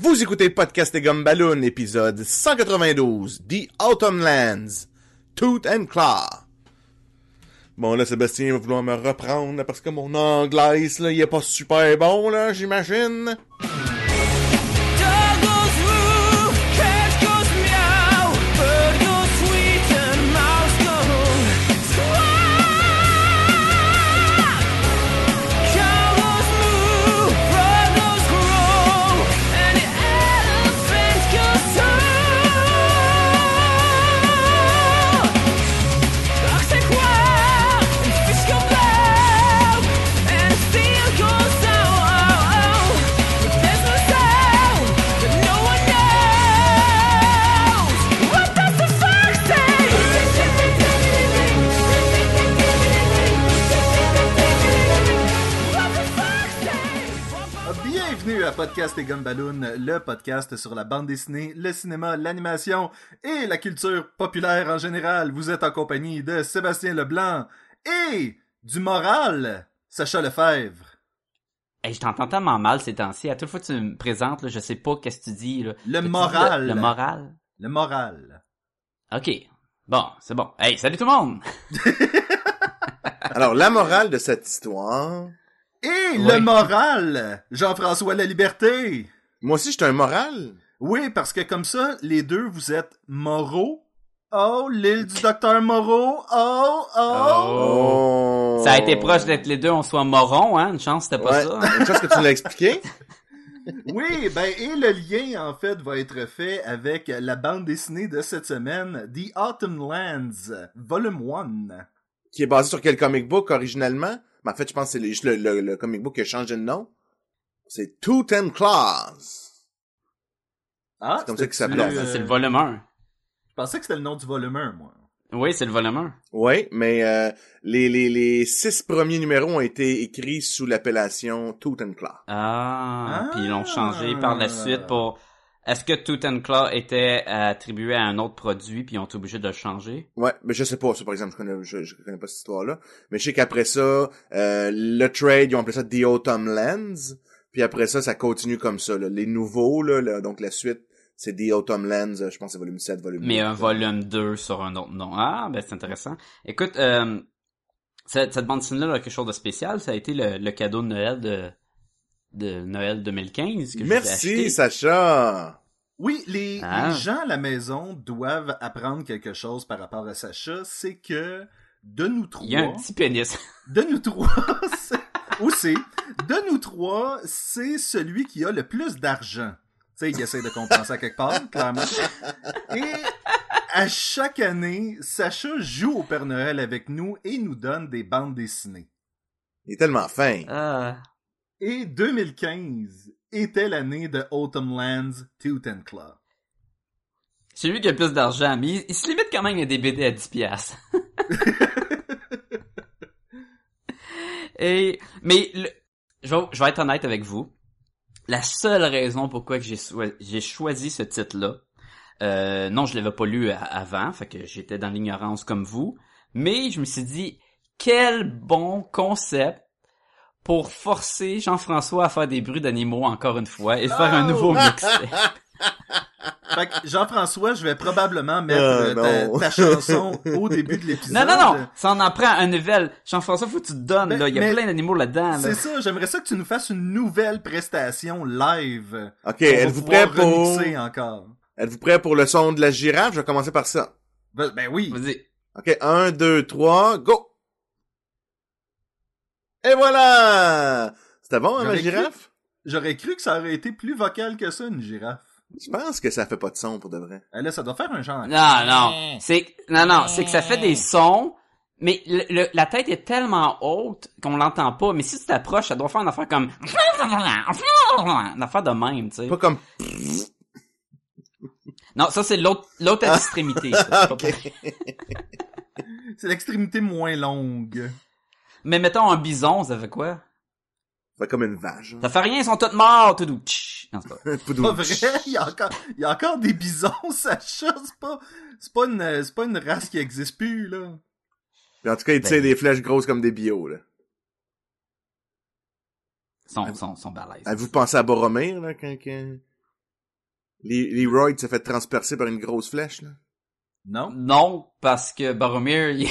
Vous écoutez podcast des Gumballoon, épisode 192, The Autumn Lands, Tooth and Claw. Bon, là, Sébastien va vouloir me reprendre, parce que mon anglais, là, il est pas super bon, là, j'imagine. Gumballoon, le podcast sur la bande dessinée, le cinéma, l'animation et la culture populaire en général. Vous êtes en compagnie de Sébastien Leblanc et du moral, Sacha Lefebvre. Hey, je t'entends tellement mal ces temps-ci. À toute fois que tu me présentes, là, je sais pas qu'est-ce que tu dis. Là. Le dis moral. Le, le moral? Le moral. OK. Bon, c'est bon. Hey, salut tout le monde! Alors, la morale de cette histoire... Et Oui. le moral, Jean-François La Liberté. Moi aussi, j'étais un moral. Oui, parce que comme ça, les deux, vous êtes Moreau. Oh, l'île du docteur Moreau. Oh, oh. Oh. Ça a été proche d'être les deux, on soit moron, hein? Une chance, c'était pas Ouais, ça. une chose que tu l'as expliqué. Oui, ben, et le lien, en fait, va être fait avec la bande dessinée de cette semaine, The Autumn Lands, volume 1. qui est basé sur quel comic book originalement? Ben, en fait, je pense que c'est le, juste le, le- le comic book qui a changé de nom. C'est Tooth and Claws. Ah, C'est comme ça qu'il s'appelait. euh, C'est le volume 1. Je pensais que c'était le nom du volume 1, moi. Oui, c'est le volume 1. Oui, mais euh, les, les, les six premiers numéros ont été écrits sous l'appellation Tooth and Claw. Ah, Ah. puis ils l'ont changé par la suite pour... Est-ce que Tooth and Claw était attribué à un autre produit, puis ils ont été obligés de le changer? Ouais, mais je sais pas, ça par exemple, je connais, je, je connais pas cette histoire-là. Mais je sais qu'après ça, euh, le trade, ils ont appelé ça The Autumn Lands. Puis après ça, ça continue comme ça. là. Les nouveaux, là, là, donc la suite, c'est The Autumn Lands, euh, je pense que c'est volume 7, volume Mais 8. un volume 2 sur un autre nom. Ah, ben c'est intéressant. Écoute, euh, cette, cette bande dessinée-là a quelque chose de spécial. Ça a été le, le cadeau de Noël de, de Noël 2015 que je vous ai Merci. Sacha! Oui, les, Ah. les gens à la maison doivent apprendre quelque chose par rapport à Sacha, c'est que de nous trois... Il y a un petit pénis. De nous trois, c'est, de nous trois, c'est celui qui a le plus d'argent. Tu sais, il essaie de compenser à quelque part, clairement. Et à chaque année, Sacha joue au Père Noël avec nous et nous donne des bandes dessinées. Il est tellement fin. Ah. Et 2015 était l'année de Autumn Lands Tooth and Claw. C'est lui qui a le plus d'argent, mais il, il se limite quand même à des BD à 10 piastres. Et, mais, le- je, vais, je vais être honnête avec vous. La seule raison pourquoi que j'ai j'ai choisi ce titre-là, euh, non, je l'avais pas lu a- avant, fait que j'étais dans l'ignorance comme vous, mais je me suis dit, quel bon concept pour forcer Jean-François à faire des bruits d'animaux encore une fois et faire un nouveau mixtape. Fait que Jean-François, je vais probablement mettre Ah, euh, ta, chanson au début de l'épisode. Non, non, non! Ça en en prend un nouvel. Jean-François, faut que tu te donnes, Ben, là. Il y a mais- plein d'animaux là-dedans, là. C'est ça, j'aimerais ça que tu nous fasses une nouvelle prestation live. Ok, êtes-vous prêt pour... encore. Êtes-vous prêt pour le son de la girafe? Je vais commencer par ça. Ben, ben oui. Vas-y. Ok, un, deux, trois, go! Et voilà! C'était bon, hein, ma girafe? J'aurais cru que ça aurait été plus vocal que ça, une girafe. Je pense que ça fait pas de son pour de vrai. Eh, Là, ça doit faire un genre. Non, non. C'est, non, non, c'est que ça fait des sons, mais le- le- la tête est tellement haute qu'on l'entend pas. Mais si tu t'approches, ça doit faire une affaire comme, une affaire de même, tu sais. Pas comme... Non, ça c'est l'autre, l'autre extrémité. ça. C'est pas Ok. pareil. C'est l'extrémité moins longue. Mais mettons un bison, ça fait quoi? Fait comme une vache. Ça fait rien, ils sont tous morts, tout doux. Non, c'est pas. Vrai, il y a encore, il y a encore des bisons, Sacha, c'est pas, c'est pas une, c'est pas une race qui existe plus, là. Puis en tout cas, il Ben. tire des flèches grosses comme des bio, là. Ils sont balèzes. Avez-vous pensé à Boromir, là, quand, quand... Les- Leroy s'est fait transpercer par une grosse flèche, là? Non? Non, parce que Boromir, il,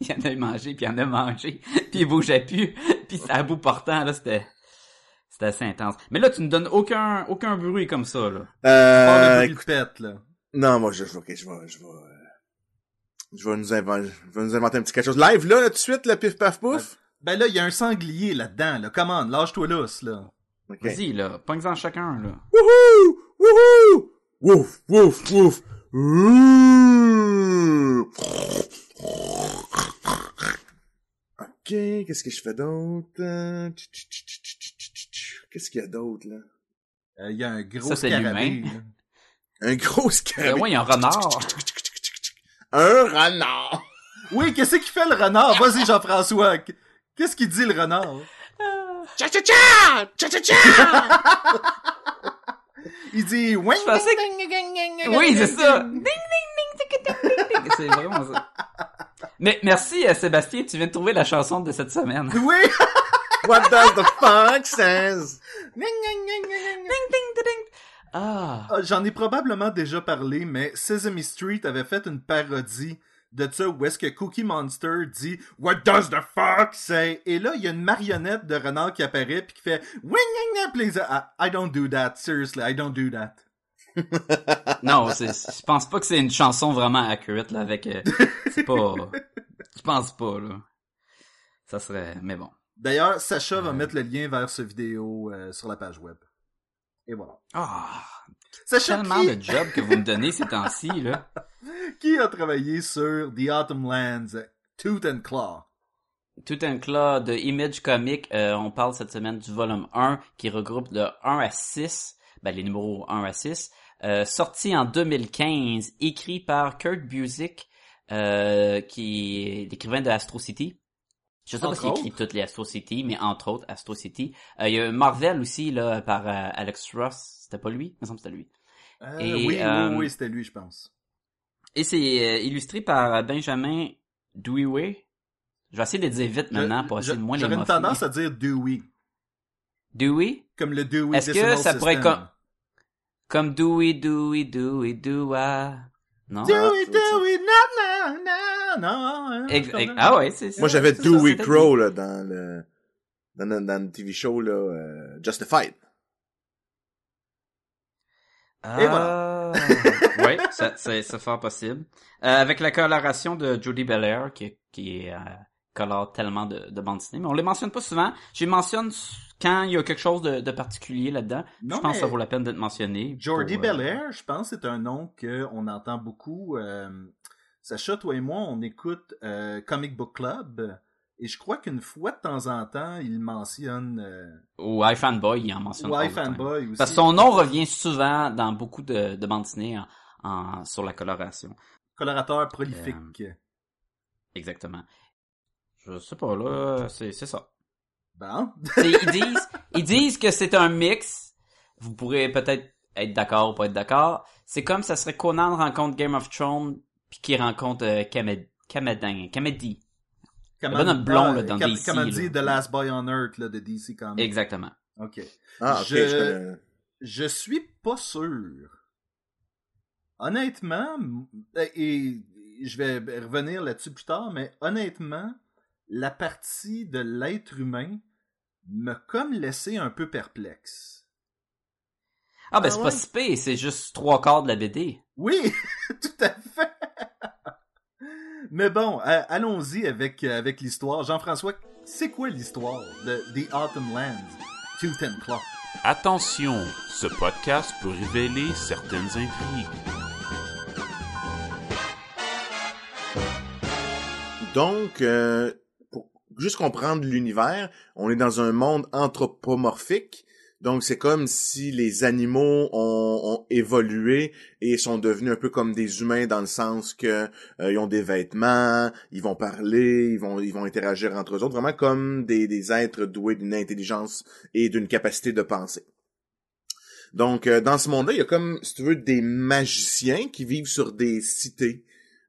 il en a mangé, puis il en a mangé, puis il bougeait plus, puis c'était à bout portant, là, c'était... C'était assez intense. Mais là, tu ne donnes aucun, aucun bruit comme ça, là. Pas Euh, de pète, là. non, moi, je, je, ok, je vais, je vais, je vais nous inventer, je vais nous inventer un petit quelque chose. Live, là, là, tout de suite, le pif paf pouf? Ben là, il y a un sanglier là-dedans, là. Commande, lâche-toi lousse, là. Ok. Vas-y, là, pogne-en chacun, là. Wouhou! Wouhou! Wouf, wouf, wouf. Ok, qu'est-ce que je fais d'autre? Qu'est-ce qu'il y a d'autre, là? Euh, il y a un gros Ça, scarabée. Un gros scarabée. Ben oui, il y a un renard. un renard! Oui, qu'est-ce qu'il fait, le renard? Vas-y, Jean-François. Qu'est-ce qu'il dit, le renard? Cha-cha-cha! Cha-cha-cha! Il dit... Oui, que- Oui, c'est ça. Ding, ding, ding. C'est vraiment ça. Mais merci, euh, Sébastien, tu viens de trouver la chanson de cette semaine. Oui! What does the fox says? Ding, ding, ding, ding. Ah. Ah, J'en ai probablement déjà parlé, mais Sesame Street avait fait une parodie de ça où est-ce que Cookie Monster dit What does the fox say? Et là, il y a une marionnette de renard qui apparaît puis qui fait Wing, please. I, I don't do that. Seriously, I don't do that. Non, je pense pas que c'est une chanson vraiment accurate, là, avec, euh, c'est pas, je pense pas, là. Ça serait, mais bon. D'ailleurs, Sacha va mettre le lien vers ce vidéo euh, sur la page web. Et voilà. Ah. Sacha, Tellement qui, de jobs que vous me donnez ces temps-ci, là. qui a travaillé sur The Autumn Lands, Tooth and Claw? Tout un clas de Image Comic, euh, on parle cette semaine du volume 1 qui regroupe de 1 à 6, ben les numéros 1 à 6, euh, sorti en 2015, écrit par Kurt Busiek, euh, qui est l'écrivain de Astro City. Je sais pas s'il écrit toutes les Astro City, mais entre autres Astro City. Euh, il y a Marvel aussi là par euh, Alex Ross, c'était pas lui, il me semble que c'était lui. Euh, Et, oui, euh, oui, oui, c'était lui, je pense. Et c'est euh, illustré par Benjamin Dewey. Je vais essayer de le dire vite maintenant pour essayer de moins les J'aurais une tendance à dire Dewey. Dewey? Comme le Dewey Est-ce que ça pourrait être Comme Dewey, Dewey, Dewey, Dewey. Non? Dewey, Ah, c'est ça. Dewey, non, non, non, non. ah ouais, c'est Moi, j'avais ça, Dewey c'était Crow, là, dans le, dans, le- dans le TV show, là, euh, Justified. Ah, Et voilà. ça, c'est, c'est fort possible. Euh, avec la coloration de Judy Belair, qui, qui euh, colore tellement de, de bandes dessinées, mais on les mentionne pas souvent. Je les mentionne quand il y a quelque chose de, de particulier là-dedans. Je pense que ça vaut la peine d'être mentionné. Jordi pour, euh, Belair, je pense, c'est un nom qu'on entend beaucoup. Euh, Sacha, toi et moi, on écoute euh, Comic Book Club. Et je crois qu'une fois de temps en temps, il mentionne euh, Ou iFanboy, il en mentionne all Ouais, the time. Fanboy aussi. Parce que son nom revient souvent dans beaucoup de, de bandes dessinées en, en- sur la coloration. Colorateur prolifique. Euh, Exactement. Je sais pas, là, c'est, c'est ça. Bon. Ils disent, ils disent que c'est un mix. Vous pourrez peut-être être d'accord ou pas être d'accord. C'est comme ça serait Conan rencontre Game of Thrones puis qui rencontre euh, Kamed- Kamadin, Kamedi. Bonhomme blond, là, dans comme, DC, The Last Boy on Earth là, de DC Comics. Exactement. Ok. Ah, ok, Je- je. Je suis pas sûr. Honnêtement, et je vais revenir là-dessus plus tard, mais honnêtement, la partie de l'être humain m'a comme laissé un peu perplexe. Ah ben Ah c'est ouais? pas si pire, c'est juste trois quarts de la BD. Oui, tout à fait. Mais bon, allons-y avec, euh, avec l'histoire. Jean-François, c'est quoi l'histoire de The Autumn Lands, and Claw? Attention, ce podcast peut révéler certaines intrigues. Donc, euh, juste comprendre l'univers, on est dans un monde anthropomorphique. Donc, c'est comme si les animaux ont, ont évolué et sont devenus un peu comme des humains dans le sens que euh, ils ont des vêtements, ils vont parler, ils vont ils vont interagir entre eux autres, vraiment comme des, des êtres doués d'une intelligence et d'une capacité de penser. Donc, euh, dans ce monde-là, il y a comme, si tu veux, des magiciens qui vivent sur des cités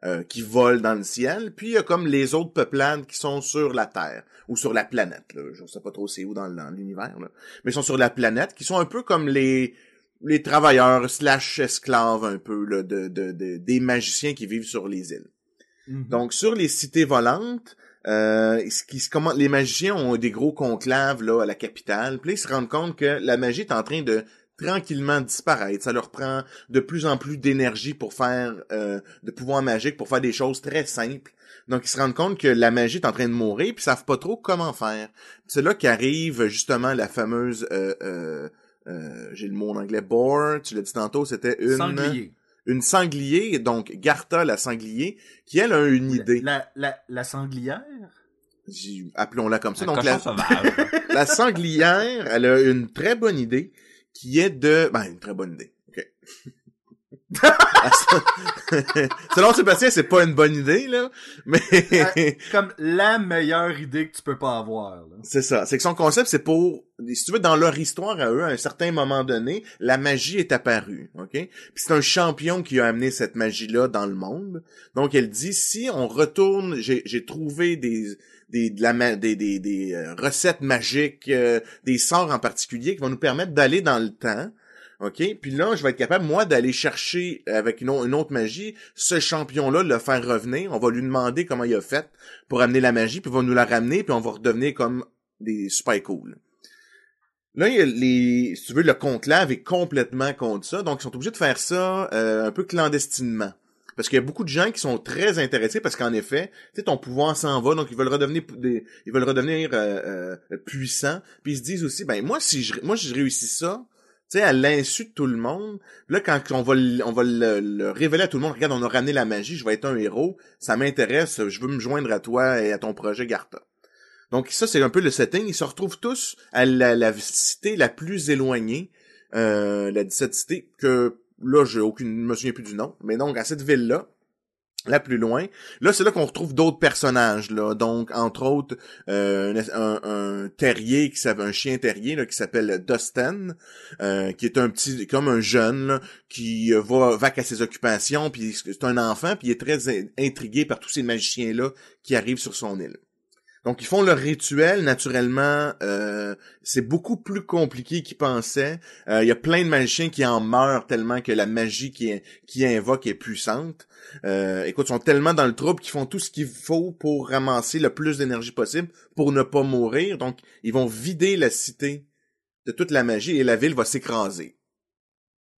euh, qui volent dans le ciel, puis il y a comme les autres peuplades qui sont sur la Terre, ou sur la planète, là. je sais pas trop c'est où dans, l'univers, là. mais ils sont sur la planète, qui sont un peu comme les les travailleurs slash esclaves un peu là, de, de, de- des magiciens qui vivent sur les îles. Mhm. Donc sur les cités volantes, euh, ce qui se comment les magiciens ont des gros conclaves là à la capitale. Puis ils se rendent compte que la magie est en train de tranquillement disparaître. Ça leur prend de plus en plus d'énergie pour faire euh, de pouvoir magique pour faire des choses très simples. Donc ils se rendent compte que la magie est en train de mourir puis ils savent pas trop comment faire. C'est là qu'arrive justement la fameuse euh, euh, euh, j'ai le mot en anglais boar, tu l'as dit tantôt, c'était une Sanglier. une sanglier, donc Garta la sanglier, qui elle a une idée. La, la, la sanglière? Appelons-la comme ça. Un Donc la, sauvage. la sanglière, elle a une très bonne idée qui est de... Ben, une très bonne idée. OK. San- Selon Sébastien, c'est pas une bonne idée, là, mais Comme la meilleure idée que tu peux pas avoir. c'est ça. C'est que son concept, c'est pour, si tu veux, dans leur histoire à eux, à un certain moment donné, la magie est apparue, ok? Puis c'est un champion qui a amené cette magie-là dans le monde. Donc elle dit, si on retourne, j'ai j'ai trouvé des des, euh, recettes magiques, euh, des sorts en particulier qui vont nous permettre d'aller dans le temps. OK? Puis là, je vais être capable, moi, d'aller chercher avec une, une autre magie, ce champion-là, le faire revenir. On va lui demander comment il a fait pour amener la magie, puis il va nous la ramener, puis on va redevenir comme des super cool. Là, il y a les, si tu veux, le conclave est complètement contre ça, donc ils sont obligés de faire ça euh, un peu clandestinement. Parce qu'il y a beaucoup de gens qui sont très intéressés parce qu'en effet, tu sais, ton pouvoir s'en va, donc ils veulent redevenir euh, euh, puissants. Puis ils se disent aussi, ben moi si je, moi je réussis ça, tu sais, à l'insu de tout le monde. Là, quand on va, le révéler à tout le monde, regarde, on a ramené la magie, je vais être un héros, ça m'intéresse, je veux me joindre à toi et à ton projet Garta. Donc ça, c'est un peu le setting. Ils se retrouvent tous à la, la cité la plus éloignée, euh, la 17 cité, que là, j'ai aucune, je me souviens plus du nom, mais donc à cette ville-là, la plus loin. Là, c'est là qu'on retrouve d'autres personnages, là. Donc, entre autres, euh, un, terrier qui s'appelle un chien terrier là, qui s'appelle Dustin, euh, qui est un petit, comme un jeune qui euh, va vac à ses occupations, puis c'est un enfant, puis il est très in- intrigué par tous ces magiciens là qui arrivent sur son île. Donc, ils font leur rituel, naturellement, euh, c'est beaucoup plus compliqué qu'ils pensaient. Euh, Il y a plein de magiciens qui en meurent tellement que la magie qui, qui invoque est puissante. Euh, écoute, ils sont tellement dans le trouble qu'ils font tout ce qu'il faut pour ramasser le plus d'énergie possible pour ne pas mourir. Donc, ils vont vider la cité de toute la magie et la ville va s'écraser.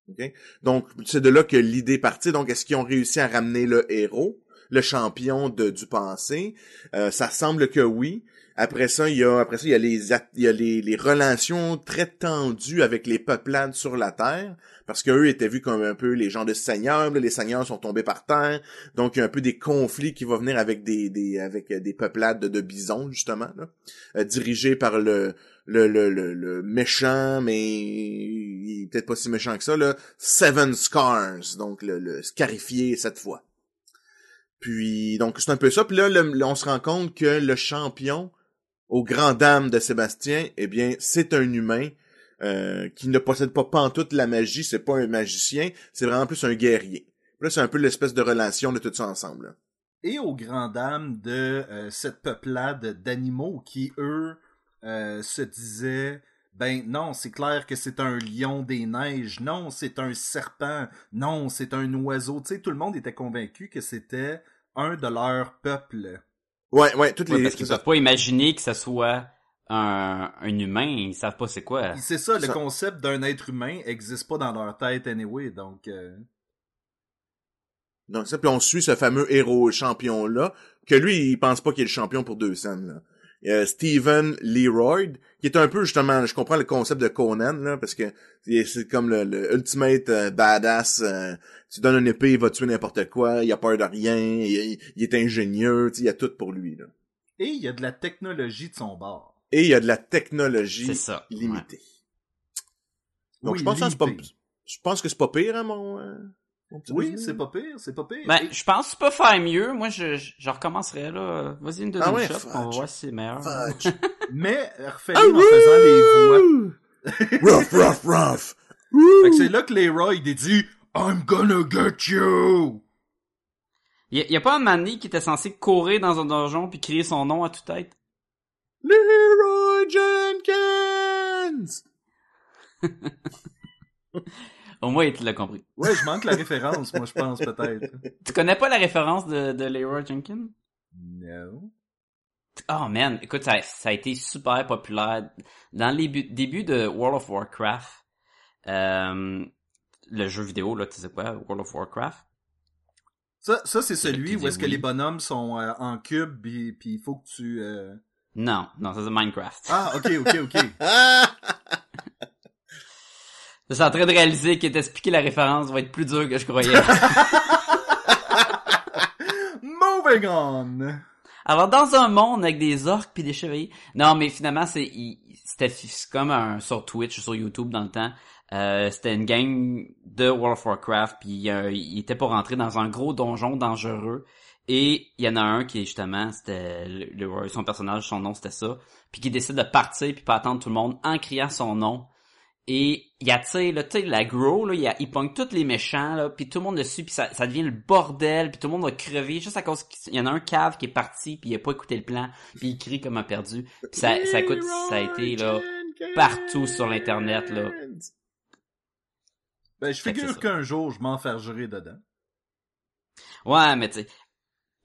Ok? Donc, c'est de là que l'idée partit. Donc, est-ce qu'ils ont réussi à ramener le héros, le champion de, du passé? Euh, ça semble que oui. Après ça, il y a, après ça, il les, il les, relations très tendues avec les peuplades sur la terre, parce qu'eux étaient vus comme un peu les gens de seigneurs, les seigneurs sont tombés par terre, donc il y a un peu des conflits qui vont venir avec des, avec des peuplades de, de bisons, justement, là, euh, dirigés par le, le, le, le, le méchant, mais il est peut-être pas si méchant que ça, là, Seven Scars, donc le, le scarifié cette fois. Puis, donc, c'est un peu ça. Puis là, on se rend compte que le champion, aux grandes dames de Sébastien, eh bien, c'est un humain euh, qui ne possède pas pantoute la magie. C'est pas un magicien, c'est vraiment plus un guerrier. Là, c'est un peu l'espèce de relation de tout ça ensemble. Et aux grandes dames de euh, cette peuplade d'animaux qui, eux, euh, se disaient ben non, c'est clair que c'est un lion des neiges, non, c'est un serpent, non, c'est un oiseau. Tu sais, tout le monde était convaincu que c'était un de leur peuple. Ouais, ouais, toutes Ouais, les... parce qu'ils peuvent pas imaginer que ça soit un, un humain, ils savent pas c'est quoi. C'est ça, le Ça- concept d'un être humain existe pas dans leur tête anyway, donc... euh, Donc ça, puis on suit ce fameux héros champion-là, que lui, il pense pas qu'il est le champion pour deux scènes. Là. A Steven Leroy, qui est un peu justement, je comprends le concept de Conan, là, parce que c'est comme le, le ultimate euh, badass. euh, tu donnes une épée, il va tuer n'importe quoi, il a peur de rien, il, il est ingénieux, tu sais, il y a tout pour lui. Là. Et il y a de la technologie de son bord. Et il y a de la technologie ça. limitée. Donc Oui, je pense que c'est pas, je pense que c'est pas pire, hein, mon. Oui, c'est pas pire, c'est pas pire. Ben, Et- je pense que tu peux faire mieux. Moi, je, je, je recommencerai là. Vas-y, une deuxième Ah ouais, shot, fudge. on va voir si c'est meilleur. Mais refais-le en faisant les voix. rough, rough, rough. Fait que c'est là que Leroy il dit I'm gonna get you! Y a, y a pas un Manny qui était censé courir dans un donjon puis crier son nom à toute tête? Leroy Jenkins! Au moins, tu l'as compris. Ouais, je manque la référence, moi, je pense, peut-être. Tu connais pas la référence de, de Leroy Jenkins? No. Oh man, écoute, ça, ça a été super populaire. Dans les bu- débuts de World of Warcraft, euh, le jeu vidéo, là, tu sais quoi, World of Warcraft? Ça, ça c'est celui où est-ce que les bonhommes sont euh, en cube, puis puis il faut que tu... euh, Non, non, ça c'est Minecraft. Ah, ok, ok, ok. Je suis en train de réaliser que t'expliquer la référence va être plus dur que je croyais. Moving on! Alors, dans un monde avec des orques puis des chevaliers... Non, mais finalement, c'est c'était comme un sur Twitch, sur YouTube dans le temps. Euh, c'était une gang de World of Warcraft, puis euh, il était pour rentrer dans un gros donjon dangereux. Et il y en a un qui est justement, c'était le- son personnage, son nom c'était ça, puis qui décide de partir puis pas attendre tout le monde en criant son nom. Et il attire, là, tu sais, la grow, là, il, il pogne tous les méchants, là, puis tout le monde dessus, puis ça, ça devient le bordel, puis tout le monde va crever, juste à cause qu'il y en a un cave qui est parti, puis il a pas écouté le plan, puis il crie comme un perdu. Puis ça, ça coûte, ça a été, là, partout sur l'internet, là. Ben, je figure qu'un jour, je m'enfergerai dedans. Ouais, mais tu sais,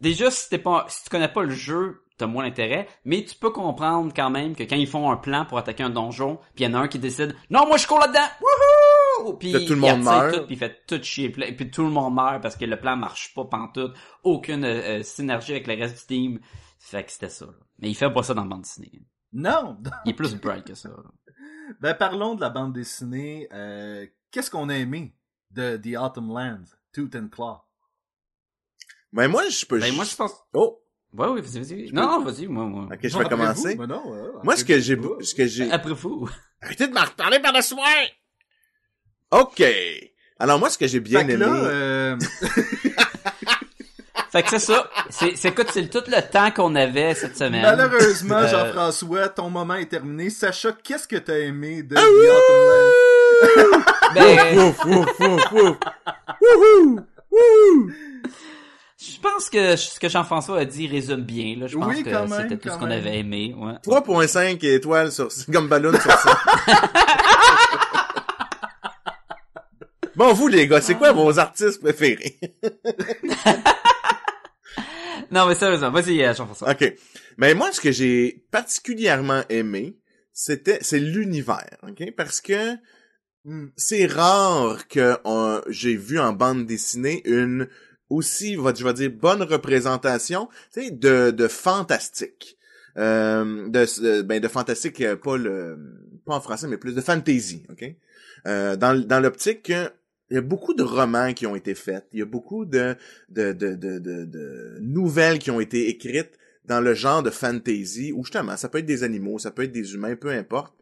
déjà, si t'es pas, si tu connais pas le jeu, t'as moins d'intérêt, mais tu peux comprendre quand même que quand ils font un plan pour attaquer un donjon, puis il y en a un qui décide, non, moi je cours là-dedans, wouhou! Puis tout le monde meurt. tout, puis il fait tout chier, puis tout le monde meurt parce que le plan marche pas pantoute, aucune euh, euh, synergie avec le reste du team. Fait que c'était ça. là. Mais il fait pas ça dans la bande dessinée. Non! Il est plus bright que ça. là. Ben, parlons de la bande dessinée. Euh, Qu'est-ce qu'on a aimé de The Autumn Lands, Tooth and Claw? Ben, moi, je peux... Ben moi je pense. Oh! Ouais, oui, vas-y, vas-y. Non, non, vas-y, moi, moi. Ok, je vais commencer. vous? Non, euh, Moi, ce que j'ai... Ce que j'ai... Après vous. Arrêtez de me reparler par-dessus moi! OK. Alors, moi, ce que j'ai bien Fait que aimé... là, euh, Fait que c'est ça. C'est, c'est, écoute, c'est tout le temps qu'on avait cette semaine. malheureusement, Euh, Jean-François, ton moment est terminé. Sacha, qu'est-ce que t'as aimé de Ah The Autumn Lands? Ben, Je pense que ce que Jean-François a dit résume bien. Là. Je pense Oui, que c'était tout ce qu'on avait aimé. Ouais. 3.5 étoiles sur... Comme ballon sur ça. bon, vous, les gars, c'est quoi vos artistes préférés? Non, mais sérieusement, vas-y, euh, Jean-François. OK. Mais moi, ce que j'ai particulièrement aimé, c'était, c'est l'univers, OK? Parce que Hmm. c'est rare que on- j'ai vu en bande dessinée une aussi, je vais dire, bonne représentation, de, de fantastique. Euh, de, ben, de fantastique, euh, pas le, pas en français, mais plus de fantasy, OK? Euh, dans, dans l'optique que il y a beaucoup de romans qui ont été faits, il y a beaucoup de, de, de, de, de, de nouvelles qui ont été écrites dans le genre de fantasy, où justement, ça peut être des animaux, ça peut être des humains, peu importe.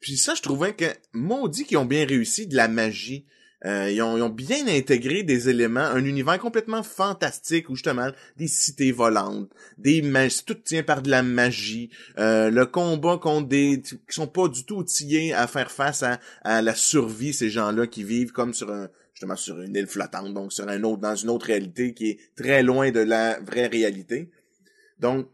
Puis ça, je trouvais que, maudit qu'ils ont bien réussi de la magie. Euh, ils, ont, ils ont bien intégré des éléments, un univers complètement fantastique où justement des cités volantes, des mag- tout tient par de la magie, euh, le combat contre des qui sont pas du tout outillés à faire face à, à la survie ces gens-là qui vivent comme sur un justement sur une île flottante, donc sur un autre dans une autre réalité qui est très loin de la vraie réalité. Donc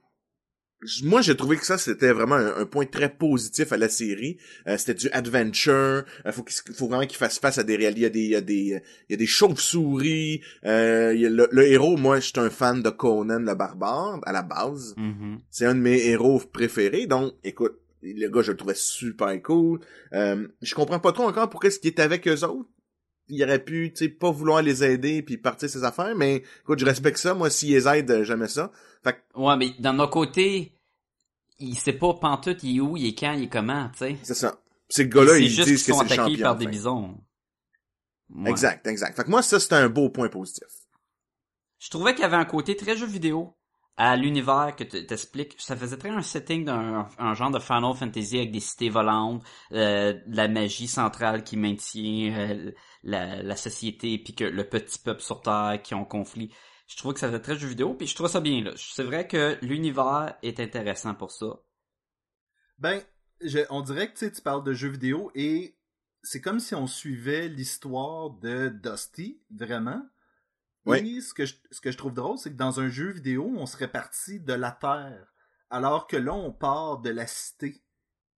moi, j'ai trouvé que ça, c'était vraiment un, un point très positif à la série. Euh, c'était du adventure. Il faut, qu'il- faut vraiment qu'il fasse face à des réalités. Il y a des, il y a des, il y a des chauves-souris. Euh, il le, le héros, moi, je suis un fan de Conan le barbare, à la base. Mhm. C'est un de mes héros préférés. Donc, écoute, le gars, je le trouvais super cool. Euh, je comprends pas trop encore pourquoi est-ce qu'il est avec eux autres. Il aurait pu, tu sais, pas vouloir les aider puis partir ses affaires, mais écoute, je respecte ça. Moi, s'ils les aident, j'aimais ça. Fait que, Ouais, mais d'un autre côté, il sait pas pantoute, il est où, il est quand, il est comment, tu sais. c'est ça. Ces gars-là, C'est ils disent qu'ils que sont c'est champion. par des bisons. Ouais. Exact, exact. Fait que moi, ça, c'était un beau point positif. Je trouvais qu'il y avait un côté très jeu vidéo à l'univers que tu t'expliques. Ça faisait très un setting d'un un genre de Final Fantasy avec des cités volantes, euh, de la magie centrale qui maintient euh, la, la société, puis que le petit peuple sur Terre qui ont conflit. Je trouvais que ça faisait très jeu vidéo, puis je trouve ça bien là. C'est vrai que l'univers est intéressant pour ça. Ben, je- on dirait que tu sais, tu parles de jeux vidéo et c'est comme si on suivait l'histoire de Dusty, vraiment. Oui. Et ce que, je, ce que je trouve drôle, c'est que dans un jeu vidéo, on serait parti de la Terre, alors que là, on part de la cité.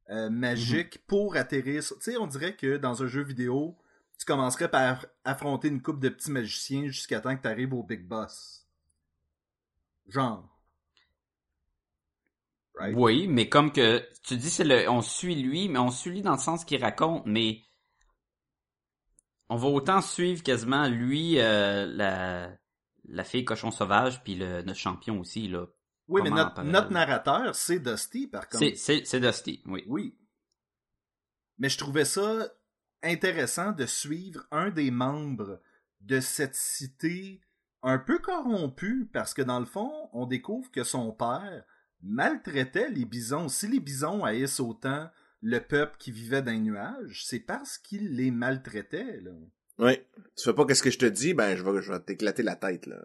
euh, magique pour atterrir. Tu sais, on dirait que dans un jeu vidéo, tu commencerais par affronter une coupe de petits magiciens jusqu'à temps que tu arrives au Big Boss. Genre. Right? Oui, mais comme que tu dis c'est le on suit lui, mais on suit lui dans le sens qu'il raconte, mais on va autant suivre quasiment lui euh, la la fille cochon sauvage puis le notre champion aussi là. Oui, mais Comment notre, notre narrateur, c'est Dusty, par contre. C'est c'est c'est Dusty, oui. Oui. Mais je trouvais ça intéressant de suivre un des membres de cette cité un peu corrompue, parce que dans le fond, on découvre que son père maltraitait les bisons. Si les bisons haïssent autant le peuple qui vivait dans les nuages, c'est parce qu'il les maltraitait, là. Oui. Tu fais pas qu'est-ce que je te dis, ben je vais, je vais t'éclater la tête, là.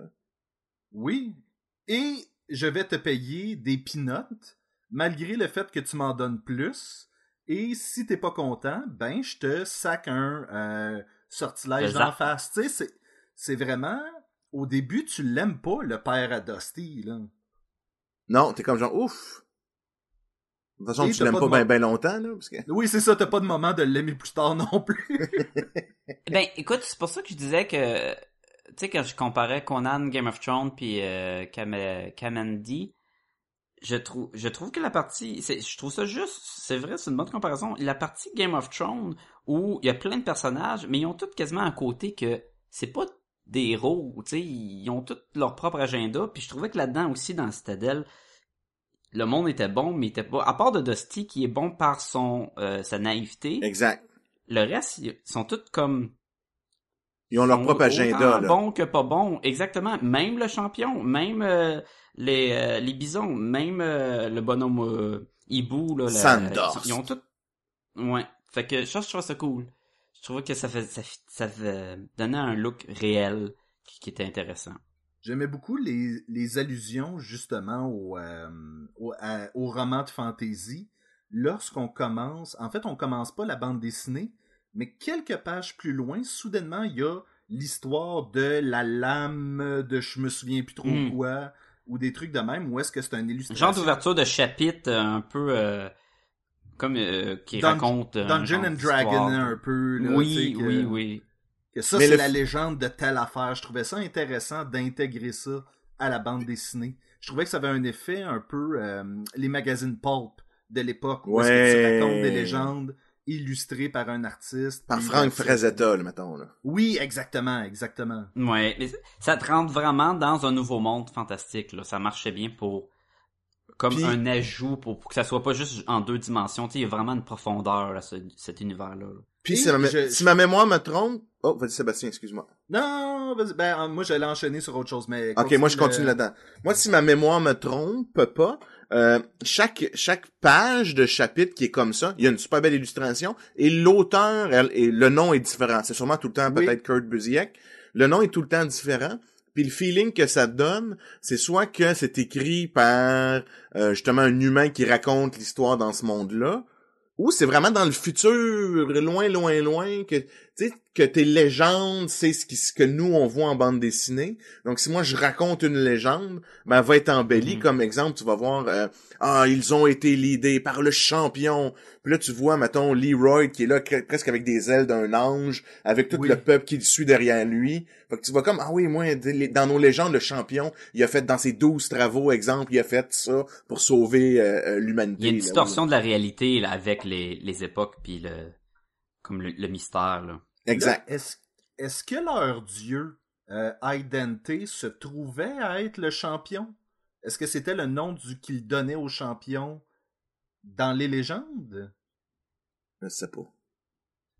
Oui. Et je vais te payer des pinottes, malgré le fait que tu m'en donnes plus. Et si t'es pas content, ben je te sac un euh, sortilège d'en face. Tu sais, c'est, c'est vraiment... Au début, tu l'aimes pas, le père à Dusty, là. Non, t'es comme genre, ouf. De toute façon, Et tu l'aimes pas pas bien ben longtemps, là, parce que... Oui, c'est ça, t'as pas de moment de l'aimer plus tard non plus. Ben écoute, c'est pour ça que je disais que tu sais quand je comparais Conan, Game of Thrones puis euh, Kam- Kamandi, je trouve je trouve que la partie c'est je trouve ça juste, c'est vrai, c'est une bonne comparaison. La partie Game of Thrones où il y a plein de personnages, mais ils ont tous quasiment un côté que c'est pas des héros, tu sais, ils ont tous leur propre agenda, puis je trouvais que là-dedans aussi dans Citadel le monde était bon, mais il était pas. À part de Dusty qui est bon par son euh, sa naïveté, Exact. le reste ils sont tous comme Ils ont leur propre agenda, là. bon que pas bon, exactement. Même le champion, même euh, les, euh, les bisons, même euh, le bonhomme euh, hibou, là. la- Sandor. Ils ont tout... Ouais. Fait que ça, je trouve ça cool. Je trouvais que ça fait, ça, ça fait- donnait un look réel qui, qui était intéressant. J'aimais beaucoup les, les allusions justement au, euh, au, à- au roman de fantasy. Lorsqu'on commence, en fait, on commence pas la bande dessinée, mais quelques pages plus loin, soudainement, il y a l'histoire de la lame de je me souviens plus trop Mm. quoi, ou des trucs de même, ou est-ce que c'est un Un illustration? genre d'ouverture de chapitre euh, un peu euh, comme euh, qui Dun- raconte un Dungeon and Dragon un peu. Là, Oui, que- oui, oui. Que ça, c'est le la légende de telle affaire. Je trouvais ça intéressant d'intégrer ça à la bande dessinée. Je trouvais que ça avait un effet un peu euh, les magazines pulp de l'époque où est-ce que tu racontes des légendes illustrées par un artiste. Par Frank. Frazetta, mettons, là. Oui, exactement, exactement. Ouais, mais ça te rentre vraiment dans un nouveau monde fantastique. Là. Ça marchait bien pour comme Puis- un ajout pour, pour que ça soit pas juste en deux dimensions. Tu sais, il y a vraiment une profondeur à ce- cet univers-là. là. Puis si, ma, je- si ma mémoire me trompe... Oh, vas-y, Sébastien, excuse-moi. Non, vas-y, ben, euh, moi, j'allais enchaîner sur autre chose, mais... Ok, moi je continue le- là-dedans. Moi, si ma mémoire me trompe pas, euh, chaque chaque page de chapitre qui est comme ça, il y a une super belle illustration et l'auteur elle, et le nom est différent. C'est sûrement tout le temps Oui. peut-être Kurt Busiek. Le nom est tout le temps différent. Puis le feeling que ça donne, c'est soit que c'est écrit par euh, justement un humain qui raconte l'histoire dans ce monde-là, ou c'est vraiment dans le futur, loin, loin, loin, que tu sais que tes légendes, c'est ce, qui, ce que nous on voit en bande dessinée. Donc si moi je raconte une légende, ben elle va être embellie. Mhm. Comme exemple, tu vas voir euh, ah ils ont été leadés par le champion. Puis là tu vois mettons Leroy qui est là que- presque avec des ailes d'un ange, avec tout Oui. le peuple qui le suit derrière lui. Fait que tu vas comme ah oui moi dans nos légendes le champion il a fait dans ses 12 travaux exemple il a fait ça pour sauver euh, euh, l'humanité. Il y a une là, distorsion de la réalité là, avec les, les époques puis le comme le, le mystère. Là. Exact. Est-ce que leur dieu, euh, Idente, se trouvait à être le champion? Est-ce que c'était le nom du qu'il donnait au champion dans les légendes? Je sais pas.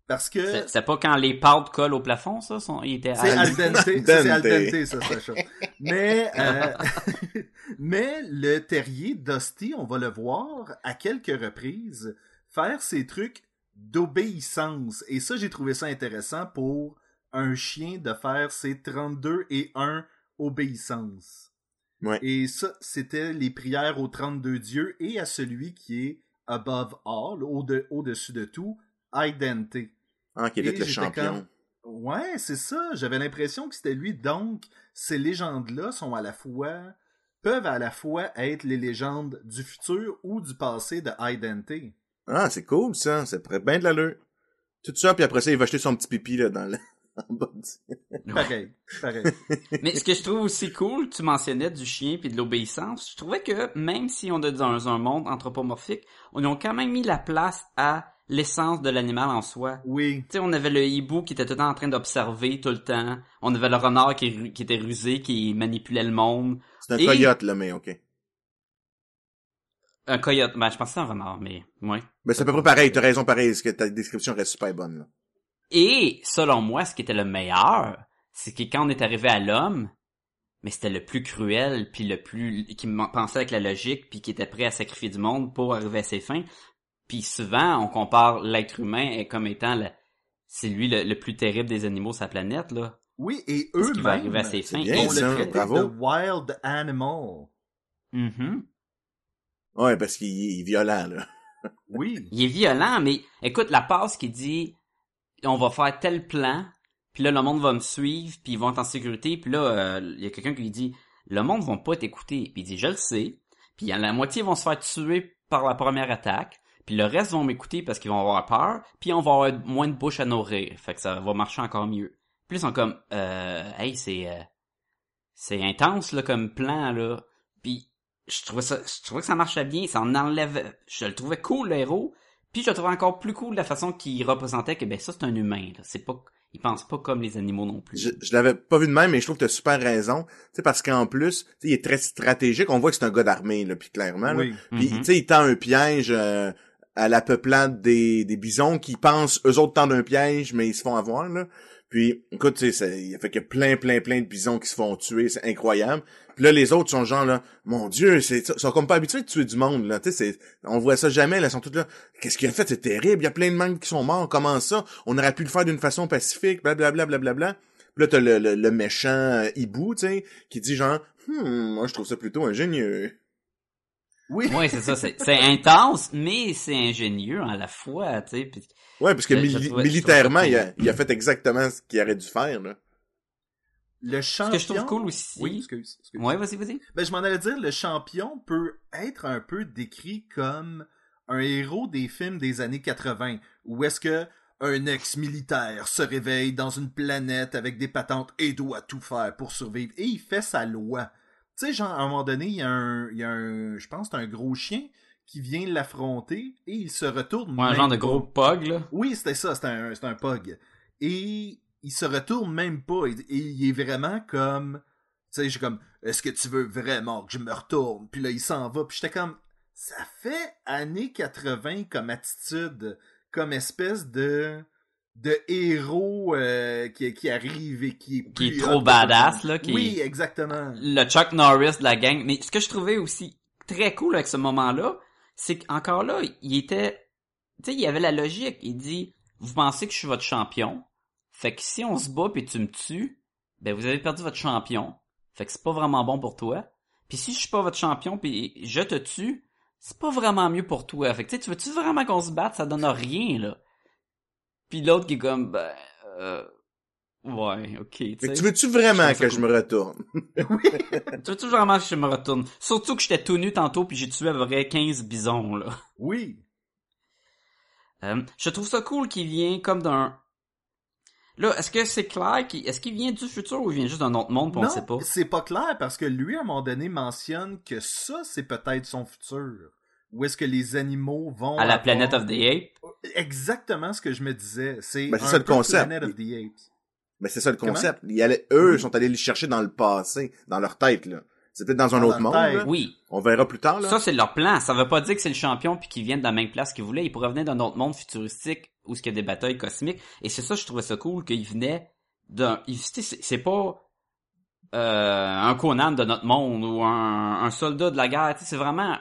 Parce que... C'est pas quand les pâtes collent au plafond, ça? Sont, il était C'est Al- dente, c'est al dente. ça, Sacha. Mais, euh, mais le terrier Dusty, on va le voir à quelques reprises faire ces trucs d'obéissance. Et ça, j'ai trouvé ça intéressant pour un chien de faire ses 32 et 1 obéissance. Ouais. Et ça, c'était les prières aux 32 dieux et à celui qui est above all, au-de- au-dessus de tout, Idente. Ah, qui était le champion. comme, Ouais, c'est ça. J'avais l'impression que c'était lui. Donc, ces légendes-là sont à la fois peuvent à la fois être les légendes du futur ou du passé de Idente. Ah, c'est cool, ça. Ça pourrait bien de l'allure. Tout ça, puis après ça, il va jeter son petit pipi, là, dans le... Pareil, pareil. Mais ce que je trouve aussi cool, tu mentionnais du chien puis de l'obéissance, je trouvais que même si on est dans un monde anthropomorphique, on a quand même mis la place à l'essence de l'animal en soi. Oui. Tu sais, on avait le hibou qui était tout le temps en train d'observer tout le temps. On avait le renard qui, qui était rusé, qui manipulait le monde. C'est un Et- coyote, là, mais OK. Un coyote, ben je pensais c'était un renard, mais ouais. Mais c'est à peu près pareil, t'as raison pareil, parce que ta description reste super bonne, là. Et, selon moi, ce qui était le meilleur, c'est que quand on est arrivé à l'homme, mais c'était le plus cruel, puis le plus... qui pensait avec la logique, puis qui était prêt à sacrifier du monde pour arriver à ses fins. Puis souvent, on compare l'être humain comme étant le... C'est lui le, le plus terrible des animaux sur la planète, là. Oui, et qu'il va eux-mêmes, arriver à ses fins. bien, on Et- ça, le bravo. de wild animal. Mhm. Ouais, parce qu'il est violent, là. Oui. Il est violent, mais écoute, la passe qui dit on va faire tel plan, puis là le monde va me suivre, puis ils vont être en sécurité, puis là euh, il y a quelqu'un qui lui dit le monde va pas t'écouter, puis il dit je le sais, puis la moitié vont se faire tuer par la première attaque, puis le reste vont m'écouter parce qu'ils vont avoir peur, puis on va avoir moins de bouche à nourrir, fait que ça va marcher encore mieux. Puis ils sont comme euh, hey c'est euh, c'est intense là comme plan là, je trouvais ça, je trouvais que ça marchait bien, ça en enlève, je le trouvais cool le héros, puis je le trouvais encore plus cool la façon qu'il représentait que ben ça c'est un humain, là. c'est pas, il pense pas comme les animaux non plus. Je, je l'avais pas vu de même, mais je trouve que t'as super raison. Tu sais, parce qu'en plus, tu sais, il est très stratégique. On voit que c'est un gars d'armée, là, puis clairement, là. Oui. Puis, Mhm. tu sais, il tend un piège euh, à la peuplade des, des bisons qui pensent, eux autres tendent un piège, mais ils se font avoir, là. Puis, écoute, tu sais, il fait a plein, plein, plein de bisons qui se font tuer, c'est incroyable. Puis là, les autres sont genre là, mon Dieu, c'est, sont comme pas habitués de tuer du monde, là. Tu sais, on voit ça jamais, là, ils sont tous là. Qu'est-ce qu'il a fait? C'est terrible, il y a plein de membres qui sont morts, comment ça? On aurait pu le faire d'une façon pacifique, blablabla, blablabla. Puis là, t'as le, le, le méchant euh, hibou, tu sais, qui dit genre, hmm, moi, je trouve ça plutôt ingénieux. Oui. C'est ça, c'est, intense, mais c'est ingénieux à la fois, tu sais. puis- Ouais, parce que Je- je mili- trouvais- je militairement, il a, il a fait exactement ce qu'il aurait dû faire, là. Le Ce champion. que je trouve cool aussi. Oui, excuse. excuse. Ouais, vas-y, vas-y. Ben, je m'en allais dire, le champion peut être un peu décrit comme un héros des films des années 80, où est-ce que un ex-militaire se réveille dans une planète avec des patentes et doit tout faire pour survivre, et il fait sa loi. Tu sais, genre, à un moment donné, il y a un, il y a un je pense, c'est un gros chien qui vient l'affronter, et il se retourne. Ouais, un genre de gros pug, là. Oui, c'était ça, c'était un, un pug. Et il se retourne même pas. Et, et il est vraiment comme. Tu sais, j'ai comme. Est-ce que tu veux vraiment que je me retourne? Puis là, il s'en va. Puis j'étais comme. Ça fait années 80 comme attitude. Comme espèce de. De héros euh, qui, qui arrive et qui est Qui est trop badass, là, qui- Oui, exactement. le Chuck Norris de la gang. Mais ce que je trouvais aussi très cool avec ce moment-là, c'est qu'encore là, il était, tu sais, il y avait la logique. Il dit, vous pensez que je suis votre champion? Fait que si on se bat puis tu me tues, ben vous avez perdu votre champion. Fait que c'est pas vraiment bon pour toi. Puis si je suis pas votre champion puis je te tue, c'est pas vraiment mieux pour toi. Fait que tu sais, tu vraiment qu'on se batte? Ça donne rien, là. Puis l'autre qui est comme, ben, euh, ouais, ok, sais. tu veux-tu vraiment Je que je me retourne? Tu veux-tu vraiment que je me retourne? Surtout que j'étais tout nu tantôt puis j'ai tué à peu près 15 bisons, là. Oui. Euh, je trouve ça cool qu'il vient comme d'un... Là, est-ce que c'est clair qu'il... Est-ce qu'il vient du futur ou il vient juste d'un autre monde pis on non, sait pas? c'est pas clair parce que lui, à un moment donné, mentionne que ça, c'est peut-être son futur. Où est-ce que les animaux vont... À la avoir- Planet of the Apes? Exactement ce que je me disais. C'est Ben, ça le concept. Planet of the Apes. Mais c'est ça le concept. Ils allaient, eux Oui. sont allés les chercher dans le passé, dans leur tête, là. C'est peut-être dans un Dans autre monde, là. Oui. On verra plus tard, là. Ça, c'est leur plan. Ça veut pas dire que c'est le champion puis qu'ils viennent de la même place qu'ils voulaient. Ils pourraient venir d'un autre monde futuristique où il y a des batailles cosmiques. Et c'est ça, je trouvais ça cool qu'ils venaient d'un... C'est pas euh, un Conan de notre monde ou un, un soldat de la guerre. C'est vraiment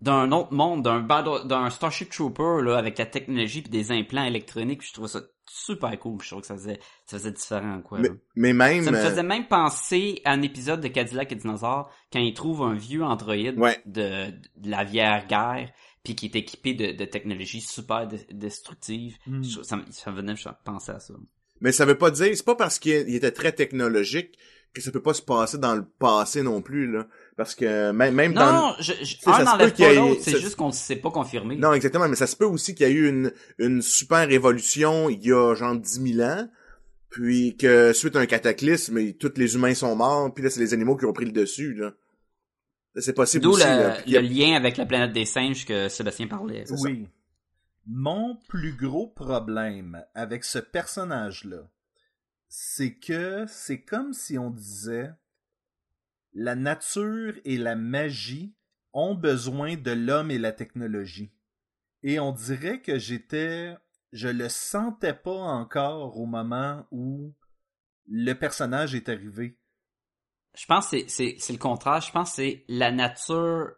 d'un autre monde, d'un battle- d'un Starship Trooper là, avec la technologie puis des implants électroniques. Je trouvais ça super cool. Je trouvais que ça faisait, ça faisait différent. quoi. mais, mais même, Ça me euh, faisait même penser à un épisode de Cadillac et Dinosaures quand ils trouvent un vieux androïde Ouais. de, de la vieille guerre puis qui est équipé de, de technologies super de- destructives. Je- Ça, me- ça me venait penser à ça. mais ça veut pas dire, c'est pas parce qu'il il était très technologique que ça peut pas se passer dans le passé non plus, là. Parce que même, même dans... Non, je, je, ça un n'enlève pas l'autre, c'est juste qu'on ne sait pas confirmer. Non, exactement, mais ça se peut aussi qu'il y a eu une, une super révolution il y a genre 10 000 ans, puis que suite à un cataclysme, tous les humains sont morts, puis là, c'est les animaux qui ont pris le dessus, là. C'est possible D'où aussi, a- le lien avec la planète des singes que Sébastien parlait. C'est ça? Oui. Mon plus gros problème avec ce personnage-là, c'est que c'est comme si on disait la nature et la magie ont besoin de l'homme et la technologie. Et on dirait que j'étais je le sentais pas encore au moment où le personnage est arrivé. Je pense que c'est- le contraire. Je pense que c'est la nature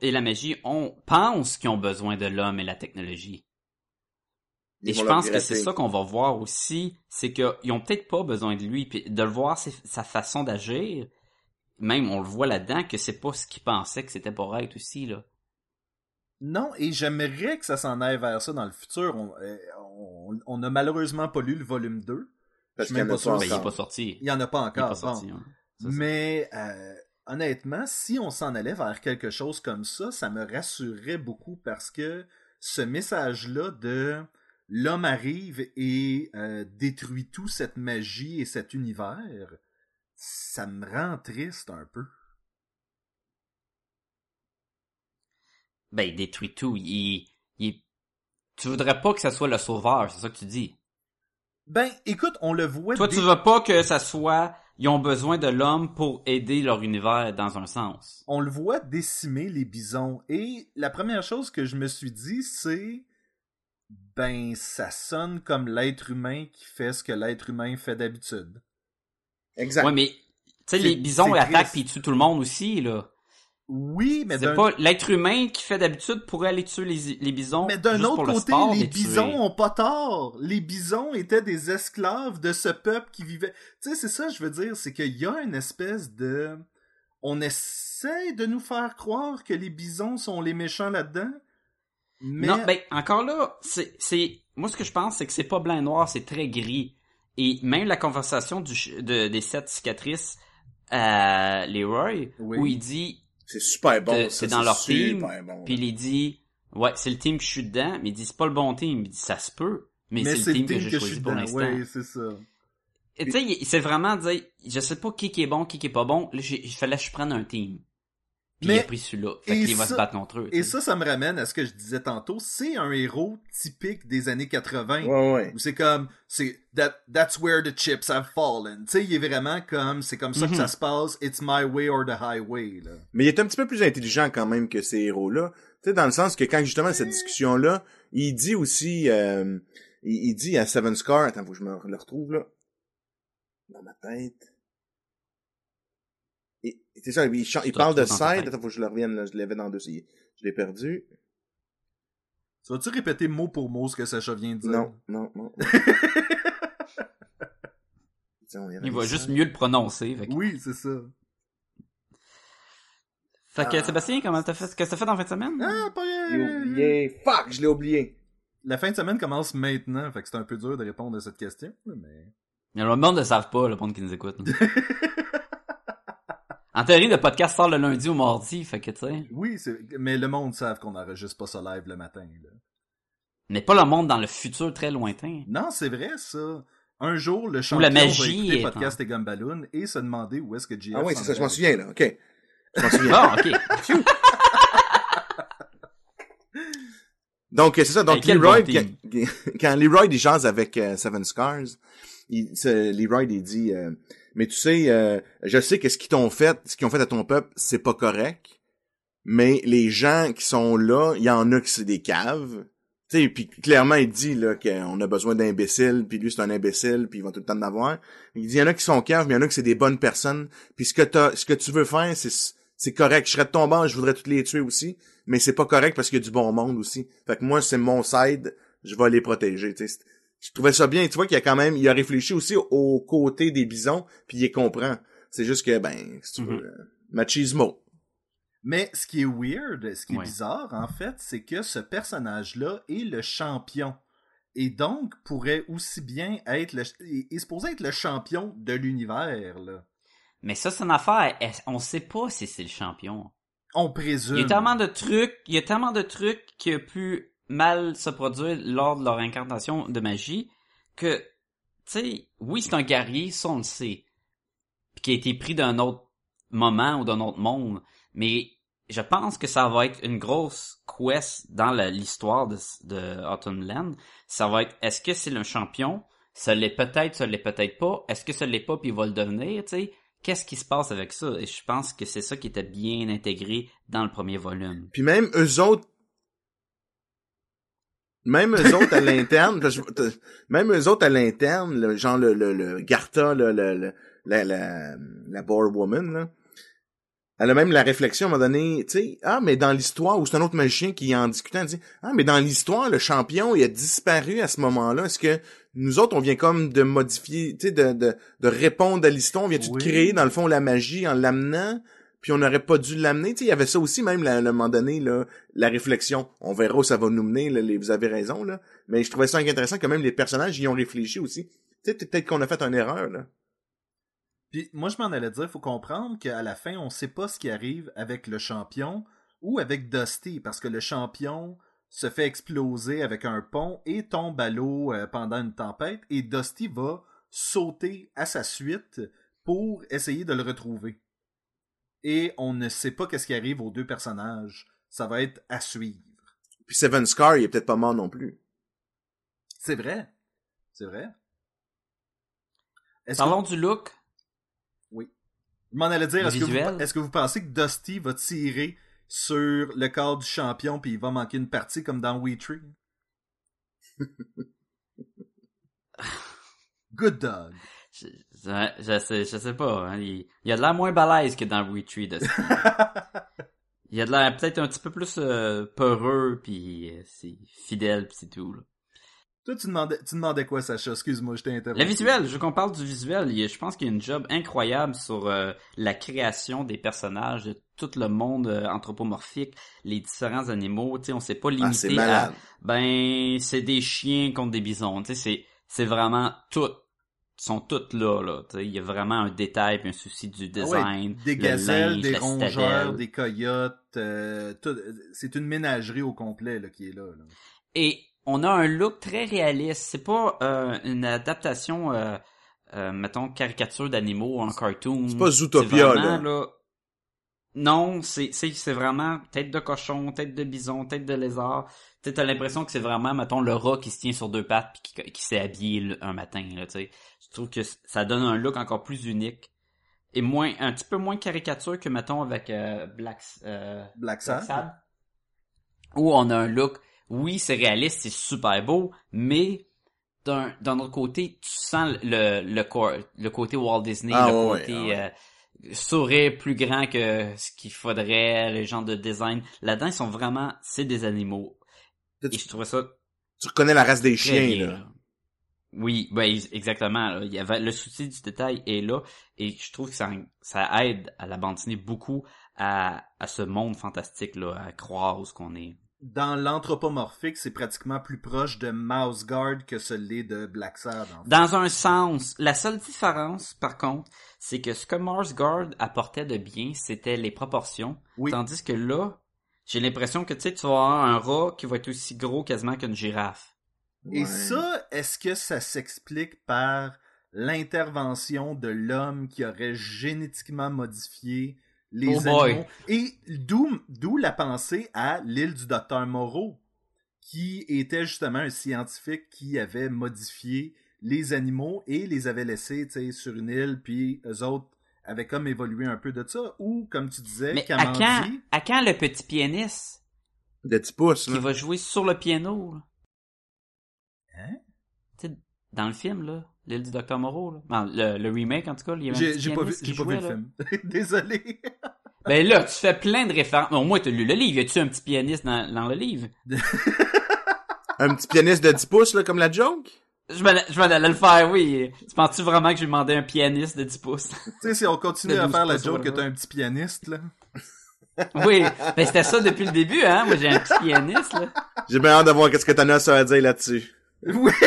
et la magie on pense qu'ils ont besoin de l'homme et la technologie. Ils Et je pense que c'est ça qu'on va voir aussi, c'est qu'ils ont peut-être pas besoin de lui, puis de le voir c'est- sa façon d'agir, même on le voit là-dedans que c'est pas ce qu'ils pensaient que c'était pour être aussi là. Non, et j'aimerais que ça s'en aille vers ça dans le futur. On, euh, on, on a malheureusement pas lu le volume 2. Parce Je qu'il même pas Ben, pas sorti. Il y en a pas Il est encore. pas sorti. bon. hein. Ça, Mais euh, honnêtement, si on s'en allait vers quelque chose comme ça, ça me rassurerait beaucoup parce que ce message-là de l'homme arrive et euh, détruit tout cette magie et cet univers, ça me rend triste un peu. Ben, il détruit tout. Il, il, tu voudrais pas que ça soit le sauveur, c'est ça que tu dis? Ben, écoute, on le voit. Toi, dès- tu veux pas que ça soit, ils ont besoin de l'homme pour aider leur univers dans un sens. on le voit décimer les bisons. Et la première chose que je me suis dit, c'est ben ça sonne comme l'être humain qui fait ce que l'être humain fait d'habitude. Exact. Ouais, mais, tu sais, les bisons, attaquent ils tuent tout le monde aussi, là. Oui, mais C'est pas, l'être humain qui fait d'habitude pourrait aller tuer les, les bisons. mais d'un autre pour le côté, sport les tuer. bisons ont pas tort. Les bisons étaient des esclaves de ce peuple qui vivait. Tu sais, c'est ça, je veux dire, c'est qu'il y a une espèce de. On essaie de nous faire croire que les bisons sont les méchants là-dedans. Mais Non, ben, encore là, c'est, c'est, moi, ce que je pense, c'est que c'est pas blanc et noir, c'est très gris. Et même la conversation du, de, des sept cicatrices à Leroy, Oui. où il dit, C'est super bon. que ça, c'est dans leur team, bon, puis il dit, ouais, c'est le team que je suis dedans, mais il dit, c'est pas le bon team. Il dit, ça se peut, mais, c'est le team que j'ai choisi pour dedans. l'instant. Ouais, c'est ça. Et tu sais, il- c'est vraiment dire, je sais pas qui qui est bon, qui qui est pas bon, là, il fallait que je prenne un team. Puis Mais- il a pris celui-là. Fait et qu'il va ça- se battre contre eux. Et ça, ça me ramène à ce que je disais tantôt. C'est un héros typique des années 80. Ouais, ouais. Où c'est comme, c'est, that, that's where the chips have fallen. Tu sais, il est vraiment comme, c'est comme ça que ça se passe. It's my way or the highway, là. Mais il est un petit peu plus intelligent quand même que ces héros-là. Tu sais, dans le sens que quand justement cette discussion-là, il dit aussi, euh, il, il dit à Seven Scar, attends, faut que je me le retrouve là, dans ma tête. C'est ça, il, parle de dans tête. attends, faut que je le revienne là, je l'avais dans deux, je l'ai perdu. Tu vas-tu répéter mot pour mot ce que Sacha vient de dire? Non, non, non. Il va juste mieux le prononcer. Fait que, Oui, c'est ça. Fait que, Ah. Sébastien, comment t'as fait? Qu'est-ce que t'as fait en fin de semaine? Ah, pas J'ai oublié. Fuck, je l'ai oublié. La fin de semaine commence maintenant, fait que c'est un peu dur de répondre à cette question, mais... Le monde ne le savent pas, le monde qui nous écoute. en théorie, le podcast sort le lundi ou mardi, fait que, tu sais. Oui, mais le monde savent qu'on enregistre pas ça live le matin, là. Mais pas le monde dans le futur très lointain. Non, c'est vrai, ça. Un jour, le Où champion la magie va écouter est podcast et Gumballoon et se demander où est-ce que JF Ah oui, c'est ça, je m'en souviens là, ok. Je m'en souviens. Ah, ok. Donc, c'est ça. Donc, Leroy, bon quand, Leroy il jase avec euh, Seven Scars, il, Leroy, il dit, euh, mais tu sais, euh, je sais que ce qu'ils t'ont fait, ce qu'ils ont fait à ton peuple, c'est pas correct, mais les gens qui sont là, il y en a qui c'est des caves. Tu sais, puis clairement, il dit là qu'on a besoin d'imbéciles, puis lui c'est un imbécile, puis il va tout le temps en avoir. Il dit il y en a qui sont caves, mais il y en a qui c'est des bonnes personnes. Puis ce que tu veux faire, c'est c'est correct. Je serais de je voudrais toutes les tuer aussi, mais c'est pas correct parce qu'il y a du bon monde aussi. Fait que moi, c'est mon side, je vais les protéger. Je trouvais ça bien. Tu vois qu'il y a quand même, il a réfléchi aussi au côté des bisons, puis il les comprend. C'est juste que ben, si tu veux, Mhm. euh, machismo. Mais ce qui est weird, ce qui est Ouais. bizarre, en fait, c'est que ce personnage-là est le champion. Et donc, pourrait aussi bien être le, est est supposé être le champion de l'univers, là. Mais ça, c'est une affaire. On sait pas si c'est le champion. On présume. Il y a tellement de trucs, il y a tellement de trucs qui ont pu mal se produire lors de leur incarnation de magie que, tu sais, oui, c'est un guerrier, ça on le sait. Qui a été pris d'un autre moment ou d'un autre monde. Mais je pense que ça va être une grosse quest dans l'histoire de, de Autumn Land. Ça va être, est-ce que c'est le champion? Ça l'est peut-être, ça l'est peut-être pas. Est-ce que ça l'est pas puis il va le devenir, tu sais? Qu'est-ce qui se passe avec ça? Et je pense que c'est ça qui était bien intégré dans le premier volume. Puis même eux autres, même eux autres à l'interne, même eux autres à l'interne, le- genre le, le, le Garta, le, le- la, la, la Boar Woman, là, elle a même la réflexion à un moment donné, tu sais, ah, mais dans l'histoire, ou c'est un autre magicien qui en discutant dit, ah, mais dans l'histoire, le champion, il a disparu à ce moment-là. Est-ce que nous autres, on vient comme de modifier, tu sais, de, de, de répondre à l'histoire, on vient de Oui. créer, dans le fond, la magie en l'amenant? Puis on n'aurait pas dû l'amener. Tu il y avait ça aussi même, à un moment donné, la réflexion. On verra où ça va nous mener, vous avez raison, là. Mais je trouvais ça intéressant que même les personnages y ont réfléchi aussi. Tu sais, peut-être qu'on a fait une erreur, là. Puis moi, je m'en allais dire, faut comprendre qu'à la fin, on sait pas ce qui arrive avec le champion ou avec Dusty, parce que le champion se fait exploser avec un pont et tombe à l'eau euh, pendant une tempête, et Dusty va sauter à sa suite pour essayer de le retrouver. Et on ne sait pas qu'est-ce qui arrive aux deux personnages. Ça va être à suivre. Puis Seven Scar, il est peut-être pas mort non plus. C'est vrai. C'est vrai. Est-ce que- Parlons du look. Je m'en allais dire, est-ce que, vous, est-ce que vous pensez que Dusty va tirer sur le corps du champion puis il va manquer une partie comme dans We Tree? Good dog. Je, je, sais, je sais pas. hein, Il, il a de l'air moins balèze que dans Retreat. de Il a de l'air peut-être un petit peu plus euh, peureux, puis euh, c'est fidèle, puis c'est tout. Là. Toi, tu demandais, tu demandais quoi, Sacha? Excuse-moi, je t'ai interrompu. Le visuel, je veux qu'on parle du visuel. Il je pense qu'il y a une job incroyable sur euh, la création des personnages, de tout le monde anthropomorphique, les différents animaux. Tu sais, on s'est pas Ah, limité à ben c'est des chiens contre des bisons. Tu sais, c'est c'est vraiment tout sont toutes là là. Il y a vraiment un détail puis un souci du Ah ouais, design, des le gazelles, linge, des rongeurs, des coyotes, euh, c'est une ménagerie au complet là, qui est là. là. Et on a un look très réaliste. C'est pas euh, une adaptation, euh, mettons, caricature d'animaux en cartoon. C'est pas Zootopia, vraiment, là. Non, c'est vraiment tête de cochon, tête de bison, tête de lézard. Tu t'as l'impression que c'est vraiment, mettons, le rat qui se tient sur deux pattes puis qui, qui s'est habillé un matin. Là, tu sais. Je trouve que ça donne un look encore plus unique et moins un petit peu moins caricature que mettons avec euh, Black euh, Black Black Sad. Où on a un look, oui, c'est réaliste, c'est super beau, mais d'un d'un autre côté, tu sens le le, le côté Walt Disney, Ah, le ouais, côté ouais. euh, sourire plus grand que ce qu'il faudrait, les gens de design. Là-dedans, ils sont vraiment, c'est des animaux. Tu, Et je trouvais ça tu reconnais la race des chiens, bien, là. là. Oui, ben ex- exactement. là. Il y avait le souci du détail est là et je trouve que ça, ça aide à la bande dessinée beaucoup à, à ce monde fantastique là, à croire où ce qu'on est. Dans l'anthropomorphique, c'est pratiquement plus proche de Mouse Guard que celui de Black en fait. Dans un sens, la seule différence, par contre, c'est que ce que Mars Guard apportait de bien, c'était les proportions. Oui. Tandis que là, j'ai l'impression que tu sais, tu vas avoir un rat qui va être aussi gros quasiment qu'une girafe. Et ça, est-ce que ça s'explique par l'intervention de l'homme qui aurait génétiquement modifié les Oh boy. animaux? Et d'où, d'où la pensée à l'île du docteur Moreau, qui était justement un scientifique qui avait modifié les animaux et les avait laissés tu sais, sur une île, puis eux autres avaient comme évolué un peu de ça. Ou, comme tu disais, Mais à quand, à quand le petit pianiste qui là. va jouer sur le piano? Hein? Tu sais, dans le film, là, l'île du Docteur Moreau, là. Non, le, le remake, en tout cas, il y avait un J'ai, pas vu, pianiste qui j'ai pas vu le là. film. Désolé. Ben là, tu fais plein de références. Au moins, t'as lu le livre. Y a-tu un petit pianiste dans, dans le livre? Un petit pianiste de 10 pouces, là, comme la joke? Je m'en allais le faire, oui. Tu penses-tu vraiment que j'ai demandé un pianiste de 10 pouces? Tu sais, si on continue à 12 faire la joke que t'as un petit pianiste, là. oui. Ben c'était ça depuis le début, hein. Moi, j'ai un petit pianiste, là. J'ai bien hâte de voir qu'est-ce que t'en as à dire là-dessus. Oui.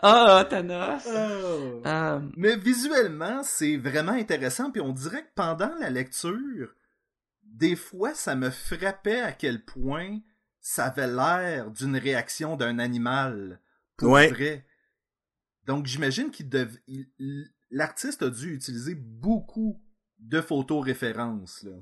Ah, Thanos! Oh. Euh, Mais visuellement, c'est vraiment intéressant, puis on dirait que pendant la lecture, des fois, ça me frappait à quel point ça avait l'air d'une réaction d'un animal. Pour Ouais. vrai. Donc, j'imagine qu'il dev... l'artiste a dû utiliser beaucoup de photos références, là.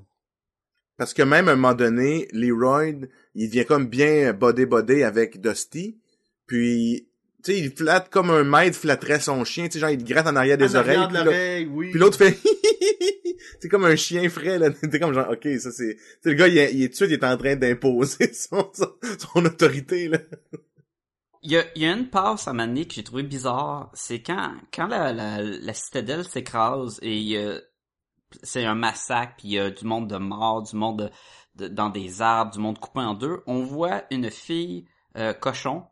Parce que même à un moment donné, Leroy, il devient comme bien bodé-bodé avec Dusty. Puis, tu sais, il flatte comme un maître flatterait son chien. Tu sais, genre, il te gratte en arrière des En oreilles. arrière de puis oui. Puis l'autre fait c'est comme un chien frais là, t'es comme genre OK, ça c'est tu sais, le gars il est, il est tout de suite il est en train d'imposer son, son, son autorité là. Il y a, il y a une passe à Mané que j'ai trouvé bizarre. C'est quand, quand la, la, la citadelle s'écrase et il y a- c'est un massacre, puis il y a du monde de mort, du monde de- de- dans des arbres, du monde coupé en deux. On voit une fille euh, cochon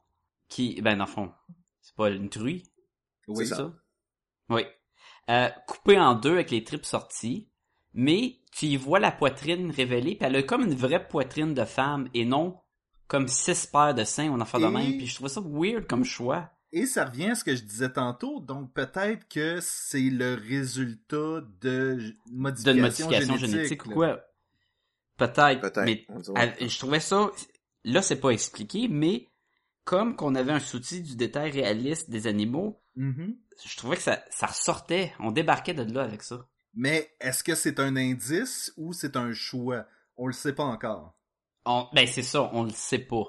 qui, ben dans le fond, c'est pas une truie, Oui. c'est ça? Oui. Euh, coupée en deux avec les tripes sorties, mais tu y vois la poitrine révélée, puis elle a comme une vraie poitrine de femme et non comme six paires de seins ou en de Et- même. Puis je trouvais ça weird comme choix. Et ça revient à ce que je disais tantôt, donc peut-être que c'est le résultat de j- De modification, modification génétique. génétique quoi? Peut-être. Peut-être. Mais elle- je trouvais ça, là c'est pas expliqué, mais comme qu'on avait un souci du détail réaliste des animaux, Mhm. je trouvais que ça, ça ressortait. On débarquait de là avec ça. Mais est-ce que c'est un indice ou c'est un choix? On le sait pas encore. On, ben c'est ça, on le sait pas.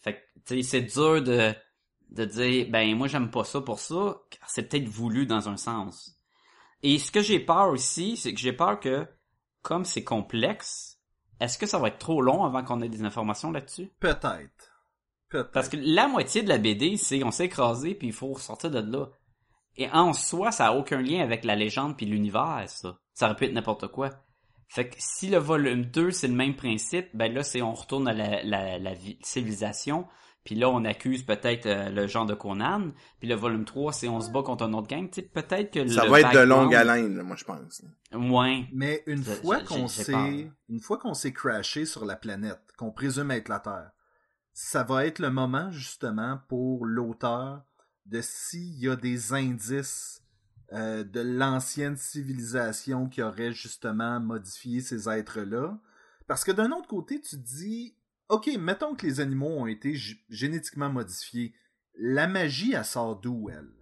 Fait que, tu sais, c'est dur de, de dire, ben moi j'aime pas ça pour ça, car c'est peut-être voulu dans un sens. Et ce que j'ai peur aussi, c'est que j'ai peur que, comme c'est complexe, est-ce que ça va être trop long avant qu'on ait des informations là-dessus? Peut-être. Peut-être. Parce que la moitié de la BD, c'est on s'est écrasé puis il faut sortir de là. Et en soi, ça a aucun lien avec la légende puis l'univers, ça. Ça aurait pu être n'importe quoi. Fait que si le volume 2, c'est le même principe, ben là, c'est on retourne à la, la, la vi- civilisation, puis là, on accuse peut-être euh, le genre de Conan, puis le volume 3, c'est on se bat contre un autre gang, tu sais, peut-être que Ça le va être de longue haleine là, moi je pense. Ouais. Mais une fois qu'on s'est, une fois qu'on s'est crashé sur la planète, qu'on présume être la Terre, ça va être le moment justement pour l'auteur de s'il y a des indices euh, de l'ancienne civilisation qui aurait justement modifié ces êtres-là. Parce que d'un autre côté, tu te dis, ok, mettons que les animaux ont été génétiquement modifiés. La magie, elle sort d'où, elle?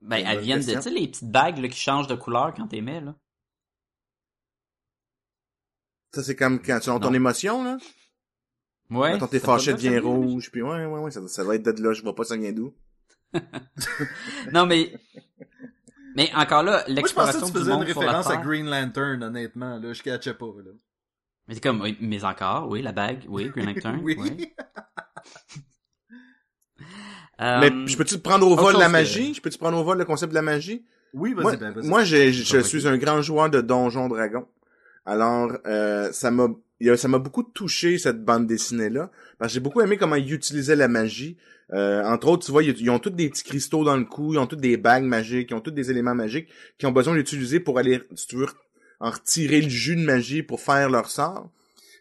Ben, elles viennent de, tu sais, les petites bagues là, qui changent de couleur quand t'es mets, là. Ça c'est comme quand tu as ton émotion là. Ouais. quand t'es fâché devient rouge puis ouais ouais ouais ça, ça doit être de là, je vois pas ça vient d'où. Non, mais... Mais encore là, Moi, je pensais l'exploration que tu du faisais une monde sur la référence à. Green Lantern, honnêtement. Là, je catchais pas. Là. Mais c'est comme, oui, mais encore, oui, la bague, oui, Green Lantern, oui. oui. Euh, Mais je peux-tu te prendre au vol la que- magie? Je peux-tu prendre au vol le concept de la magie? Oui, vas-y, Moi, ben, vas-y. moi j'ai- je suis un grand joueur de Donjon Dragon. Alors, euh, ça m'a, ça m'a beaucoup touché cette bande dessinée là, parce que j'ai beaucoup aimé comment ils utilisaient la magie. Euh, entre autres, tu vois, ils, ont tous des petits cristaux dans le cou, ils ont tous des bagues magiques, ils ont tous des éléments magiques qui ont besoin d'utiliser pour aller, si tu veux, en retirer le jus de magie pour faire leur sort.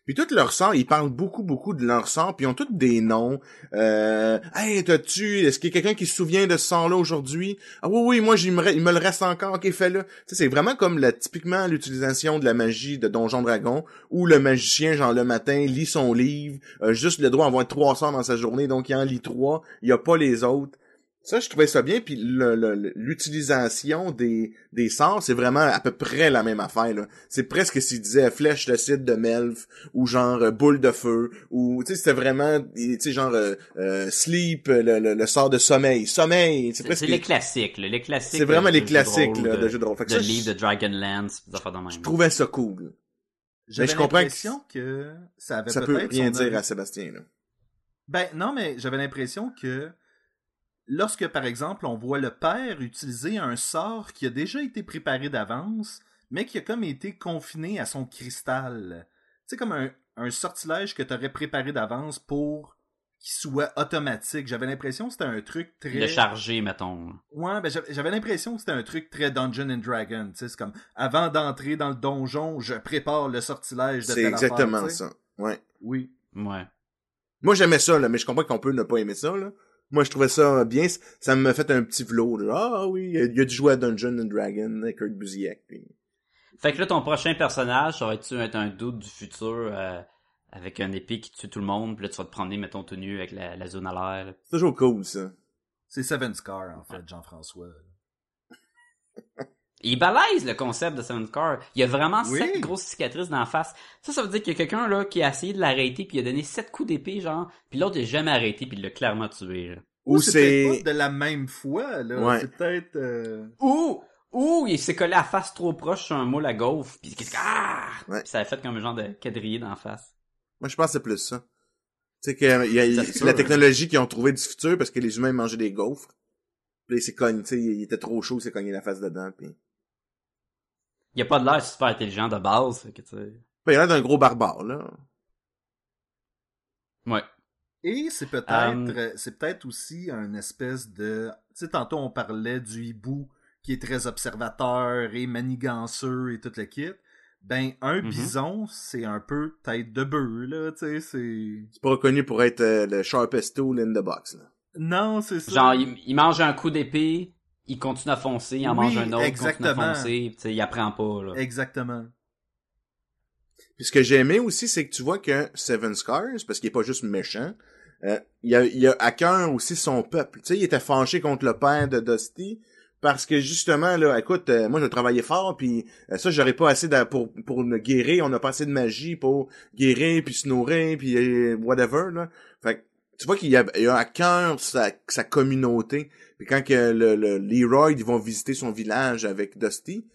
Puis tous leurs sorts, ils parlent beaucoup, beaucoup de leurs sorts, puis ils ont tous des noms. Euh, hey, t'as-tu, est-ce qu'il y a quelqu'un qui se souvient de ce sort-là aujourd'hui? Ah oui, oui, moi, il me le reste encore, ok, fais-le. C'est vraiment comme la, typiquement l'utilisation de la magie de Donjon Dragon, où le magicien, genre le matin, lit son livre, a juste le droit d'avoir trois sorts dans sa journée, donc il en lit trois, il y a pas les autres. Ça, je trouvais ça bien, puis le- le- l'utilisation des, des sorts, c'est vraiment à peu près la même affaire. là. C'est presque s'il disait flèche de cidre de Melf, ou genre euh, boule de feu, ou tu sais, c'était vraiment, tu sais, genre euh, euh, sleep, le, le, le sort de sommeil, sommeil, c'est presque... c'est les classiques, là, les classiques. C'est vraiment de- les de classiques rôle, là, de, jeux de rôle. Fait que de ça, livres je, de Dragonlance, des affaires de même. je trouvais ça cool. J'avais je comprends que l'impression que ça avait Ça peut rien dire à Sébastien. Là. Ben non, mais j'avais l'impression que lorsque, par exemple, on voit le père utiliser un sort qui a déjà été préparé d'avance, mais qui a comme été confiné à son cristal. C'est comme un, un sortilège que tu aurais préparé d'avance pour qui soit automatique. J'avais l'impression que c'était un truc très... Le charger, mettons. Ouais, ben j'avais l'impression que c'était un truc très Dungeon and Dragon. Tu sais, c'est comme, avant d'entrer dans le donjon, je prépare le sortilège de C'est exactement affaire, ça. Ouais. Oui. Ouais. Moi, j'aimais ça, là, mais je comprends qu'on peut ne pas aimer ça, là. Moi, je trouvais ça bien. Ça me fait un petit là. Ah oui, il a, il a dû jouer à Dungeon and Dragon avec Kurt Busiek. Puis... Fait que là, ton prochain personnage, ça aurait-tu être un doute du futur euh, avec un épée qui tue tout le monde, puis là, tu vas te promener, mettons, nu avec la, la zone à l'air. C'est toujours cool, ça. C'est Seven Scar, en fait, Jean-François. Il balèze le concept de Seven Scar. Il y a vraiment Oui. sept grosses cicatrices dans la face. Ça, ça veut dire qu'il y a quelqu'un là qui a essayé de l'arrêter puis il a donné sept coups d'épée, genre, puis l'autre il a jamais arrêté puis il l'a clairement tué. là. Ou c'est c'est... peut-être pas de la même fois, là. Ouais. C'est peut-être... euh, Ou, ou il s'est collé à la face trop proche sur un moule à gaufre puis ah! Ouais. Puis ça a fait comme un genre de quadrillé dans la face. Moi, je pense que c'est plus ça. Tu sais que il y a- peut, la hein. technologie qu'ils ont trouvé du futur parce que les humains mangeaient des gaufres. Puis là, il s'est cogné, tu sais, il était trop chaud, il s'est cogné la face dedans. Puis... Il a pas de l'air super intelligent de base, que. Ben, il a l'air d'un gros barbare, là. Ouais. Et c'est peut-être Um, euh, c'est peut-être aussi un espèce de tu sais tantôt on parlait du hibou qui est très observateur et maniganceux et tout le kit. Ben un Mhm. bison, c'est un peu tête de bœuf là, tu sais, c'est C'est pas reconnu pour être euh, le sharpest tool in the box, là. Non, c'est ça. Genre, il, il mange un coup d'épée, il continue à foncer, il en Oui, mange un autre, il continue exactement. à foncer, tu sais, il apprend pas, là. Exactement. Puis ce que j'ai aimé aussi, c'est que tu vois que Seven Scars, parce qu'il est pas juste méchant, euh, il, a, il a à cœur aussi son peuple. Tu sais, il était fâché contre le père de Dusty, parce que justement, là, écoute, euh, moi, je travaillais fort, puis euh, ça, j'aurais pas assez de, pour, pour me guérir, on n'a pas assez de magie pour guérir, puis se nourrir, puis euh, whatever, là. Fait que, tu vois qu'il a, il a à cœur sa, sa communauté. Puis quand que le, le Leroy, ils vont visiter son village avec Dusty,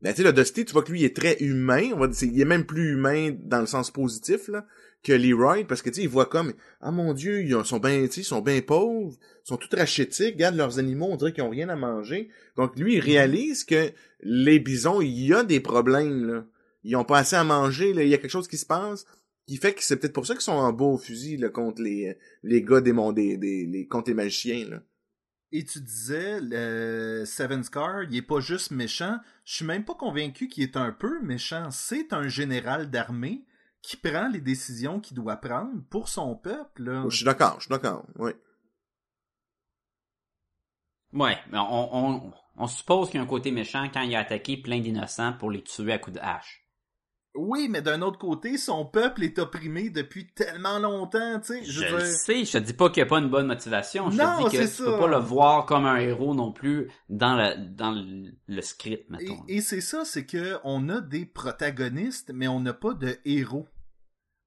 ben, tu sais, le Dusty, tu vois que lui, il est très humain. On va dire, il est même plus humain dans le sens positif, là, que Leroy, parce que, tu sais, il voit comme, ah, mon Dieu, ils ont- sont bien, ils sont bien pauvres, ils sont tout rachetés, regarde leurs animaux, on dirait qu'ils ont rien à manger. Donc, lui, il réalise que les bisons, il y a des problèmes, là. Ils ont pas assez à manger. Il y a quelque chose qui se passe, qui fait que c'est peut-être pour ça qu'ils sont en beau fusil, là, contre les, les gars des mondes, des, des, les, contre les magiciens, là. Et tu disais, le Seven Scar, il est pas juste méchant. Je suis même pas convaincu qu'il est un peu méchant. C'est un général d'armée qui prend les décisions qu'il doit prendre pour son peuple. Là. Je suis d'accord, je suis d'accord, oui. Ouais, mais on, on, on suppose qu'il y a un côté méchant quand il a attaqué plein d'innocents pour les tuer à coups de hache. Oui, mais d'un autre côté, son peuple est opprimé depuis tellement longtemps, tu sais. Je veux sais, je te dis pas qu'il n'y a pas une bonne motivation. Je Non, te dis que c'est tu ça. peux pas le voir comme un héros non plus dans le, dans le, le script, Et, mettons. et c'est ça, c'est que on a des protagonistes, mais on n'a pas de héros.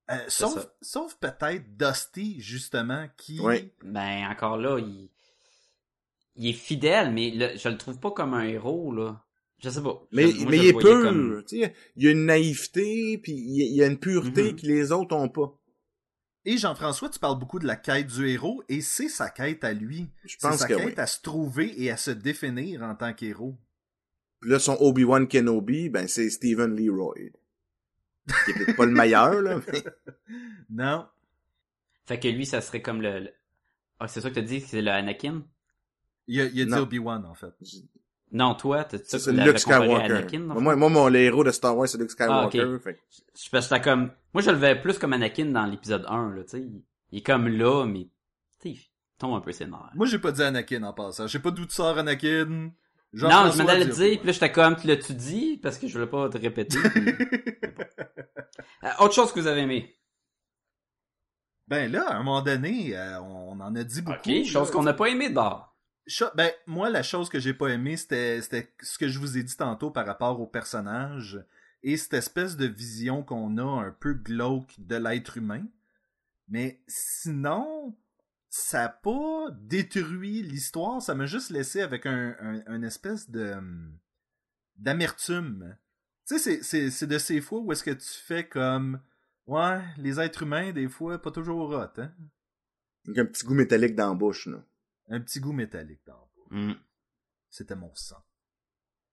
Euh, sauf ça. sauf peut-être Dusty, justement, qui... Oui. Ben, encore là, il, il est fidèle, mais le- je le trouve pas comme un héros, là. Je sais pas. Mais, moi, mais je il est pur, comme- tu sais, il y a une naïveté, puis il y a- une pureté Mhm. que les autres ont pas. Et Jean-François, tu parles beaucoup de la quête du héros, et c'est sa quête à lui. Je C'est pense sa que quête oui. à se trouver et à se définir en tant qu'héros. Puis là, son Obi-Wan Kenobi, ben c'est Stephen Leroy. Qui est peut-être pas le meilleur, là, mais... Non. Fait que lui, ça serait comme le... le- Ah, c'est ça que t'as dit, que c'est le Anakin? Il a, il a dit. Obi-Wan, en fait. Non, toi, t'as C'est Luke Skywalker. Anakin, moi, moi, mon le héros de Star Wars, c'est Luke Skywalker. Ah, ok. fait Je pense que comme... Moi, je le verrais plus comme Anakin dans l'épisode 1, là, tu sais. Il, il est comme là, mais... Tu sais, il tombe un peu ses nerfs. Moi, j'ai pas dit Anakin en passant. Je sais pas d'où tu sors Anakin. Non, je m'en allais le dire, puis là, j'étais comme, tu l'as-tu dit? Parce que je voulais pas te répéter. puis- Euh, autre chose que vous avez aimé? Ben là, à un moment donné, euh, on en a dit beaucoup. Ok, chose qu'on n'a pas aimé. Cha- Ben, moi, la chose que j'ai pas aimé, c'était ce que je vous ai dit tantôt par rapport au personnage et cette espèce de vision qu'on a un peu glauque de l'être humain. Mais sinon, ça a pas détruit l'histoire, ça m'a juste laissé avec un, un, espèce de hum, d'amertume. Tu sais, c'est de ces fois où est-ce que tu fais comme ouais, les êtres humains des fois pas toujours hot, hein? Avec un petit goût métallique dans la bouche, là. Un petit goût métallique dans le Hmm. C'était mon sang.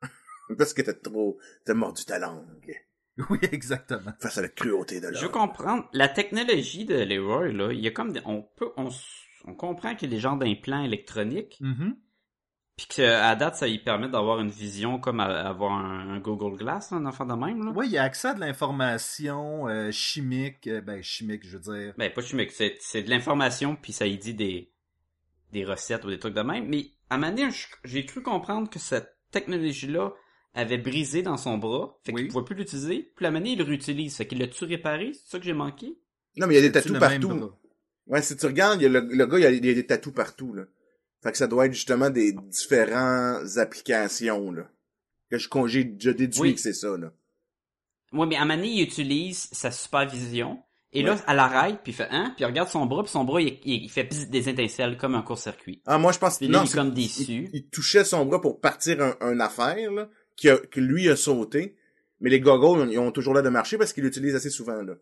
Parce que t'as trop... T'as mordu ta langue. Oui, exactement. Face à la cruauté de Je veux l'homme. comprendre. La technologie de Leroy, là, il y a comme des- on peut, on, comprend qu'il y a des genres d'implants électroniques, Mhm. puis qu'à date, ça lui permet d'avoir une vision comme à- avoir un, un Google Glass, un enfant de même, là. Oui, il y a accès à de l'information euh, chimique, euh, ben chimique, je veux dire. Ben, pas chimique, c'est, c'est de l'information, puis ça y dit des, des recettes ou des trucs de même. Mais à un moment donné, je- j'ai cru comprendre que cette technologie-là avait brisé dans son bras, fait Oui. qu'il pouvait plus l'utiliser. Puis à un moment donné, il le réutilise, fait qu'il l'a-tu réparé? C'est ça que j'ai manqué? Non, mais il y a des tatous partout. Ouais, si tu regardes, il y a le, le gars, il y a, il y a des tatous partout, là. Fait que ça doit être justement des différentes applications, là. Que je, j'ai déjà déduit Oui. que c'est ça, là. Ouais, mais à un moment donné, il utilise sa supervision. Et là, Ouais. elle arrête, puis il fait, hein? Puis il regarde son bras, puis son bras, il, il- fait des étincelles comme un court-circuit. Ah, moi, je pense que non, il est comme déçu. il touchait son bras pour partir un, un affaire, là, qui a- que lui a sauté. Mais les goggles, ils ont toujours l'air de marcher parce qu'ils l'utilisent assez souvent, là.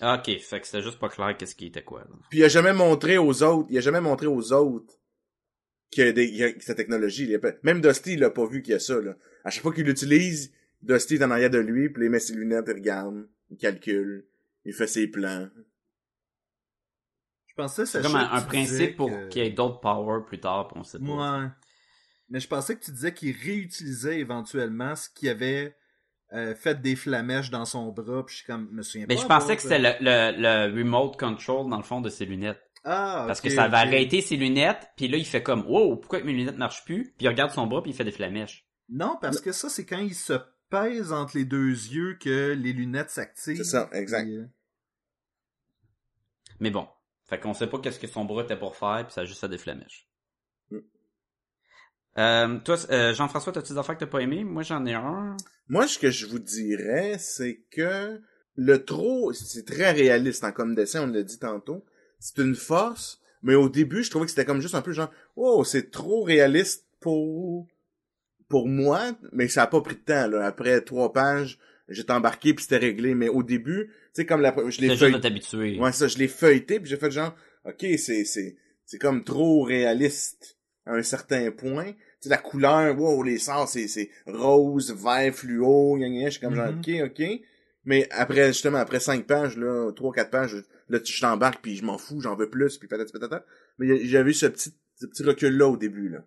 Ah, ok, fait que c'était juste pas clair qu'est-ce qui était quoi, là. Puis il a jamais montré aux autres, il a jamais montré aux autres qu'il y a, des, a cette technologie. Il a même Dusty, il a pas vu qu'il y a ça, là. À chaque fois qu'il l'utilise, Dusty est en arrière de lui, puis il met ses lunettes, il regarde, il calcule, il fait ses plans. Je pensais C'est Sacha, comme un, que principe pour que- qu'il y ait d'autres powers plus tard, puis on sait pas. Ouais. Mais je pensais que tu disais qu'il réutilisait éventuellement ce qu'il avait euh, fait des flamèches dans son bras, puis je suis comme, me souviens Mais pas. je pensais que c'était le, le, le remote control, dans le fond, de ses lunettes. Ah, Parce que ça avait ok. arrêté ses lunettes, puis là, il fait comme, wow, pourquoi que mes lunettes marchent plus? Puis il regarde son bras, puis il fait des flamèches. Non, parce que ça, c'est quand il se pèse entre les deux yeux que les lunettes s'activent. C'est ça, exact. Puis, euh, Mais bon. Fait qu'on sait pas qu'est-ce que son bras était pour faire, puis ça a juste fait des flamèches. Mm. Euh, toi, euh, Jean-François, t'as-tu des affaires que t'as pas aimé? Moi, j'en ai un. Moi, ce que je vous dirais, c'est que le trop, c'est très réaliste en comme dessin, on l'a dit tantôt. C'est une force, mais au début, je trouvais que c'était comme juste un peu genre, oh, c'est trop réaliste pour pour moi, mais ça a pas pris de temps. Là. Après trois pages, j'étais embarqué puis c'était réglé. Mais au début, tu sais, comme la, je l'ai feuilleté, ouais, ça, je l'ai feuilleté puis j'ai fait genre, ok, c'est c'est c'est comme trop réaliste à un certain point. Tu sais, la couleur, wow, les sorts, c'est, c'est rose, vert, fluo, gna, gna, je suis comme genre, Mhm. ok, ok. Mais après, justement, après cinq pages, là, trois, quatre pages, là, je t'embarque puis je m'en fous, j'en veux plus, puis patati patata. Mais j'avais eu ce petit, ce petit recul-là au début, là.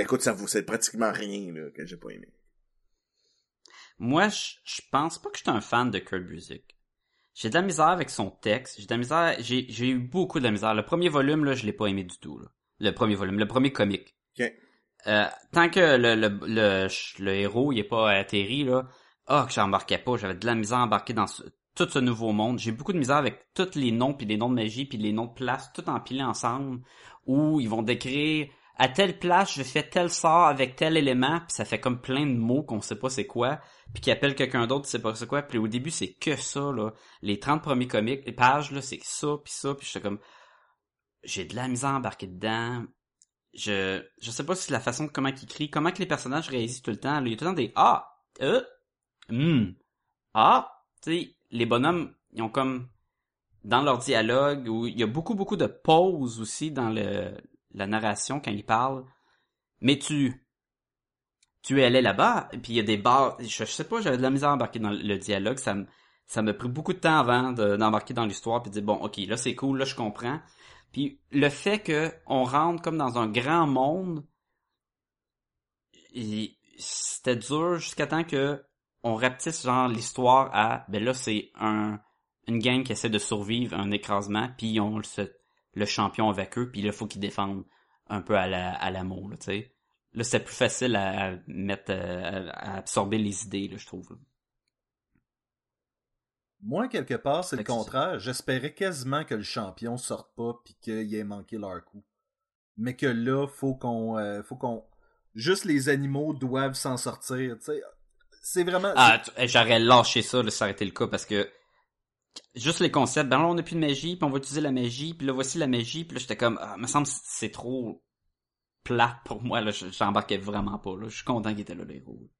Écoute, ça vaut, c'est pratiquement rien, là, que j'ai pas aimé. Moi, je, je pense pas que je suis un fan de Kurt Busiek. J'ai de la misère avec son texte. J'ai de la misère. J'ai, j'ai eu beaucoup de la misère. Le premier volume, là, je l'ai pas aimé du tout. Là. Le premier volume, le premier comique. Ok. Euh, tant que le, le, le, le héros il est pas atterri, là, ah, que j'embarquais pas. J'avais de la misère à embarquer dans ce- tout ce nouveau monde. J'ai beaucoup de misère avec tous les noms, puis les noms de magie, puis les noms de place, tout empilés ensemble, où ils vont décrire à telle place, je fais tel sort avec tel élément, puis ça fait comme plein de mots qu'on sait pas c'est quoi, puis qui appelle quelqu'un d'autre, c'est pas c'est quoi, puis au début c'est que ça là, les 30 premiers comics, les pages là, c'est ça puis ça, puis j'étais comme j'ai de la misère à embarquer dedans. Je je sais pas si la façon de comment il écrit, comment que les personnages réagissent tout le temps, il y a tout le temps des ah, euh, hmm, ah, tu sais, les bonhommes, ils ont comme dans leur dialogue où il y a beaucoup beaucoup de pauses aussi dans le la narration quand ils parlent. Mais tu tu es allé là-bas puis il y a des bars, je, je sais pas, j'avais de la misère à embarquer dans le dialogue, ça me ça m'a pris beaucoup de temps avant de- d'embarquer dans l'histoire puis de dire bon, OK, là c'est cool, là je comprends. Puis le fait que on rentre comme dans un grand monde c'était dur jusqu'à temps que on rapetisse genre l'histoire à ben là c'est un une gang qui essaie de survivre à un écrasement puis ils ont le, champion avec eux puis là faut qu'ils défendent un peu à la à l'amour là tu sais là c'est plus facile à, à mettre euh, à, à absorber les idées là je trouve là. Moi, quelque part, c'est le contraire. J'espérais quasiment que le champion sorte pas puis qu'il ait manqué leur coup. Mais que là, faut qu'on, euh, faut qu'on, juste les animaux doivent s'en sortir. Tu sais, c'est vraiment. ah j'aurais lâché ça là, ça aurait été le cas parce que juste les concepts ben là on a plus de magie puis on va utiliser la magie puis là voici la magie puis là j'étais comme ah, me semble que c'est trop plate pour moi là Je- j'embarquais vraiment pas là je suis content qu'il était là le héros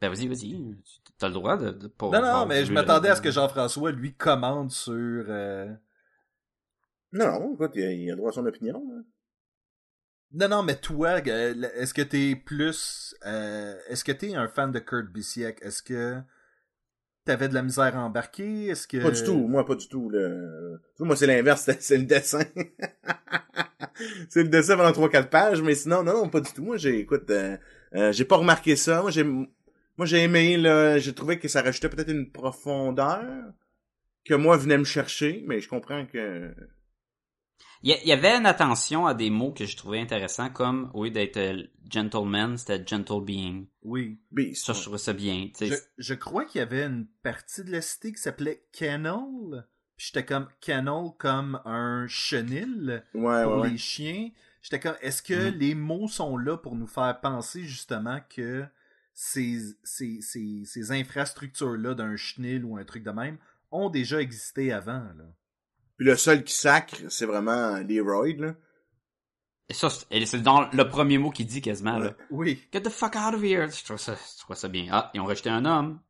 ben vas-y vas-y Tu- t'as le droit de, de pas non, non, mais je m'attendais à ce que Jean-François lui commande sur. euh, Non, non, écoute, il a, il a droit à son opinion, là. Non, non, mais toi, euh, est-ce que t'es plus... euh, est-ce que t'es un fan de Kurt Busiek? Est-ce que t'avais de la misère à embarquer? Est-ce que... Pas du tout, moi pas du tout. Vois, moi c'est l'inverse, c'est- c'est le dessin. c'est le dessin pendant 3-4 pages, mais sinon, non, non, pas du tout. Moi j'ai, écoute, euh, euh, j'ai pas remarqué ça. Moi j'ai moi j'ai aimé, là, j'ai trouvé que ça rajoutait peut-être une profondeur que moi venait me chercher, mais je comprends que... Il y, avait une attention à des mots que je trouvais intéressants, comme au lieu d'être euh, gentleman, c'était gentle being. Oui. Ça, je trouvais ça bien. Je, je crois qu'il y avait une partie de la cité qui s'appelait Kennel. Puis j'étais comme Kennel comme un chenil Ouais, pour ouais, ouais. les chiens. J'étais comme, est-ce que Mhm. les mots sont là pour nous faire penser justement que ces, ces, ces, ces infrastructures-là d'un chenil ou un truc de même ont déjà existé avant, là? Puis le seul qui sacre, c'est vraiment Leroy, là. Et ça, c'est dans le premier mot qu'il dit quasiment, là. Oui. Get the fuck out of here! Je trouve ça, je trouve ça bien. Ah, ils ont rejeté un homme.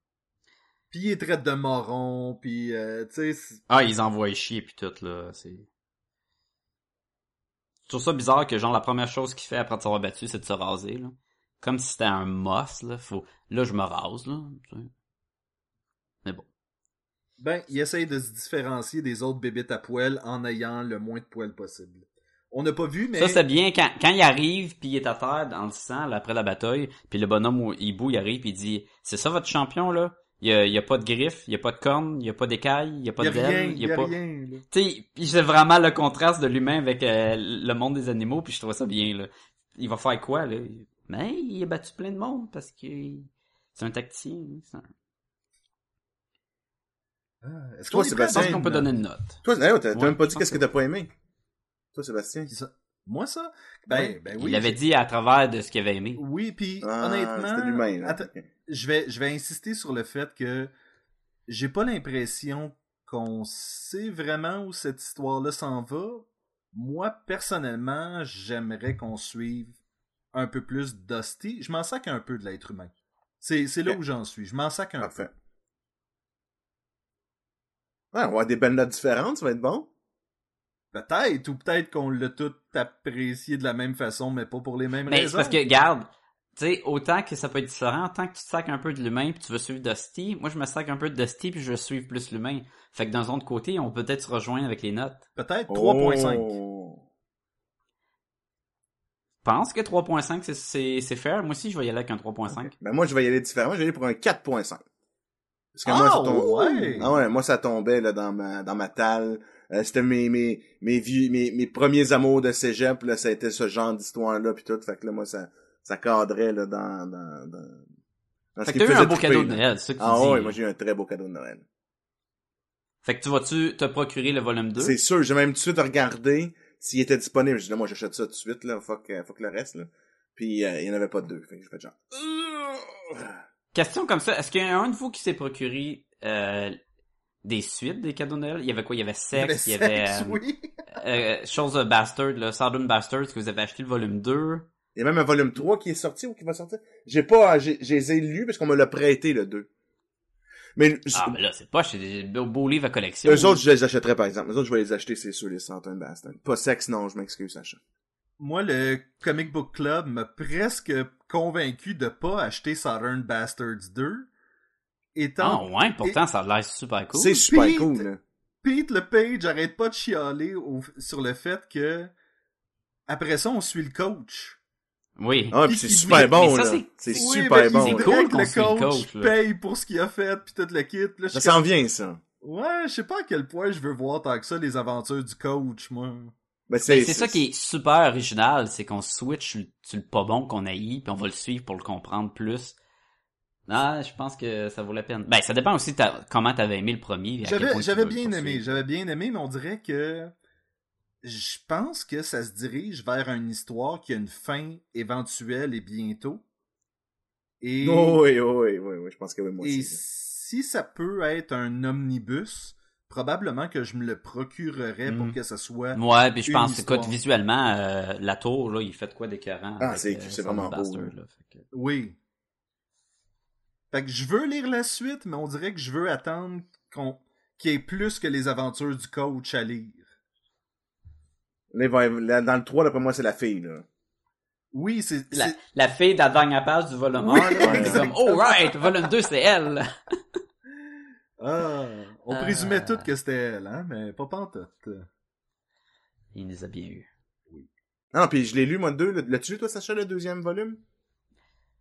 Puis il traite de moron, puis euh, tu sais... Ah, ils envoient chier puis tout, là. C'est. Je trouve ça bizarre que, genre, la première chose qu'il fait après s'avoir battu, c'est de se raser, là. Comme si c'était un moss, là. Faut... Là, je me rase, là. tu sais. Mais bon. Ben, il essaye de se différencier des autres bébites à poils en ayant le moins de poils possible. On n'a pas vu, mais... Ça, c'est bien quand, quand il arrive puis il est à terre dans le sang, là, après la bataille, puis le bonhomme hibou, il arrive puis il dit, c'est ça votre champion, là? Il y a, il y a pas de griffes, il y a pas de cornes, il y a pas d'écailles, il y a pas de d'ailes, y a pas... rien. Tu sais, c'est vraiment le contraste de l'humain avec euh, le monde des animaux, puis je trouve ça bien, là. Il va faire quoi, là? Mais il a battu plein de monde parce que c'est un tacticien. c'est un- Est-ce Toi, qu'on Sébastien, qu'on peut donner une note. Toi, t'as même pas dit qu'est-ce que que- t'as pas aimé. Toi, Sébastien. Qui ça? Moi, ça? Ben, ben oui. il avait j'ai- dit à travers de ce qu'il avait aimé. Oui, puis Ah, honnêtement... Je vais, je vais insister sur le fait que j'ai pas l'impression qu'on sait vraiment où cette histoire-là s'en va. Moi, personnellement, j'aimerais qu'on suive un peu plus Dusty. Je m'en sac un peu de l'être humain. C'est, c'est là où j'en suis. Je m'en sac un peu. Ouais, on va avoir des belles notes différentes, ça va être bon. Peut-être, ou peut-être qu'on l'a tout apprécié de la même façon, mais pas pour les mêmes Mais c'est raisons. parce que, garde, tu sais, autant que ça peut être différent, tant que tu te sacs un peu de l'humain puis tu veux suivre Dusty, moi je me sac un peu de Dusty puis je veux suivre plus l'humain. Fait que d'un autre côté, on peut peut-être se rejoindre avec les notes. Peut-être 3.5. Oh. Je pense que 3.5 c'est- c'est c'est fair. Moi aussi, je vais y aller avec un 3.5. Ben moi, je vais y aller différemment. Je vais y aller pour un 4.5. Parce que Ah, moi, ça tombe... ouais! Ah ouais, moi, ça tombait là, dans ma dans ma talle. Euh, C'était mes, mes, mes, vieux, mes, mes premiers amours de cégep. Là, ça a été ce genre d'histoire-là. Puis tout. Fait que là, moi, ça, ça cadrait là, dans... dans, dans, Fait que t'as eu un beau triper, cadeau de. Noël, c'est ça que tu Ah dis. ouais, moi, j'ai eu un très beau cadeau de Noël. Fait que tu vas-tu te procurer le volume 2? C'est sûr, j'ai même tout de suite regardé s'il était disponible. Dis, là, moi, j'achète ça tout de suite, là. Fuck, euh, fuck le reste, là. Puis, euh, il y en avait pas deux. Fait que j'ai fait genre... Question comme ça, est-ce qu'il y a un de vous qui s'est procuré euh, des suites des cadeaux de Noël? Il y avait quoi? Il y avait Sex, il y avait, sexe, euh, oui. euh, Chose of Bastard, là, Southern Bastard, que vous avez acheté le volume 2. Il y a même un volume 3 qui est sorti ou qui va sortir. J'ai pas, j'ai, j'ai les ai lus parce qu'on me l'a prêté, le 2. Mais, Ah, mais là, c'est pas, c'est des beaux, livres à collection. eux autres, je les achèterais, par exemple. Eux autres, je vais les acheter, c'est sûr, les Southern Bastard. Pas sexe, non, je m'excuse, Sacha. Moi, le Comic Book Club m'a presque convaincu de pas acheter Southern Bastards 2. Ah, Étant ouais, pourtant, ça a l'air super cool. C'est super Pete- cool, là. Pete Lepage arrête pas de chialer au- sur le fait que après ça, on suit le coach. Oui. Ah, Puis c'est super bon, là. c'est- C'est Oui, super mais bon, là. cool que qu'on le suit le coach, paye pour ce qu'il a fait puis tout le kit. Là, Ça s'en vient, ça. Ouais, je sais pas à quel point je veux voir tant que ça les aventures du coach, moi. Mais Ben, c'est ça qui est super original, c'est qu'on switch sur le- sur le pas bon qu'on haït, puis on va le suivre pour le comprendre plus. Ah, je pense que ça vaut la peine. Ben, ça dépend aussi de ta- comment t'avais aimé le premier. et J'avais bien aimé, j'avais bien aimé, mais on dirait que je pense que ça se dirige vers une histoire qui a une fin éventuelle et bientôt. Et, Oh, oui, oh, oui, oui, oui, je pense que oui, moi et aussi. là. si ça peut être un omnibus, probablement que je me le procurerais pour Mm. que ça soit Ouais, puis je une pense, écoute, histoire. visuellement, euh, la tour, là, il fait de quoi d'écœurant. Ah, c'est- euh, vraiment beau, Bastard, là. là. Fait que- Oui. Fait que je veux lire la suite, mais on dirait que je veux attendre qu'on qu'il y ait plus que les aventures du coach à lire. Dans le 3, d'après moi, c'est la fille, là. Oui, c'est... La, fille de la dernière page du volume 1, Oui, là, on est exactement. comme, oh right, volume 2, c'est elle. Ah, on présumait toutes que c'était elle, hein, mais pas pantoute. Il nous a bien eu. Non, puis je l'ai lu, moi, deux. là. L'as-tu lu, toi, Sacha, le deuxième volume?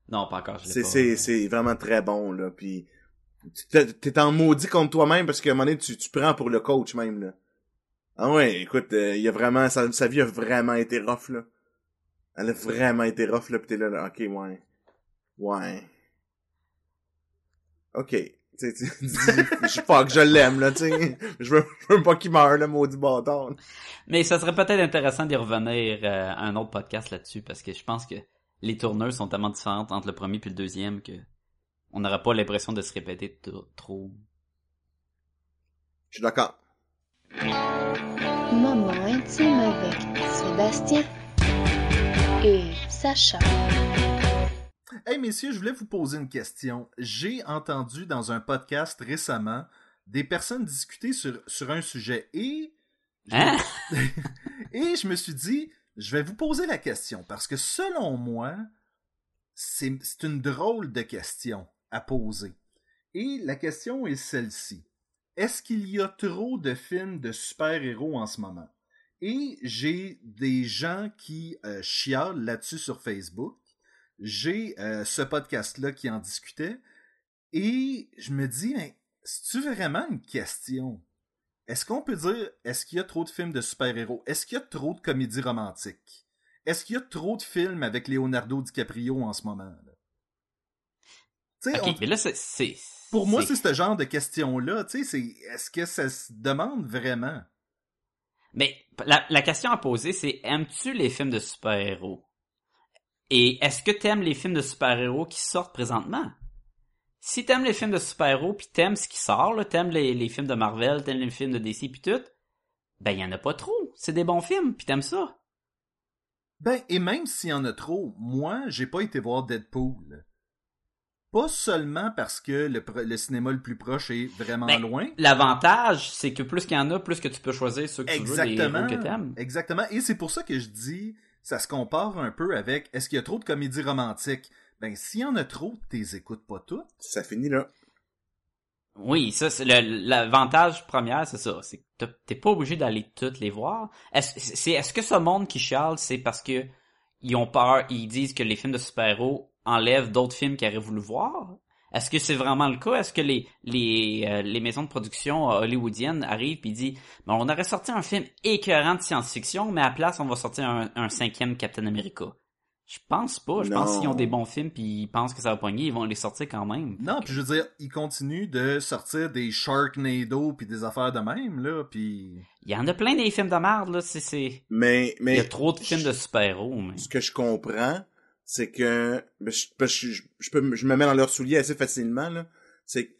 Non, pas encore, C'est, pas. c'est, c'est vraiment très bon, là. Puis t'es en maudit contre toi-même parce qu'à un moment donné, tu, tu prends pour le coach même, là. Ah ouais, écoute, euh, il a vraiment, sa, sa vie a vraiment été rough, là. Elle a vraiment été rough, là, pis t'es là, là, ok, ouais. Ouais. Ok. Tu sais, tu dis, je pas que je l'aime, là, tu sais. Je veux, je veux pas qu'il meure, le maudit bâtard. Mais ça serait peut-être intéressant d'y revenir euh, à un autre podcast là-dessus, parce que je pense que les tourneurs sont tellement différentes entre le premier puis le deuxième que on n'aurait pas l'impression de se répéter trop. Je suis d'accord. Moment intime avec Sébastien et Sacha. Hey messieurs, je voulais vous poser une question. J'ai entendu dans un podcast récemment des personnes discuter sur, sur un sujet et Hein? et je me suis dit, je vais vous poser la question parce que selon moi, c'est c'est une drôle de question à poser. Et la question est celle-ci. Est-ce qu'il y a trop de films de super-héros en ce moment? Et j'ai des gens qui euh, chialent là-dessus sur Facebook. J'ai euh, ce podcast-là qui en discutait. Et je me dis, mais c'est-tu vraiment une question? Est-ce qu'on peut dire, est-ce qu'il y a trop de films de super-héros? Est-ce qu'il y a trop de comédies romantiques? Est-ce qu'il y a trop de films avec Leonardo DiCaprio en ce moment? là? On- mais là, c'est... pour moi, c'est ce genre de question-là. Est-ce que ça se demande vraiment? Mais la, la question à poser, c'est aimes-tu les films de super-héros? Et est-ce que t'aimes les films de super-héros qui sortent présentement? Si t'aimes les films de super-héros pis t'aimes ce qui sort, là, t'aimes les, les films de Marvel, t'aimes les films de DC pis tout, ben y en a pas trop. C'est des bons films pis t'aimes ça. Ben, et même s'il y en a trop, moi, j'ai pas été voir Deadpool. Pas seulement parce que le, cinéma le plus proche est vraiment Ben, loin. L'avantage, c'est que plus qu'il y en a, plus que tu peux choisir ceux que tu veux, des Exactement. héros que t'aimes. Exactement. Et c'est pour ça que je dis, ça se compare un peu avec est-ce qu'il y a trop de comédies romantiques? Ben, s'il y en a trop, t'es écoutes pas toutes. Ça finit là. Oui, ça, c'est le- l'avantage premier, c'est ça. C'est que t'es pas obligé d'aller toutes les voir. Est-ce, c'est, est-ce que ce monde qui chiale, c'est parce que ils ont peur, ils disent que les films de super-héros enlèvent d'autres films qu'ils auraient voulu voir? Est-ce que c'est vraiment le cas? Est-ce que les, les, euh, les maisons de production euh, hollywoodiennes arrivent et disent, bon, on aurait sorti un film écœurant de science-fiction, mais à la place, on va sortir un, un cinquième Captain America. Je pense pas. Je pense qu'ils ont des bons films puis ils pensent que ça va pogner, ils vont les sortir quand même. Non, puis je veux dire, ils continuent de sortir des Sharknado puis des affaires de même, là, puis... Il y en a plein des films de merde, là. C'est, c'est... Mais, mais. Il y a trop de films de super-héros, mais... ce que je comprends, c'est que ben, je, parce que je, je peux, me- je me mets dans leurs souliers assez facilement là. C'est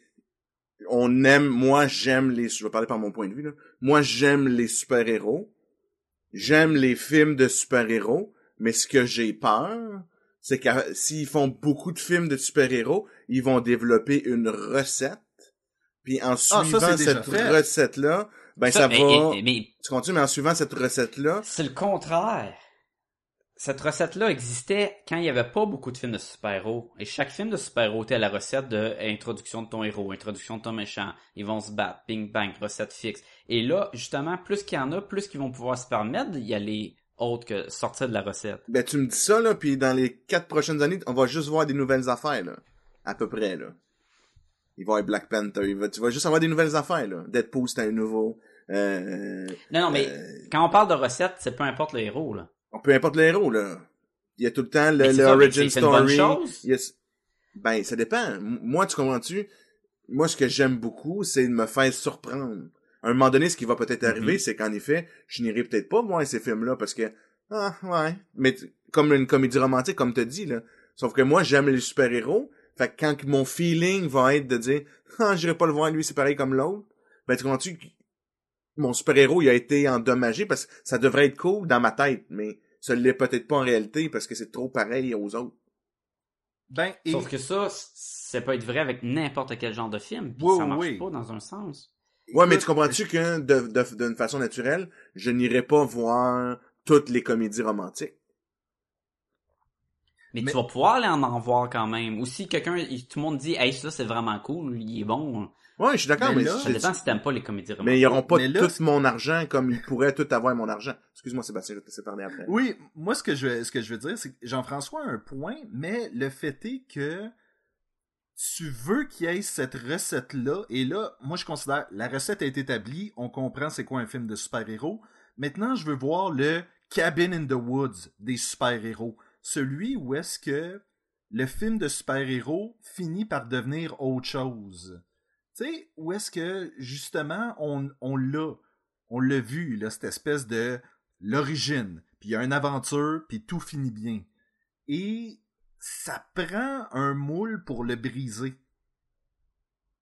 on aime, moi j'aime les, je vais parler par mon point de vue là. Moi j'aime les super héros, j'aime les films de super héros, mais ce que j'ai peur, c'est que s'ils font beaucoup de films de super héros, ils vont développer une recette. Puis en Ah, ça, suivant cette recette là, ben ça, mais, va. mais- mais Tu continues, mais en suivant cette recette là, c'est le contraire. Cette recette-là existait quand il n'y avait pas beaucoup de films de super-héros. Et chaque film de super-héros était la recette de introduction de ton héros, introduction de ton méchant. Ils vont se battre, bing bang, recette fixe. Et là, justement, plus qu'il y en a, plus qu'ils vont pouvoir se permettre d'y aller autre que sortir de la recette. Ben, tu me dis ça, là, puis dans les quatre prochaines années, on va juste voir des nouvelles affaires, là. À peu près, là. Il va y avoir Black Panther, il va, tu vas juste avoir des nouvelles affaires, là. Deadpool, c'est un nouveau. Euh, Non, non, mais euh, quand on parle de recette, c'est peu importe le héros, là. Peu importe le héros, là. Il y a tout le temps le, le origin une bonne story. chose. Ben, ça dépend. Moi, tu comprends-tu? Moi, ce que j'aime beaucoup, c'est de me faire surprendre. À un moment donné, ce qui va peut-être arriver, Mhm. c'est qu'en effet, je n'irai peut-être pas voir ces films-là parce que, ah, ouais. Mais comme une comédie romantique, comme t'as dit, là. Sauf que moi, j'aime les super-héros. Fait que quand mon feeling va être de dire, ah, j'irai pas le voir, lui, c'est pareil comme l'autre. Ben, tu comprends-tu? Mon super-héros, il a été endommagé parce que ça devrait être cool dans ma tête, mais ça l'est peut-être pas en réalité parce que c'est trop pareil aux autres. Ben, et... Sauf que ça, ça peut être vrai avec n'importe quel genre de film. Puis Oui, ça marche oui. pas dans un sens. Ouais, mais tu comprends-tu que de, de, d'une façon naturelle, je n'irai pas voir toutes les comédies romantiques? Mais, Mais- tu vas pouvoir aller en en voir quand même. Ou si quelqu'un, tout le monde dit, hey, ça c'est vraiment cool, il est bon. Ouais, je suis d'accord, Mais mais, là- Ça dépend si t'aimes pas les comédies romantiques. mais ils auront pas là, tout mon argent comme ils pourraient tout avoir mon argent. Excuse-moi, Sébastien, je vais te laisser parler après. Oui, moi ce que je ce que je veux dire, c'est que Jean-François a un point, mais le fait est que tu veux qu'il y ait cette recette-là, et là, moi je considère la recette est établie, on comprend c'est quoi un film de super-héros. Maintenant, je veux voir le Cabin in the Woods des super-héros. Celui où est-ce que le film de super-héros finit par devenir autre chose. Tu sais, où est-ce que justement on, on l'a, on l'a vu, là, cette espèce de l'origine, puis il y a une aventure, puis tout finit bien. Et ça prend un moule pour le briser.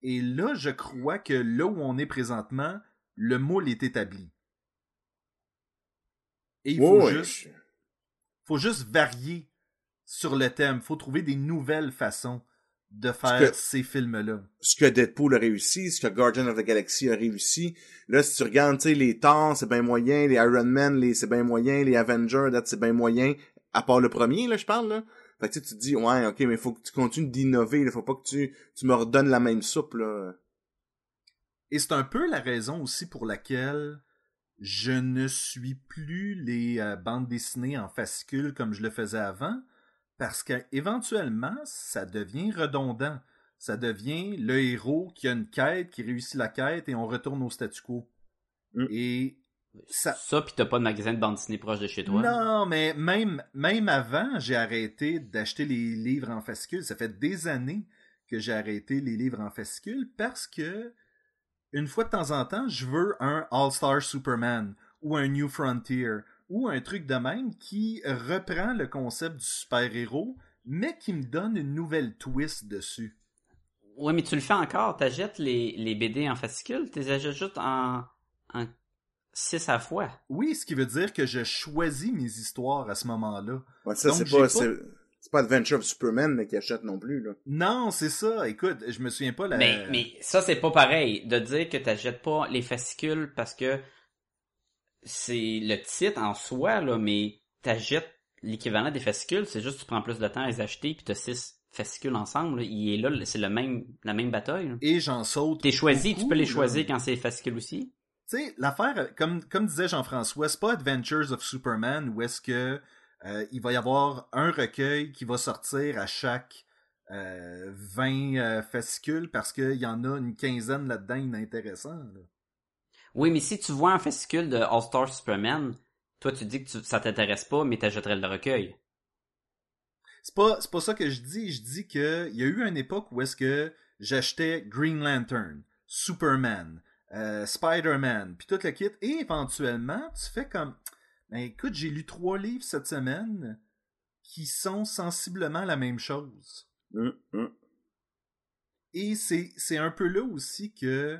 Et là, je crois que là où on est présentement, le moule est établi. Et il faut, juste, faut juste varier sur le thème. faut trouver des nouvelles façons de faire que- ces films-là. ce que Deadpool a réussi, ce que Guardian of the Galaxy a réussi. Là, si tu regardes, tu sais, les Thor, c'est bien moyen, les Iron Man, les, c'est bien moyen, les Avengers, c'est bien moyen, à part le premier, là, je parle, là. Fait que tu sais, tu te dis, ouais, ok, mais faut que tu continues d'innover, là, faut pas que tu, tu me redonnes la même soupe, là. Et c'est un peu la raison aussi pour laquelle je ne suis plus les euh, bandes dessinées en fascicules comme je le faisais avant, parce qu'éventuellement, ça devient redondant. Ça devient le héros qui a une quête, qui réussit la quête, et on retourne au statu quo. Mm. Et ça... Ça, pis t'as pas de magasin de bande dessinée proche de chez toi. Non, mais même, même avant, j'ai arrêté d'acheter les livres en fascicules. Ça fait des années que j'ai arrêté les livres en fascicules parce que, une fois de temps en temps, je veux un All-Star Superman ou un New Frontier ou un truc de même qui reprend le concept du super-héros, mais qui me donne une nouvelle twist dessus. Ouais, mais tu le fais encore. T'achètes les, les BD en fascicule, t'es achètes juste en, en 6 à la fois. Oui, ce qui veut dire que je choisis mes histoires à ce moment-là. Ouais, ça, Donc, c'est pas- c'est, pas Adventure of Superman, mais qui achète non plus, là. Non, c'est ça. Écoute, je me souviens pas la... Mais, mais ça, c'est pas pareil. De dire que t'achètes pas les fascicules parce que c'est le titre en soi, là, mais t'achètes l'équivalent des fascicules, c'est juste que tu prends plus de temps à les acheter puis t'as six fascicules ensemble, là. il est là, c'est le même, la même bataille. là. Et j'en saute. T'es choisi, tu peux les là. choisir quand c'est fascicule aussi. Tu sais, l'affaire, comme, comme disait Jean-François, c'est pas Adventures of Superman où est-ce que euh, il va y avoir un recueil qui va sortir à chaque euh, 20 euh, fascicules parce qu'il y en a une quinzaine là-dedans inintéressants. là. Oui, mais si tu vois un fascicule de All-Star Superman, toi tu dis que tu- ça t'intéresse pas, mais t'achèterais le recueil. C'est pas, c'est pas ça que je dis. Je dis que il y a eu une époque où est-ce que j'achetais Green Lantern, Superman, euh, Spider-Man, puis tout le kit, et éventuellement, tu fais comme, ben écoute, j'ai lu trois livres cette semaine qui sont sensiblement la même chose. Hum, hum. Et c'est, c'est un peu là aussi que,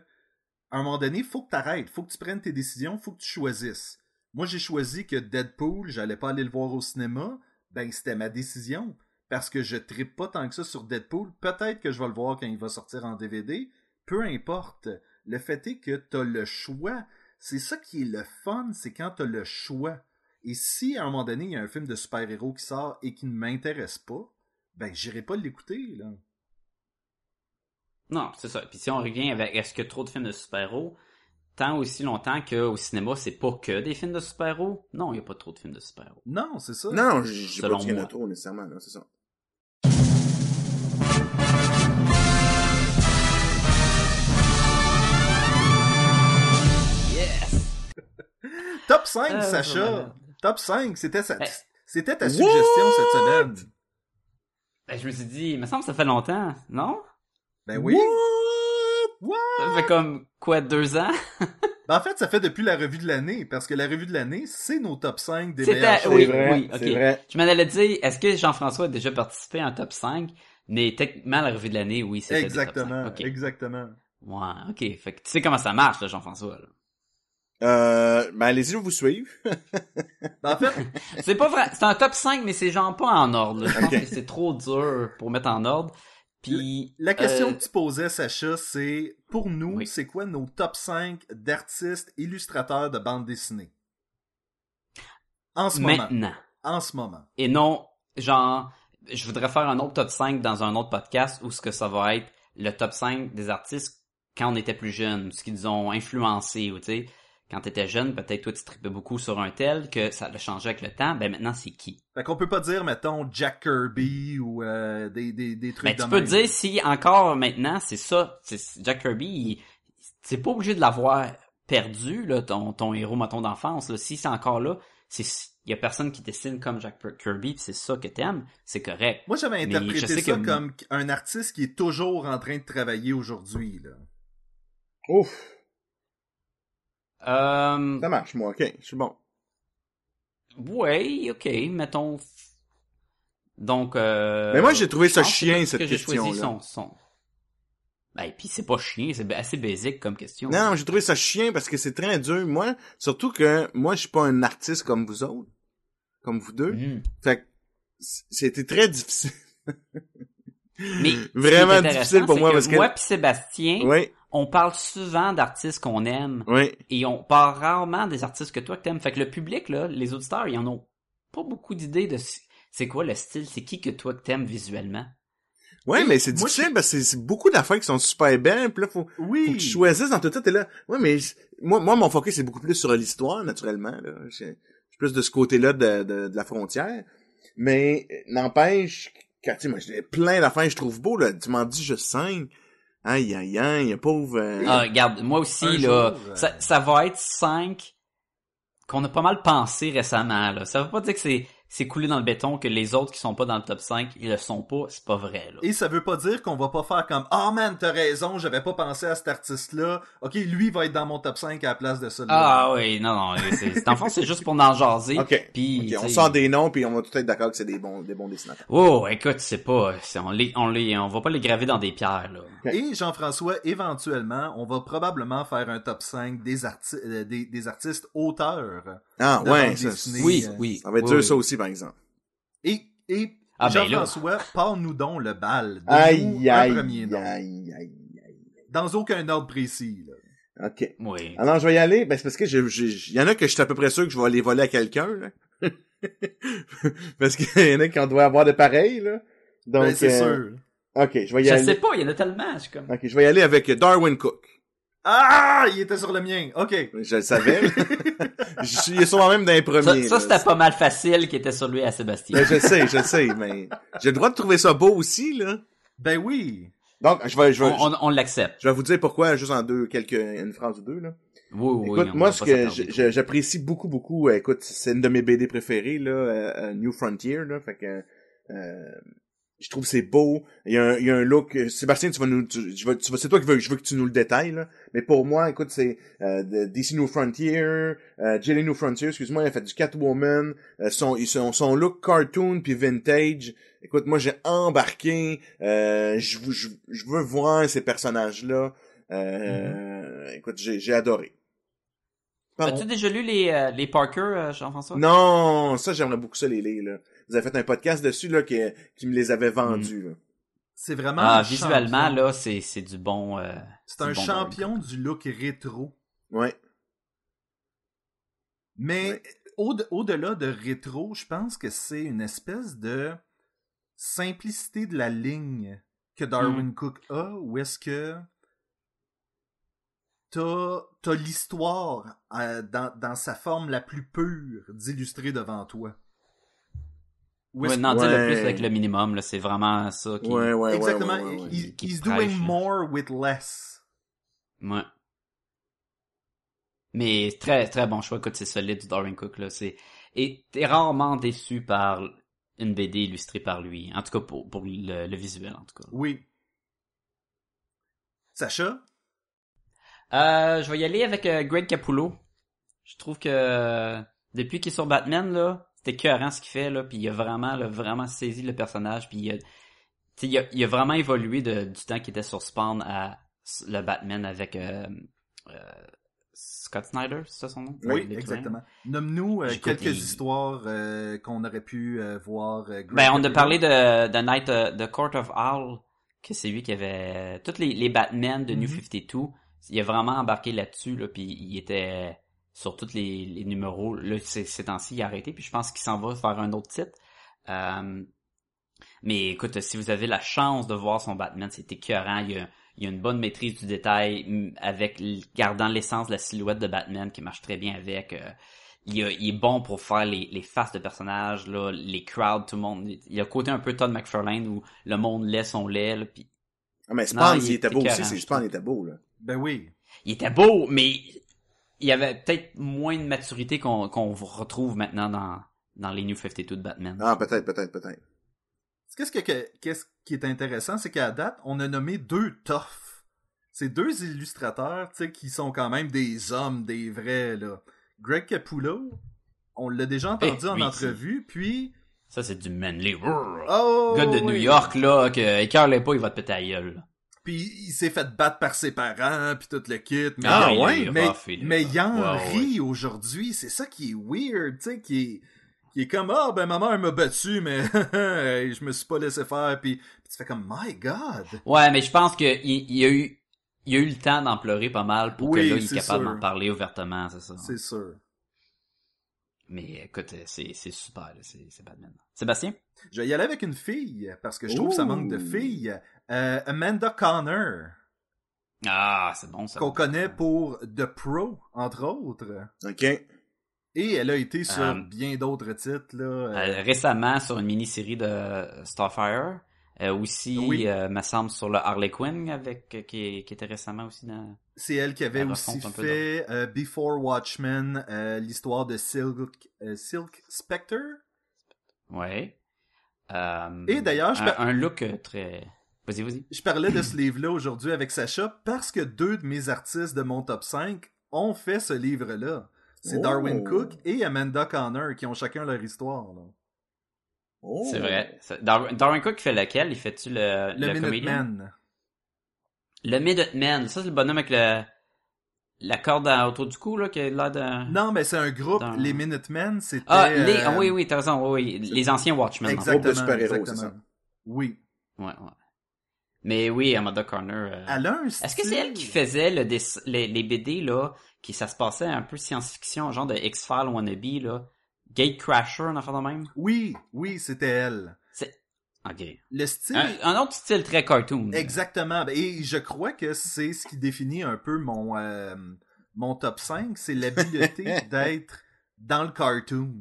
à un moment donné, faut que tu arrêtes, faut que tu prennes tes décisions, faut que tu choisisses. Moi, j'ai choisi que Deadpool, j'allais pas aller le voir au cinéma, ben c'était ma décision. Parce que je trippe pas tant que ça sur Deadpool. Peut-être que je vais le voir quand il va sortir en DVD. Peu importe. Le fait est que t'as le choix. C'est ça qui est le fun, c'est quand t'as le choix. Et si à un moment donné, il y a un film de super-héros qui sort et qui ne m'intéresse pas, ben j'irai pas l'écouter, là. Non, c'est ça. Puis si on revient avec est-ce que trop de films de super-héros, tant aussi longtemps qu'au cinéma, c'est pas que des films de super-héros? Non, il y a pas trop de films de super-héros. Non, c'est ça. Non, j'ai pas qu'il y en a trop, nécessairement, là, c'est ça. Top 5, Euh, Sacha. Top 5, c'était sa- Ben- c'était ta What? suggestion cette semaine. Ben, je me suis dit, il me semble que ça fait longtemps, non? Ben oui. What? Ça fait comme, quoi, deux ans? Ben, en fait, ça fait depuis la revue de l'année, parce que la revue de l'année, c'est nos top 5 des meilleurs C'est oui, shows. vrai, oui, c'est ok. vrai. Je m'en allais dire, est-ce que Jean-François a déjà participé en top 5? Mais techniquement, la revue de l'année, oui, c'était des top Exactement, 5. Ok. exactement. Ouais, ok. Fait que tu sais comment ça marche, là, Jean-François. là. Euh, ben, allez-y, je vous suivre. Ben, en fait, C'est pas vrai. C'est un top 5, mais c'est genre pas en ordre. là. Je pense que c'est trop dur pour mettre en ordre. Puis la question euh, que tu posais, Sacha, c'est pour nous, Oui. c'est quoi nos top 5 d'artistes illustrateurs de bande dessinée? En ce moment. maintenant. En ce moment. Et non, genre, je voudrais faire un autre top 5 dans un autre podcast où ce que ça va être le top 5 des artistes quand on était plus jeune, ce qu'ils ont influencé, ou tu sais, quand t'étais jeune, peut-être toi tu tripais beaucoup sur un tel, que ça a changé avec le temps, ben maintenant c'est qui? Fait qu'on peut pas dire, mettons, Jack Kirby ou euh, des, des, des trucs Ben, tu peux dire si encore maintenant, c'est ça, c'est Jack Kirby, il- c'est pas obligé de l'avoir perdu, là, ton, ton héros, mettons, d'enfance, là. Si c'est encore là, c'est, il y a personne qui dessine comme Jack Kirby pis c'est ça que t'aimes, c'est correct. Moi, j'avais Mais interprété je sais ça que- comme un artiste qui est toujours en train de travailler aujourd'hui. là. Ouf, Euh, ça marche, moi, ok, je suis bon. ouais, ok, mettons. Donc, euh, Mais moi, j'ai trouvé ça chien, cette que j'ai son, son... Ben, pis c'est pas chien, c'est assez basique comme question. Non, non, j'ai trouvé ça chien parce que c'est très dur. Moi, surtout que moi, je suis pas un artiste comme vous autres, comme vous deux. Mhm. Fait que c'était très difficile. Mais Vraiment difficile pour moi parce que- moi pis Sébastien, Oui, on parle souvent d'artistes qu'on aime oui. et on parle rarement des artistes que toi que t'aimes. Fait que le public là, les auditeurs, ils en ont pas beaucoup d'idées de c'est quoi le style, c'est qui que toi que t'aimes visuellement. Ouais, mais c'est moi, difficile parce que c'est- beaucoup d'affaires qui sont super belles, puis là, faut, Oui. faut que tu choisisses dans tout ça, t'es là. Ouais, mais moi, moi, mon focus, c'est beaucoup plus sur l'histoire, naturellement, là. Je je suis plus de ce côté-là de, de, de la frontière. Mais, euh, n'empêche, quand, tu sais, moi, j'ai plein d'affaires je trouve beau, là. Tu m'en dis juste cinq. Aïe, aïe, aïe, pauvre, euh, Ah, regarde, moi aussi Un là, jour, euh, ça, ça va être cinq qu'on a pas mal pensé récemment là. Ça veut pas dire que c'est c'est coulé dans le béton que les autres qui sont pas dans le top 5, ils le sont pas, c'est pas vrai là. Et ça veut pas dire qu'on va pas faire comme Ah man, t'as raison, j'avais pas pensé à cet artiste-là. Ok, lui va être dans mon top 5 à la place de celui-là. Ah oui, non non, c'est c'est- en fond c'est juste pour en jaser. Ok. Puis on sort des noms, puis on va tout être d'accord que c'est des bons, des bons dessinateurs. Oh, écoute, c'est pas, c'est- on les, on les, on va pas les graver dans des pierres là. Et Jean-François, éventuellement, on va probablement faire un top 5 des, arti- euh, des, des artistes auteurs. Ah, ouais, ça, dessinée. Oui, euh, oui. ça va être oui, dur, oui. ça aussi, par exemple. Et, et Ah, ben. Jean-François, parle-nous donc le bal. Aïe, aïe, premier nom. aïe, aïe, aïe. Dans aucun ordre précis. là. Ok. Oui. Alors, je vais y aller. Ben, c'est parce que je, je- il y en a que je suis à peu près sûr que je vais les voler à quelqu'un, parce qu'il y en a qui en doivent avoir de pareils, là. Donc, Ben, c'est euh, sûr. ok, je vais y Je aller. sais pas, il y en a tellement, je comme. Ok, je vais y aller avec Darwin Cook. Ah, il était sur le mien. Ok. Je le savais. je suis, il est sûrement même dans les Ça, c'était pas mal facile qui était sur lui à Sébastien. Ben, je sais, je sais, mais j'ai le droit de trouver ça beau aussi, là. Ben oui. Donc, je vais, je vais, on on, on l'accepte. je vais vous dire pourquoi, juste en deux, quelques, une phrase ou deux, là. Oui, oui. Écoute, on moi, ce que j'apprécie beaucoup, beaucoup, euh, écoute, c'est une de mes BD préférées, là, euh, euh, New Frontier, là, fait que, euh, je trouve que c'est beau. Il y a un, il y a un look, euh, Sébastien, tu vas nous, tu, je tu vas- c'est toi qui veux, je veux que tu nous le détailles, là. Mais pour moi, écoute, c'est, euh, DC New Frontier, euh, Jelly New Frontier, excuse-moi, il a fait du Catwoman, euh, son, son, son look cartoon puis vintage. Écoute, moi, j'ai embarqué, euh, je, veux- je, je veux voir ces personnages-là. Euh, écoute, j'ai, j'ai adoré. Pardon? As-tu déjà lu les, euh, les Parker, euh, Jean-François? Non, ça j'aimerais beaucoup ça les lire là. Vous avez fait un podcast dessus là qui, qui me les avait vendus là. C'est vraiment Ah, un visuellement, champion. là, c'est, c'est du bon, euh, C'est un bon champion du look rétro. Ouais. Mais Ouais. au- au-delà de rétro, je pense que c'est une espèce de simplicité de la ligne que Darwin Mm. Cook a, où est-ce que t'as as, l'histoire euh, dans, dans sa forme la plus pure d'illustrer devant toi. Où Ouais, non, dis le Ouais. plus avec le minimum, là, c'est vraiment ça qui... Ouais, ouais, ouais. Exactement. ouais, ouais, ouais. he- qui he's prêche, doing là. more with less. Ouais. Mais très très bon choix, écoute, c'est solide du Darwin Cook là, c'est et t'es rarement déçu par une BD illustrée par lui, en tout cas pour pour le, le visuel en tout cas. Oui. Sacha? Euh, je vais y aller avec euh, Greg Capullo. Je trouve que euh, depuis qu'il est sur Batman là, c'était écœurant ce qu'il fait là, puis il a vraiment là, vraiment saisi le personnage, puis il a, il a, il a vraiment évolué de, du temps qu'il était sur Spawn à le Batman avec euh, euh, Scott Snyder, c'est ça son nom? Oui, exactement. Nomme-nous euh, quelques il- histoires euh, qu'on aurait pu euh, voir. Ben, on a parlé de, de Night de Court of Owl, que c'est lui qui avait tous les, les Batman de New Mhm. 52. Il a vraiment embarqué là-dessus, là, puis il était sur tous les, les numéros. Là, ces, ces temps-ci, il a arrêté, puis je pense qu'il s'en va faire un autre titre. Euh, Mais écoute, si vous avez la chance de voir son Batman, c'est écœurant. Il y a, il y a une bonne maîtrise du détail, avec gardant l'essence de la silhouette de Batman qui marche très bien avec. euh, il, a- il est bon pour faire les, les faces de personnages, là, les crowds, tout le monde. Il y a le côté un peu Todd McFarlane où le monde laisse son lait, là, puis Ah, mais Spawn, Non, il il était beau aussi, c'est Spawn trouve. était beau, là. Ben oui. il était beau, mais il y avait peut-être moins de maturité qu'on qu'on retrouve maintenant dans, dans les New 52 de Batman. Ah, peut-être, peut-être, peut-être. Qu'est-ce que- que- qu'est-ce qui est intéressant, c'est qu'à date, on a nommé deux toughs. C'est deux illustrateurs, tu sais, qui sont quand même des hommes, des vrais, là. Greg Capullo, on l'a déjà entendu Eh, en oui, entrevue, puis... Ça, c'est du manly. Oh! gars de New. York, là, que écœure pas, il va te péter la gueule. Puis il s'est fait battre par ses parents, puis tout le kit. Mais, Ah, il ouais, mais, mais il en ouais. rit aujourd'hui. C'est ça qui est weird, tu sais, qui est, qui est comme, ah, ben, ma mère m'a battu, mais je me suis pas laissé faire. Puis, tu fais comme, my God. Ouais, mais je pense que il, il a eu, il a eu le temps d'en pleurer pas mal pour Oui, que là, il est capable d'en parler ouvertement, c'est ça. C'est sûr. Mais écoute, c'est, c'est super, c'est, Batman. Sébastien? Je vais y aller avec une fille, parce que je trouve que ça manque de filles. Euh, Amanda Connor, Ah, c'est bon, ça. qu'on connaît pour The Pro, entre autres. OK. Et elle a été sur Euh, bien d'autres titres, là. euh, Euh, récemment, sur une mini-série de Starfire. Euh, aussi, Oui. euh, me semble, sur le Harley Quinn, avec, euh, qui, qui était récemment aussi dans... C'est elle qui avait aussi fait euh, Before Watchmen, euh, l'histoire de Silk, euh, Silk Spectre. Ouais. Euh, Et d'ailleurs, je un, par- un look très... Vas-y, vas-y. Je parlais de ce livre-là aujourd'hui avec Sacha parce que deux de mes artistes de mon top 5 ont fait ce livre-là. C'est Oh. Darwin Cook et Amanda Connor qui ont chacun leur histoire. là. Oh. C'est vrai. Ça- Dar- Darwin Cook, fait lequel? Il fait-tu le, Le, le comédien? Minuteman. Le Minuteman. Ça, c'est le bonhomme avec le, la corde autour du cou, là, qui a l'air de... Non, mais c'est un groupe. Dans- Les Minutemen, c'était. Ah, les, euh, ah, oui, oui, t'as raison, oui, oui. Les anciens Watchmen. en fait. Groupe de Exactement. super-héros, c'est exactement. ça. Oui. Ouais, ouais. Mais oui, Amanda Corner. euh, Elle a un Est-ce que c'est elle qui faisait le dess- les, les BD, là, qui ça se passait un peu science-fiction, genre de X-Files wannabe, là? Gatecrasher, un affaire de même? Oui, oui, c'était elle. C'est... Ok. Le style. Un, un autre style très cartoon. Exactement. Et je crois que c'est ce qui définit un peu mon, euh, mon top 5, c'est l'habileté d'être dans le cartoon.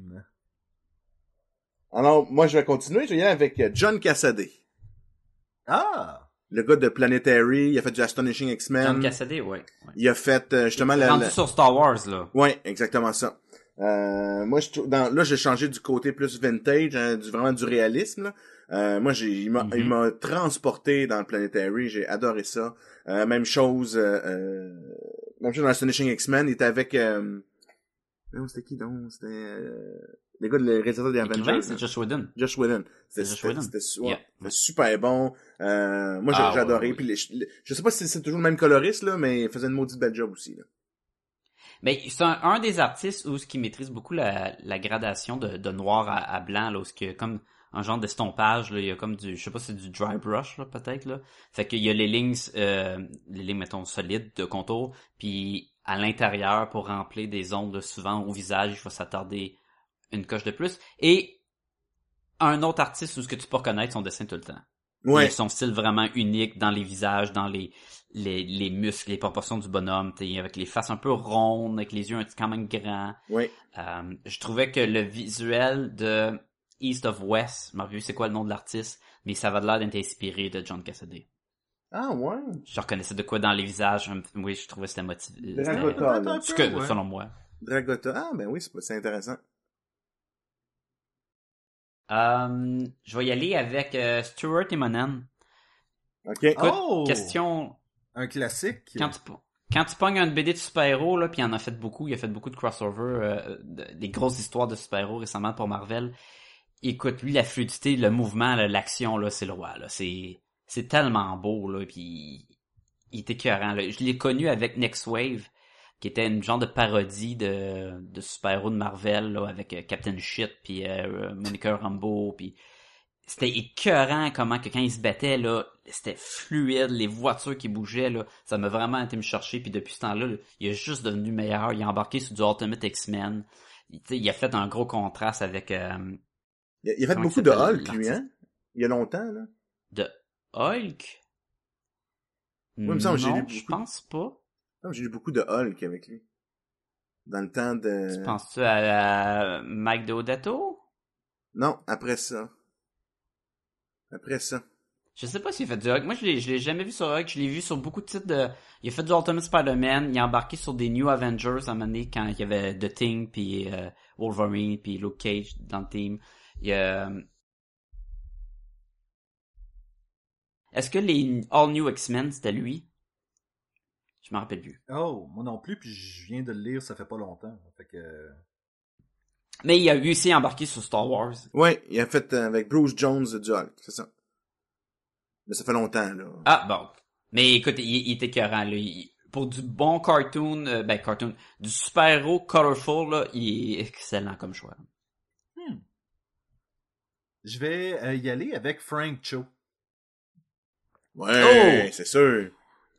Alors, moi, je vais continuer. Je vais y aller avec euh, John Cassaday. Ah! Le gars de Planetary. Il a fait du Astonishing X-Men. John Cassidy, ouais. ouais. Il a fait, euh, justement, la... Rendu la- sur Star Wars, là. Ouais, exactement ça. Euh, moi, je dans, là, j'ai changé du côté plus vintage, hein, du vraiment du réalisme. là. Euh, moi, j'ai, il m'a, il m'a transporté dans le Planetary. J'ai adoré ça. Euh, même chose, euh, euh, même chose dans Astonishing X-Men. Il était avec, euh, non, c'était qui donc? C'était euh, les gars de le réalisateur des Avengers. c'est là. Josh Whedon. Josh Whedon. C'était, c'était, c'était Yeah. c'était super bon. Euh, moi, j'ai, Ah, adoré. ouais, ouais. Puis les- les- je sais pas si c'est toujours le même coloriste là, mais il faisait une maudite belle job aussi. Là. Mais c'est un, un des artistes où ce qui maîtrise beaucoup la, la gradation de, de noir à, à blanc, là, où ce a comme un genre d'estompage, là, il y a comme du, je sais pas, c'est du dry brush, là, peut-être, là. Fait qu'il y a les lignes, euh, les lignes, mettons, solides de contour, puis à l'intérieur, pour remplir des zones, là, souvent au visage, il faut s'attarder une coche de plus. Et un autre artiste où ce que tu peux reconnaître son dessin tout le temps. Ouais. Son style vraiment unique dans les visages, dans les, les, les muscles, les proportions du bonhomme, t'sais, avec les faces un peu rondes, avec les yeux un petit quand même grands. Ouais. Euh, je trouvais que le visuel de East of West, je m'en c'est quoi le nom de l'artiste, mais ça va de l'air d'être inspiré de John Cassidy. Ah ouais. Je reconnaissais de quoi dans les visages, oui, je trouvais que c'était motivé. Dragota, là. Que, ouais. selon moi. Dragota. Ah ben oui, c'est, c'est intéressant. Euh, je vais y aller avec euh, Stuart Immonen. Ok. Écoute, Oh! question, Un classique. quand tu, quand tu pognes un BD de super-héros, là, puis il en a fait beaucoup, il a fait beaucoup de crossover, euh, de- des grosses histoires de super-héros récemment pour Marvel. Écoute, lui, la fluidité, le mouvement, l'action, là, c'est le roi, là. C'est, c'est tellement beau, là, puis il était écœurant. Je l'ai connu avec Next Wave, qui était une genre de parodie de, de super-héros de Marvel, là, avec euh, Captain Shit, puis euh, Monica Rambeau, puis c'était écœurant comment que quand il se battait là, c'était fluide, les voitures qui bougeaient là, ça m'a vraiment été me chercher puis depuis ce temps-là, là, il est juste devenu meilleur, il a embarqué sur du Ultimate X-Men. Il, a fait un gros contraste avec euh, Il a, il a fait beaucoup de Hulk, lui, hein? Il y a longtemps, là. De Hulk? j'ai non, lu je pense pas. Non, J'ai eu beaucoup de Hulk avec lui. Dans le temps de... Tu penses-tu à, à Mike Deodato? Non, après ça. Après ça. Je sais pas s'il a fait du Hulk. Moi, je l'ai, je l'ai jamais vu sur Hulk. Je l'ai vu sur beaucoup de titres de... Il a fait du Ultimate Spider-Man. Il a embarqué sur des New Avengers à un moment donné quand il y avait The Thing, puis euh, Wolverine, puis Luke Cage dans le team. Il y a... euh, Est-ce que les All New X-Men, c'était lui? Je me rappelle plus. Oh, moi non plus, puis je viens de le lire, ça fait pas longtemps. Fait que... Mais il a eu aussi embarqué sur Star Wars. Ouais, il a fait euh, avec Bruce Jones du Hulk, c'est ça. Mais ça fait longtemps, là. Ah, bon. Mais écoute, il, il était écœurant, là. Il- pour du bon cartoon, euh, ben cartoon, du super-héros colorful, là, il est excellent comme choix. Je vais euh, y aller avec Frank Cho. Ouais, Oh! c'est sûr.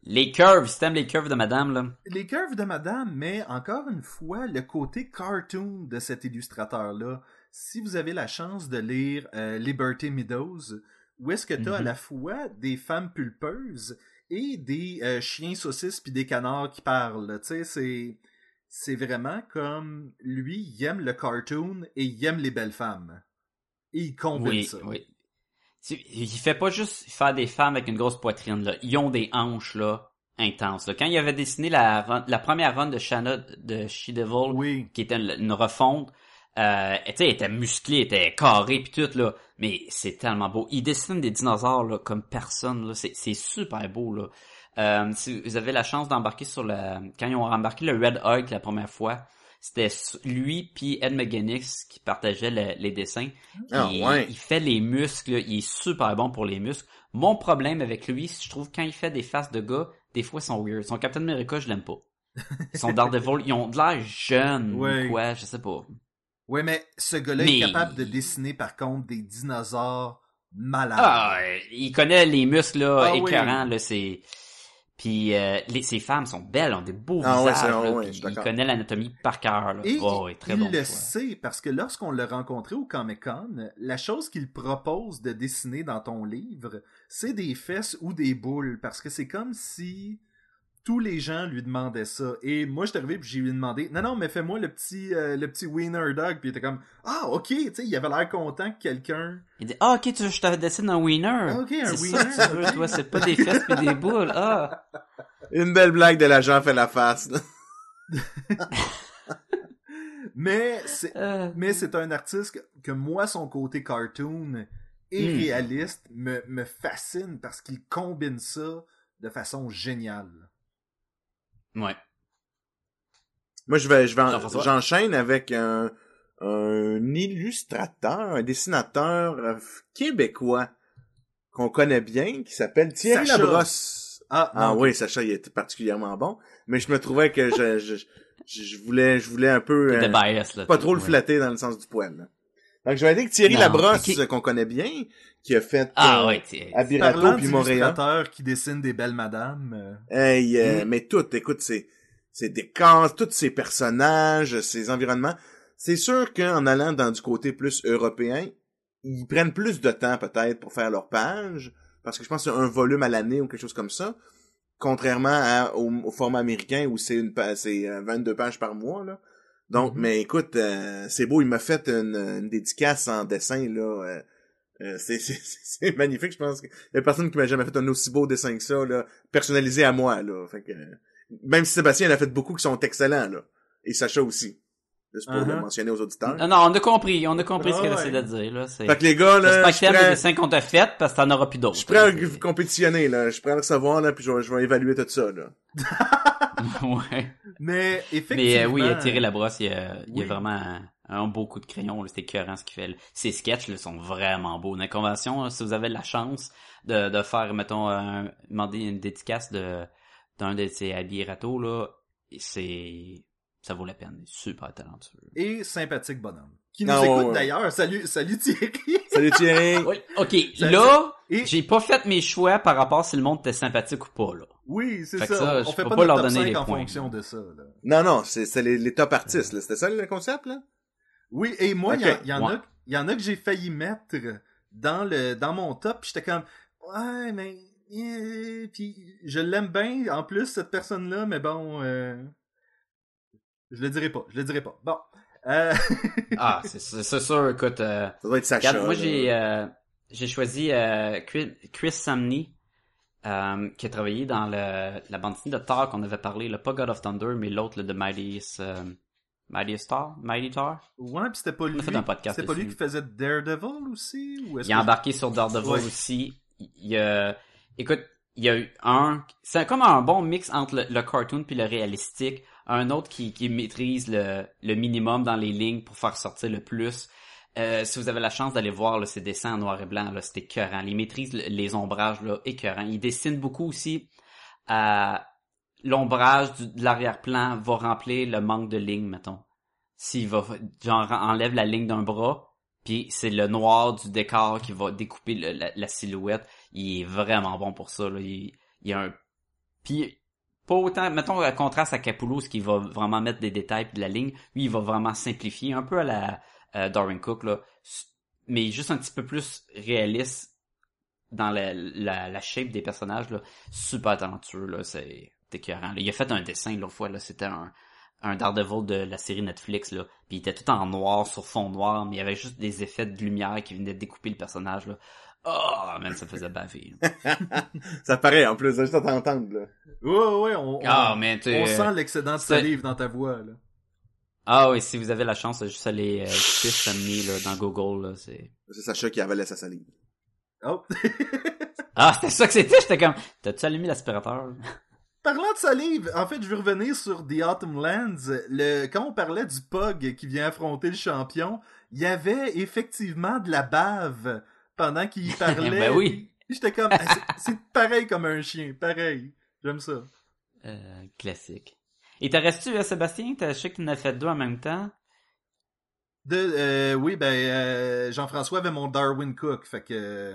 Les curves, si t'aimes les curves de madame, là. Les curves de madame, mais encore une fois, le côté cartoon de cet illustrateur-là. Si vous avez la chance de lire euh, Liberty Meadows, où est-ce que t'as à Mhm. la fois des femmes pulpeuses et des euh, chiens saucisses puis des canards qui parlent. Tu sais, c'est c'est vraiment comme lui, il aime le cartoon et il aime les belles femmes. Et il combine Oui, ça. oui. Il fait pas juste faire des femmes avec une grosse poitrine, là. Ils ont des hanches, là, intenses, là. Quand il avait dessiné la, run- la première run de Shanna de She-Devil, Oui. qui était une une refonte. Euh, tu sais, était musclée, elle était carrée pis tout là, mais c'est tellement beau. Il dessine des dinosaures là comme personne là, c'est c'est super beau là. Euh, si vous avez la chance d'embarquer sur le quand ils ont embarqué le Red Hulk la première fois, c'était lui puis Ed McGuinness qui partageaient le- les dessins. Ah, il, ouais. il fait les muscles, là, il est super bon pour les muscles. Mon problème avec lui, c'est que je trouve quand il fait des faces de gars, des fois ils sont weird. Son Captain America, je l'aime pas. Son Daredevil, ils ont de l'air jeunes Ouais. ou quoi, je sais pas. Ouais, mais ce gars-là Mais- est capable de dessiner par contre des dinosaures malades. Ah, il connaît les muscles là, Ah oui. là, c'est. Puis euh, les, ces femmes sont belles, ont des beaux Ah visages. là, ouais, suis il connaît l'anatomie par cœur. Là. Et Oh, ouais, très il bon le choix. sait parce que lorsqu'on l'a rencontré au Comic Con, la chose qu'il propose de dessiner dans ton livre, c'est des fesses ou des boules parce que c'est comme si tous les gens lui demandaient ça. Et moi, je suis arrivé puis j'ai lui demandé, non non, mais fais-moi le petit euh, le petit wiener dog. Puis il était comme, ah ok, tu sais, il avait l'air content que quelqu'un. Il dit Ah, ok, tu je te dessine un wiener. Ah, ok, un c'est wiener, ça tu veux, toi, c'est pas des fesses pis des boules. Ah. Une belle blague de l'agent fait la face, là. Mais c'est Euh, mais c'est un artiste que, que moi son côté cartoon et Hmm. réaliste me me fascine parce qu'il combine ça de façon géniale. Ouais. Moi, je vais, je vais, j'enchaîne avec un, un illustrateur, un dessinateur euh, québécois qu'on connaît bien, qui s'appelle Thierry Sacha. Labrosse. Ah, Ah oui, Sacha, il était particulièrement bon, mais je me trouvais que je, je, je, voulais, je voulais un peu, euh, bias, là. pas trop le flatter dans le sens du poil. là. Donc, je vais aller avec Thierry Non, Labrosse, ok. qu'on connaît bien, qui a fait Ah, euh, ouais, Abirato Parlant puis Montréal. qui dessinent des belles madames. euh, Hey, euh, Mm. mais tout, écoute, c'est, c'est des décors, tous ces personnages, ces environnements. C'est sûr qu'en allant dans du côté plus européen, ils prennent plus de temps peut-être pour faire leur page, parce que je pense que c'est un volume à l'année ou quelque chose comme ça, contrairement à- au, au format américain où c'est une c'est euh, 22 pages par mois là. Donc, Mhm. mais écoute, euh, c'est beau, il m'a fait une, une dédicace en dessin là. Euh, c'est, c'est, c'est magnifique, je pense. qu'il y a personne qui m'a jamais fait un aussi beau dessin que ça, là, personnalisé à moi, là. Fait que, même si Sébastien en a fait beaucoup qui sont excellents, là. Et Sacha aussi. Juste pour le Uh-huh. mentionner aux auditeurs. Non, non, on a compris, on a compris ce Ah, qu'elle ouais. essayait de dire, là. C'est... Fait que les gars, là, J'espère je que t'aimes les prends, dessins qu'on t'a fait, parce que t'en auras plus d'autres. je prends à compétitionner, là. Je prends à le savoir, là, puis je vais, je vais évaluer tout ça, là. ouais. Mais effectivement. Mais euh, oui, euh, Thierry Labrosse, il y a, il y a vraiment un, un beau coup de crayon. là. C'est écœurant ce qu'il fait. là. Ses sketchs là, sont vraiment beaux. Dans la convention, là, si vous avez la chance de, de faire, mettons, un, demander une dédicace de d'un de ses habits râteaux, là, c'est ça vaut la peine. Il est super talentueux. Et sympathique bonhomme. Qui nous Ah, ouais, écoute ouais. d'ailleurs. Salut, salut Thierry. Salut Thierry! Oui, ok, là, Et j'ai pas fait mes choix par rapport à si le monde était sympathique ou pas, là. oui, c'est ça. on je fait peux pas, pas leur top donner 5 les en points, fonction de ça. là. Non, non, c'est, c'est les, les top artistes, là. C'était ça, le concept, là? Oui, et moi, il y en Ouais. a, y en a que j'ai failli mettre, dans le dans mon top, puis j'étais comme ouais, mais eh, puis je l'aime bien en plus cette personne là, mais bon euh, je le dirai pas, je le dirai pas. Bon. Euh, Ah, c'est sûr, écoute. euh, Ça doit être Sacha. Regarde, moi j'ai euh, j'ai choisi euh, Chris, Chris Samney euh, qui a travaillé dans le, la bande dessinée de Thor qu'on avait parlé, le pas God of Thunder, mais l'autre le de Mightiest euh, Mightiest Thor, Mighty Thor. ouais, puis c'était pas lui. C'était pas lui qui faisait Daredevil aussi ou Il a embarqué sur Daredevil Ouais. aussi. Il y a, écoute, il y a eu un, c'est comme un bon mix entre le, le cartoon puis le réalistique. Un autre qui, qui maîtrise le, le minimum dans les lignes pour faire sortir le plus. Euh, si vous avez la chance d'aller voir là, ses dessins en noir et blanc, là, c'était écœurant. Il maîtrise le- les ombrages là, écœurant. Il dessine beaucoup aussi à l'ombrage de l'arrière-plan va remplir le manque de lignes, mettons. S'il va, genre, enlève la ligne d'un bras, puis c'est le noir du décor qui va découper la, silhouette. Il est vraiment bon pour ça. Il, y a un... Puis, pas autant... Mettons, à contraste à Capullo, ce qui va vraiment mettre des détails de la ligne. Lui, il va vraiment simplifier, un peu à la euh, Darwin Cook, là. Mais juste un petit peu plus réaliste dans la, la, la shape des personnages. Là. Super talentueux, là. C'est écœurant. là. Il a fait un dessin l'autre fois, là. C'était un un Daredevil de la série Netflix là, puis il était tout en noir sur fond noir, mais il y avait juste des effets de lumière qui venaient découper le personnage là. Oh, man, ça faisait baver. là. Ça paraît, en plus, juste à t'entendre, là. Ouais, ouais, on, on, Ah, mais tu on sent l'excédent de salive dans ta voix là. Ah oui, si vous avez la chance, juste aller euh, Samney, là dans Google là, c'est C'est Sacha qui avalait sa salive. Oh. Ah, c'était ça que c'était, j'étais comme t'as-tu allumé l'aspirateur? Parlant de salive, en fait, je veux revenir sur The Autumn Lands. Le, quand on parlait du Pug qui vient affronter le champion, il y avait effectivement de la bave pendant qu'il parlait. Ben oui. J'étais comme, ah, c'est- pareil comme un chien, pareil. J'aime ça. euh, classique. Et t'as resté euh, Sébastien, T'as- je sais que tu en as fait deux en même temps. De, euh, oui, ben, euh, Jean-François avait mon Darwin Cook, fait que...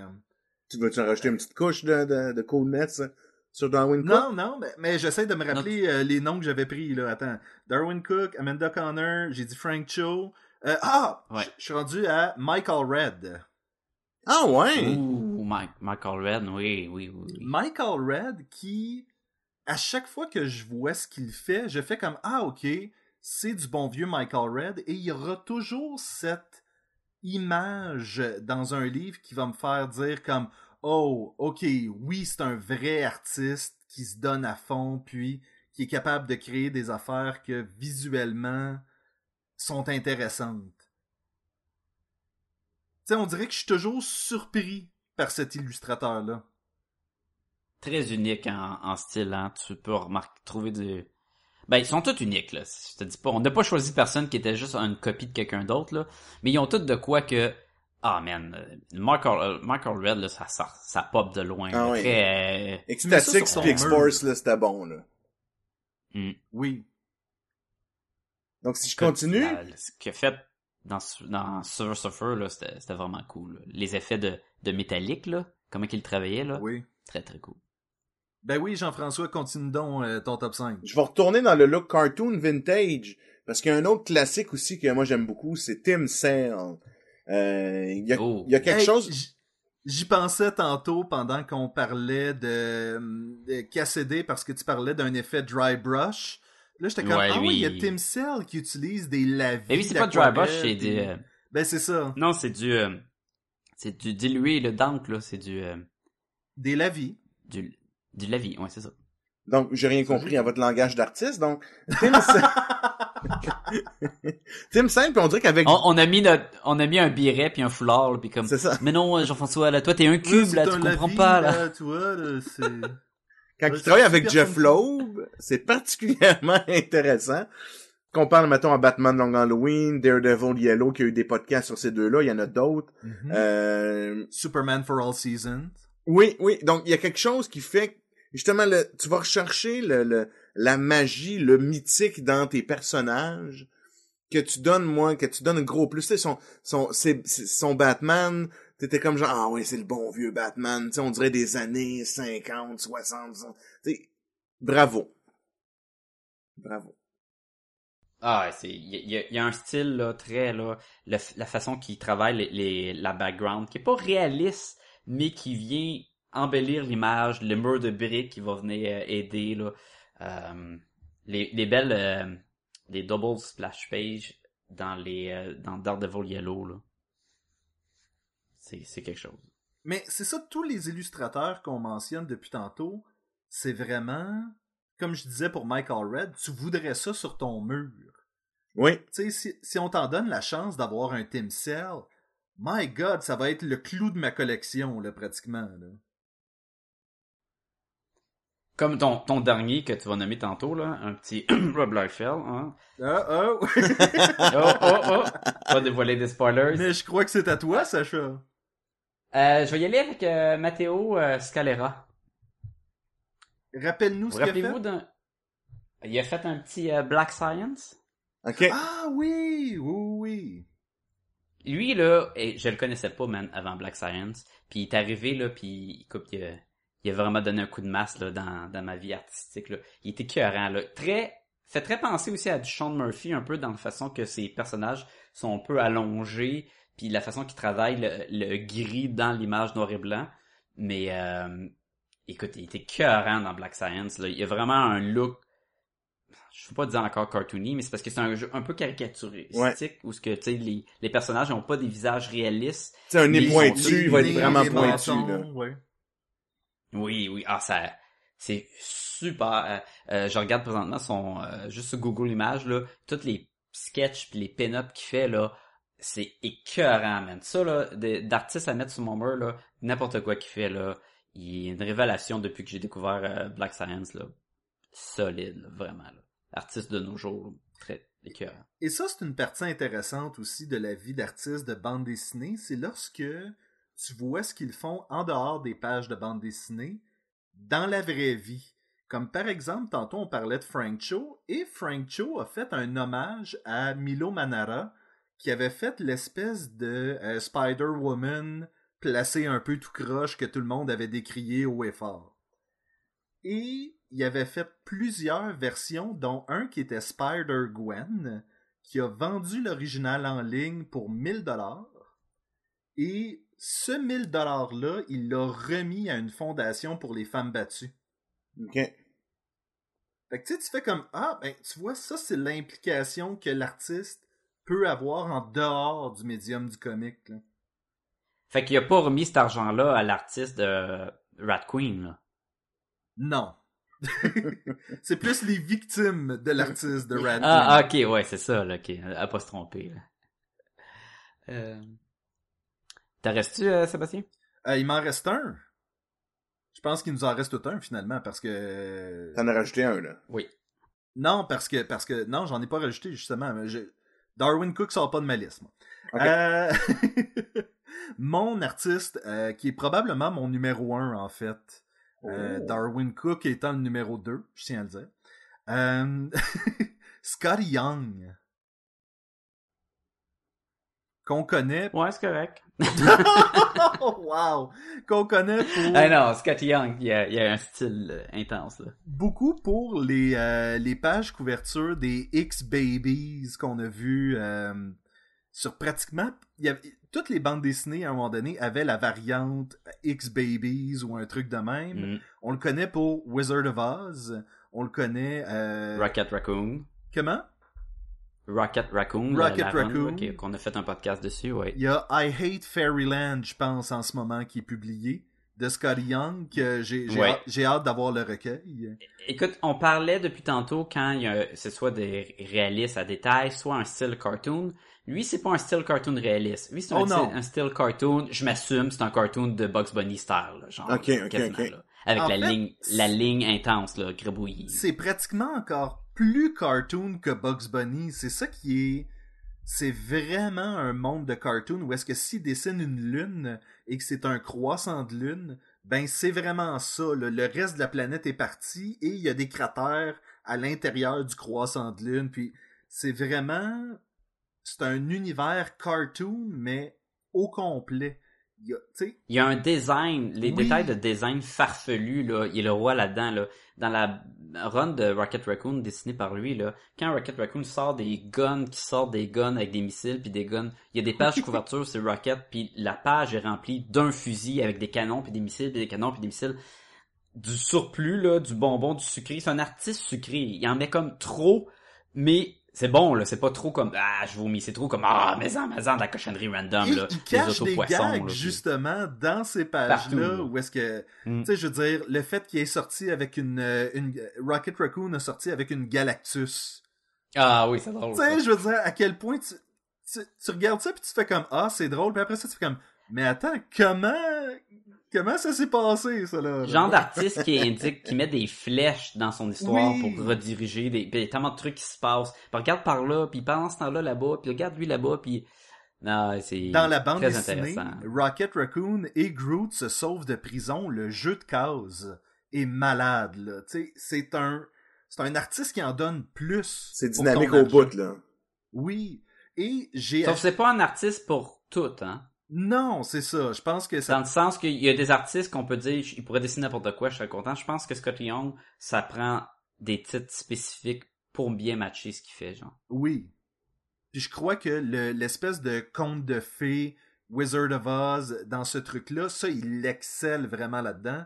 Tu veux-tu en rajouter une petite couche de, de, de coolness hein, sur Darwin Cook? Non, non, mais, mais j'essaie de me rappeler euh, les noms que j'avais pris, là. Attends. Darwin Cook, Amanda Connor, j'ai dit Frank Cho. Euh, ah! Ouais. Je suis rendu à Michael Red. Ah ouais! Ouh, Mike, Michael Red, oui, oui, oui. oui. Michael Red qui, à chaque fois que je vois ce qu'il fait, je fais comme Ah, ok, c'est du bon vieux Michael Red. Et il y aura toujours cette image dans un livre qui va me faire dire comme Oh, ok, oui, c'est un vrai artiste qui se donne à fond, puis qui est capable de créer des affaires que visuellement sont intéressantes. Tu sais, on dirait que je suis toujours surpris par cet illustrateur-là. très unique en, style, hein. Tu peux remarquer, trouver du... Ben, ils sont tous uniques, là. Je te dis pas, on n'a pas choisi personne qui était juste une copie de quelqu'un d'autre, là. Mais ils ont tous de quoi que... Ah, man, euh, Michael, euh, Michael Red, là, ça, ça, ça pop de loin. Ah là. oui. Très, euh, mur. X-Force, là, c'était bon, là. Oui. Donc, si je continue, la- ce qu'il a fait dans, dans Silver Surfer, là, c'était c'était vraiment cool. là. Les effets de, de métallique, là, comment qu'il travaillait, là, Oui. très, très cool. Ben oui, Jean-François, continue donc euh, ton top 5. je vais retourner dans le look cartoon vintage, parce qu'il y a un autre classique aussi que moi j'aime beaucoup, c'est Tim Sale. Euh, il y a, Oh. y a quelque Hey, chose... J'y pensais tantôt pendant qu'on parlait de, de Cassidy parce que tu parlais d'un effet dry brush. Là, j'étais comme, Ouais, ah oui, il y a Tim Cell qui utilise des lavis. Mais oui, c'est pas dry brush, c'est puis- euh, Ben c'est ça, non, c'est du... euh, c'est du dilué, le d'encre, là, c'est du... euh, des lavis. du, du lavis, ouais, c'est ça. Donc, j'ai rien compris à votre langage d'artiste, donc... Tim. Tim puis on dirait qu'avec... On, on a mis notre, on a mis un biret puis un foulard, là, puis comme, C'est ça. mais non, Jean-François, là, toi, t'es un cube, là, tu un comprends lavis, pas, là. Tu vois, là, c'est... Quand Ouais, il travaille avec Jeff. Loeb, c'est particulièrement intéressant. Qu'on parle, mettons, à Batman Long Halloween, Daredevil Yellow, qui a eu des podcasts sur ces deux-là, il y en a d'autres. Mhm. Euh, Superman for All Seasons. oui, oui, donc il y a quelque chose qui fait, que, justement, le, tu vas rechercher le, le, la magie, le mythique dans tes personnages, que tu donnes, moi, que tu donnes un gros plus. Tu sais, son, son, son Batman, t'étais comme genre, ah ouais, c'est le bon vieux Batman, tu sais, on dirait des années 50, 60, tu sais, bravo. Bravo. Ah, c'est il y, y a un style là très là la façon qu'il travaille les, les- la background qui est pas réaliste mais qui vient embellir l'image, le mur de briques qui va venir euh, aider là Euh, les, les belles euh, les double splash page dans les euh, dans Daredevil Yellow là. C'est c'est quelque chose. Mais c'est ça, tous les illustrateurs qu'on mentionne depuis tantôt, c'est vraiment, comme je disais pour Michael Red, tu voudrais ça sur ton mur. Oui. Tu sais, si, si on t'en donne la chance d'avoir un Tim Cell, my god, ça va être le clou de ma collection, là, pratiquement. Là. Comme ton ton dernier que tu vas nommer tantôt là, un petit Rob Liefeld, hein. Ah, oh! Oh oh oh, pas dévoiler des spoilers. Mais je crois que c'est à toi, Sacha. Euh, je vais y aller avec euh, Matteo euh, Scalera. Rappelle-nous ce qu'il a rappelez-vous fait. d'un... Il a fait un petit euh, Black Science. OK. Ah oui, oui, oui. Lui, là, et je le connaissais pas, man, avant Black Science. Puis il est arrivé, là, puis écoute, il a, il a vraiment donné un coup de masse, là, dans, dans ma vie artistique, là. Il était écœurant, là. Très... Fait très penser aussi à du Sean Murphy, un peu dans la façon que ses personnages sont un peu allongés, puis la façon qu'il travaille le, le gris dans l'image noir et blanc. Mais, euh, écoute, il était écœurant dans Black Science, là. Il a vraiment un look je veux pas dire encore cartoony, mais c'est parce que c'est un jeu un peu caricaturistique, Ouais. où ce que, tu sais, les, les personnages n'ont pas des visages réalistes. C'est un nez pointu, il va être vraiment pointu, là. ouais. Oui, oui, ah, ça, c'est super. Euh, euh, je regarde présentement son, euh, juste sur Google Images, là, tous les sketchs pis les pin-ups qu'il fait, là, c'est écœurant, man. Ça, là, d'artistes à mettre sur mon mur, là, n'importe quoi qu'il fait, là, il est une révélation depuis que j'ai découvert euh, Black Science, là. Solide, là, vraiment, là. Artiste de nos jours, très écœurant. Et ça, c'est une partie intéressante aussi de la vie d'artiste de bande dessinée. C'est lorsque tu vois ce qu'ils font en dehors des pages de bande dessinée, dans la vraie vie. Comme par exemple, tantôt on parlait de Frank Cho, et Frank Cho a fait un hommage à Milo Manara, qui avait fait l'espèce de euh, Spider-Woman placé un peu tout croche que tout le monde avait décrié haut et fort. Et il avait fait plusieurs versions, dont un qui était Spider-Gwen, qui a vendu l'original en ligne pour 1000 dollars. Et ce 1000 dollars là, il l'a remis à une fondation pour les femmes battues. OK. Fait que tu sais, tu fais comme ah ben tu vois ça c'est l'implication que l'artiste peut avoir en dehors du médium du comique. Là. Fait qu'il a pas remis cet argent-là à l'artiste de Rat Queen, là. Non. c'est plus les victimes de l'artiste de Rat Ah, Queen. ok, ouais, c'est ça, là, ok. À pas se tromper, là. Euh... T'en restes-tu, euh, Sébastien? Euh, il m'en reste un. Je pense qu'il nous en reste tout un finalement parce que T'en as rajouté un, là. Oui. non parce que parce que non j'en ai pas rajouté justement. mais je- Darwin Cook sort pas de ma liste. moi. Euh, mon artiste euh, qui est probablement mon numéro un en fait. Euh, Oh. Darwin Cook étant le numéro 2, je tiens à le dire. Euh, Scotty Young. Qu'on connaît. Ouais, c'est correct. wow! Qu'on connaît pour Ah non, Scotty Young, il y a, un style euh, intense, là. beaucoup pour les, euh, les pages couverture des X-Babies qu'on a vu euh, sur pratiquement. il y avait- toutes les bandes dessinées à un moment donné avaient la variante X-Babies ou un truc de même. Mm. On le connaît pour Wizard of Oz. On le connaît. euh, Rocket Raccoon. Comment? Rocket Raccoon. Rocket la, la run, Raccoon. qui- qu'on a fait un podcast dessus, ouais. Il y a I Hate Fairyland, je pense, en ce moment, qui est publié, de Scotty Young, que j'ai j'ai Ouais. hâte- j'ai hâte d'avoir le recueil. Écoute, on parlait depuis tantôt quand il y a, c'est soit des réalistes à détail, soit un style cartoon. Lui, c'est pas un style cartoon réaliste. Lui, c'est un, Oh style- un style cartoon, je m'assume, c'est un cartoon de Bugs Bunny style, là, genre. Ok, ok, quasiment, ok. là. Avec En la fait, ligne, la ligne intense, là, gribouillie. C'est pratiquement encore plus cartoon que Bugs Bunny. C'est ça qui est. C'est vraiment un monde de cartoon où est-ce que s'il dessine une lune et que c'est un croissant de lune, ben c'est vraiment ça. Le reste de la planète est parti et il y a des cratères à l'intérieur du croissant de lune. Puis c'est vraiment. C'est un univers cartoon, mais au complet. Il y a, tu sais, Il y a un design, les Oui. détails de design farfelu, là, il est le roi là-dedans, là. Dans la run de Rocket Raccoon dessinée par lui, là, quand Rocket Raccoon sort des guns qui sortent des guns avec des missiles puis des guns, il y a des pages de couverture sur Rocket puis la page est remplie d'un fusil avec des canons puis des missiles puis des canons puis des missiles. Du surplus, là, du bonbon, du sucré. C'est un artiste sucré. Il en met comme trop, mais c'est bon, là. C'est pas trop comme, ah, je vomis. C'est trop comme, ah, mais en, mais en, de la cochonnerie random, Et là. il cache des autopoissons, gags, là, puis- justement, dans ces pages-là, là. où est-ce que, Mm. tu sais, je veux dire, le fait qu'il est sorti avec une, euh, une, Rocket Raccoon a sorti avec une Galactus. Ah oui, c'est drôle. Tu sais, je veux dire, à quel point tu, tu, tu regardes ça puis tu fais comme, ah, c'est drôle, puis après ça, tu fais comme, mais attends, comment, comment ça s'est passé, ça, là? genre d'artiste qui indique, qui met des flèches dans son histoire Oui. pour rediriger des, puis il y a tellement de trucs qui se passent. Puis regarde par là, puis pendant ce temps-là là-bas, puis regarde lui là-bas, puis non, c'est Dans la bande très dessinée, intéressant. Rocket Raccoon et Groot se sauvent de prison. Le jeu de cause est malade, là. Tu sais, c'est un, c'est un artiste qui en donne plus. C'est pour dynamique au bout, là. Oui. Et j'ai Sauf que c'est pas un artiste pour tout, hein. Non, c'est ça. Je pense que Dans ça. le sens qu'il y a des artistes qu'on peut dire, il pourrait dessiner n'importe quoi, je serais content. Je pense que Scott Young, ça prend des titres spécifiques pour bien matcher ce qu'il fait, genre. Oui. Puis je crois que le- l'espèce de conte de fées, Wizard of Oz, dans ce truc-là, ça, il excelle vraiment là-dedans.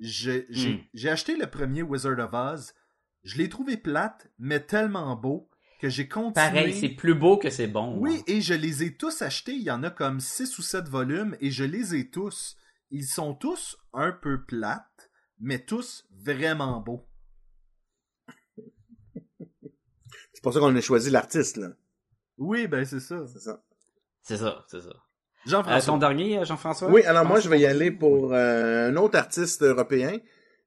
J'ai Hmm. j'ai acheté le premier Wizard of Oz. Je l'ai trouvé plate, mais tellement beau que j'ai continué. Pareil, c'est plus beau que c'est bon. Oui, hein. et je les ai tous achetés. Il y en a comme 6 ou 7 volumes et je les ai tous. Ils sont tous un peu plates, mais tous vraiment beaux. C'est pour ça qu'on a choisi l'artiste, là. Oui, ben c'est ça. C'est ça. C'est ça, c'est ça. Euh, Jean-François. ton dernier, euh, Jean-François? Oui, alors moi, Pense je vais y aller pour euh, un autre artiste européen,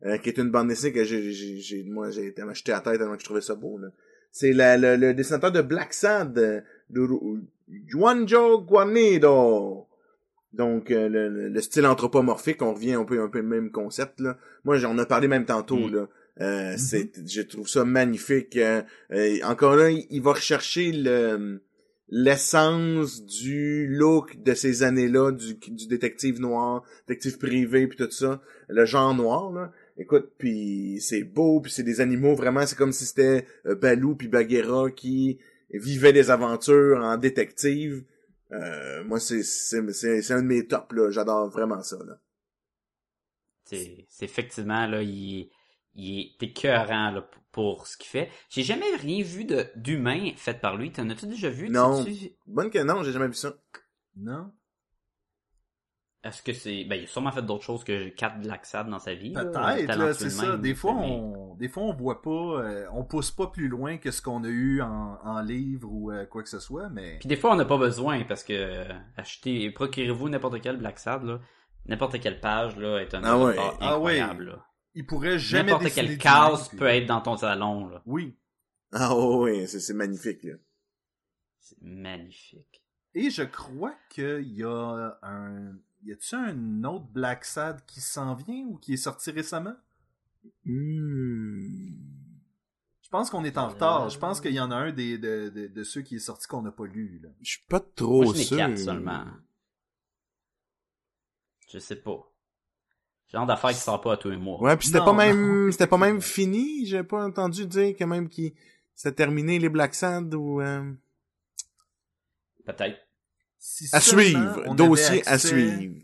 euh, qui est une bande dessinée que j'ai, j'ai, j'ai- moi, j'ai été m'acheter à tête tellement que je trouvais ça beau, là. C'est le, le dessinateur de Black Sad, euh, de Juanjo Guarnido. Donc, euh, le, le- le style anthropomorphique, on revient un peu, un peu le même concept, là. Moi, j'en ai parlé même tantôt, Mm. là. Euh, c'est, je trouve ça magnifique. euh, euh, encore là, il, il va rechercher le, l'essence du look de ces années-là, du, du détective noir, détective privé, puis tout ça, le genre noir, là. Écoute, puis c'est beau, puis c'est des animaux, vraiment, c'est comme si c'était euh, Balou puis Bagheera qui vivaient des aventures en détective. Euh, moi, c'est, c'est, un de mes tops, là. J'adore vraiment ça, là. C'est c'est effectivement, là, il, il est écœurant, là, pour, ce qu'il fait. J'ai jamais rien vu de d'humain fait par lui. T'en as-tu déjà vu? Non. Bonne que non, j'ai jamais vu ça. Non? Est-ce que c'est... Ben, il a sûrement fait d'autres choses que 4 Black Sad dans sa vie. Peut-être, c'est ça. Des fois, mais- on, des fois, on voit pas, euh, on pousse pas plus loin que ce qu'on a eu en, en livre ou euh, quoi que ce soit, mais Puis des fois, on n'a pas besoin, parce que euh, achetez, procurez-vous n'importe quel Black Sad, là. N'importe quelle page, là, est un Ah ouais. Ah ouais. incroyable, là. il pourrait jamais N'importe quelle case puis- peut être dans ton salon, là. Oui. Ah oui, c'est, c'est magnifique, là. C'est magnifique. Et je crois qu'il y a un, y a-tu un autre Black Sad qui s'en vient ou qui est sorti récemment? Hmm. Je pense qu'on est en retard. Je pense qu'il y en a un des, de, de, de ceux qui est sorti qu'on n'a pas lu, là. Je suis pas trop Moi, sûr. quatre seulement. Je sais pas. Genre d'affaire qui sort pas à tous les mois. Ouais, puis c'était pas même, c'était pas même fini. J'ai pas entendu dire quand même qu'il c'était terminé les Black Sand ou. euh, Peut-être. Si À suivre, dossier à suivre.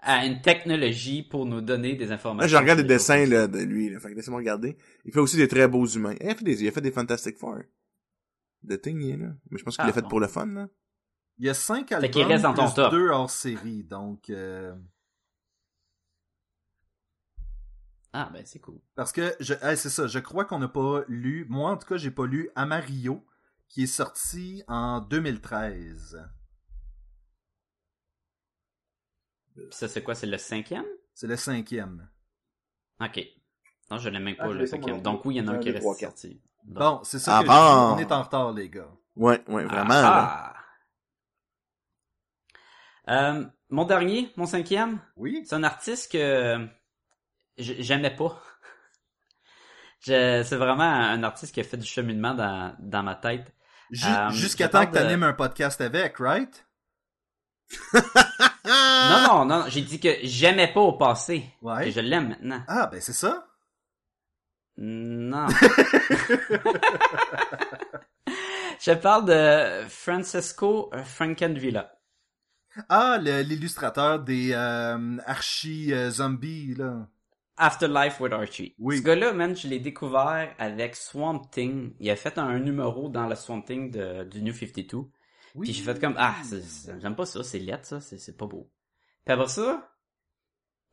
À une technologie pour nous donner des informations. Là, je regarde les dessins là, de lui. Là, fait que laissez-moi regarder. Il fait aussi des très beaux humains. Il a fait des, il a fait des Fantastic Four. De Thing, il est là. Mais je pense qu'il Ah, l'a fait bon. pour le fun, là. Il y a cinq qu'il albums reste dans ton plus top. deux hors série, donc euh, Ah, ben, c'est cool. parce que je, hey, c'est ça. Je crois qu'on n'a pas lu. Moi, en tout cas, j'ai pas lu Amarillo, qui est sorti en 2013. Puis ça, c'est quoi? C'est le cinquième? C'est le cinquième. Ok. Non, je l'ai même Ah, pas, je le cinquième. Donc oui, il y en a Un, qui reste sorti. Bon. Bon, c'est ça Ah que bon. je dis. On est en retard, les gars. Ouais, ouais, vraiment, là. Ah. Euh, mon dernier, mon cinquième, Oui. c'est un artiste que j'aimais pas. Je- c'est vraiment un artiste qui a fait du cheminement dans, dans ma tête. Euh, Jusqu'à temps que tu de- animes un podcast avec, right? Non, non, non, j'ai dit que j'aimais pas au passé. Ouais. Que je l'aime maintenant. Ah, ben c'est ça. Non. je parle de Francesco Frankenvilla. Ah, l'illustrateur des euh, archi-zombies, là. Afterlife with Archie. Oui. Ce gars-là, man, je l'ai découvert avec Swamp Thing. Il a fait un numéro dans le Swamp Thing de, du New 52. Oui. Puis j'ai fait comme, ah, c'est- j'aime pas ça, c'est lettre, ça, c'est pas beau. Puis après ça,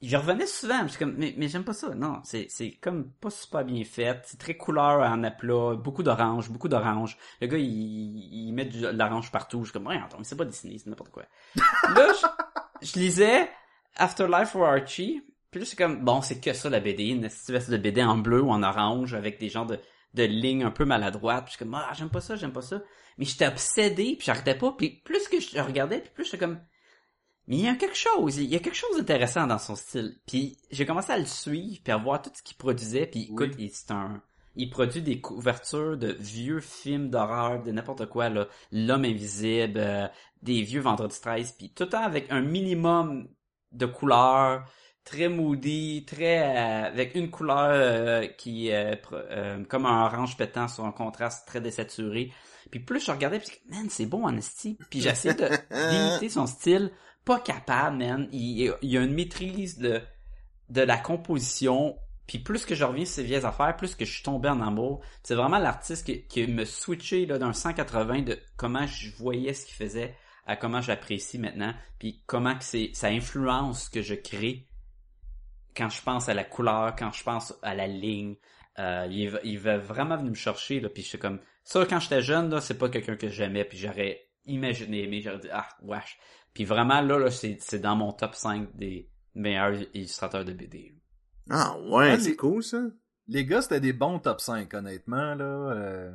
je revenais souvent, je suis comme, mais, mais j'aime pas ça. Non, c'est c'est comme pas super bien fait. C'est très couleur en aplat, beaucoup d'orange, beaucoup d'orange. Le gars, il, il met de l'orange partout. Je suis comme, ouais, attends, mais c'est pas dessiné, c'est n'importe quoi. là, je, je lisais Afterlife for Archie. Puis là, c'est comme, bon, c'est que ça la BD, une espèce de BD en bleu ou en orange avec des genres de, de lignes un peu maladroites. Puis je suis comme, ah, j'aime pas ça, j'aime pas ça. Mais j'étais obsédé, puis j'arrêtais pas. Puis plus que je regardais, puis plus j'étais comme, mais il y a quelque chose, il y a quelque chose d'intéressant dans son style. Puis j'ai commencé à le suivre, puis à voir tout ce qu'il produisait. Puis écoute, il- c'est un, il produit des couvertures de vieux films d'horreur, de n'importe quoi là, l'homme invisible, euh, des vieux Vendredi 13, puis tout le temps avec un minimum de couleurs, très moody, très euh, avec une couleur euh, qui est comme un orange pétant sur un contraste très désaturé. Puis plus je regardais, puis man, c'est bon en esti. Puis j'essayais de d'imiter son style, pas capable, man. Il, il y a une maîtrise de de la composition. Puis plus que je reviens sur ces vieilles affaires, plus que je suis tombé en amour. C'est vraiment l'artiste qui, qui me switché là d'un 180 de comment je voyais ce qu'il faisait à comment j'apprécie maintenant, puis comment que c'est ça influence ce que je crée quand je pense à la couleur, quand je pense à la ligne. Euh, il, va- il va vraiment venir me chercher là, puis je suis comme ça quand j'étais jeune là, c'est pas quelqu'un que j'aimais, puis j'aurais imaginé, mais j'aurais dit ah wesh. Puis vraiment là là c'est c'est dans mon top 5 des meilleurs illustrateurs de BD. Ah ouais, Ah, c'est les- cool ça. Les gars, c'était des bons top 5, honnêtement, là. euh.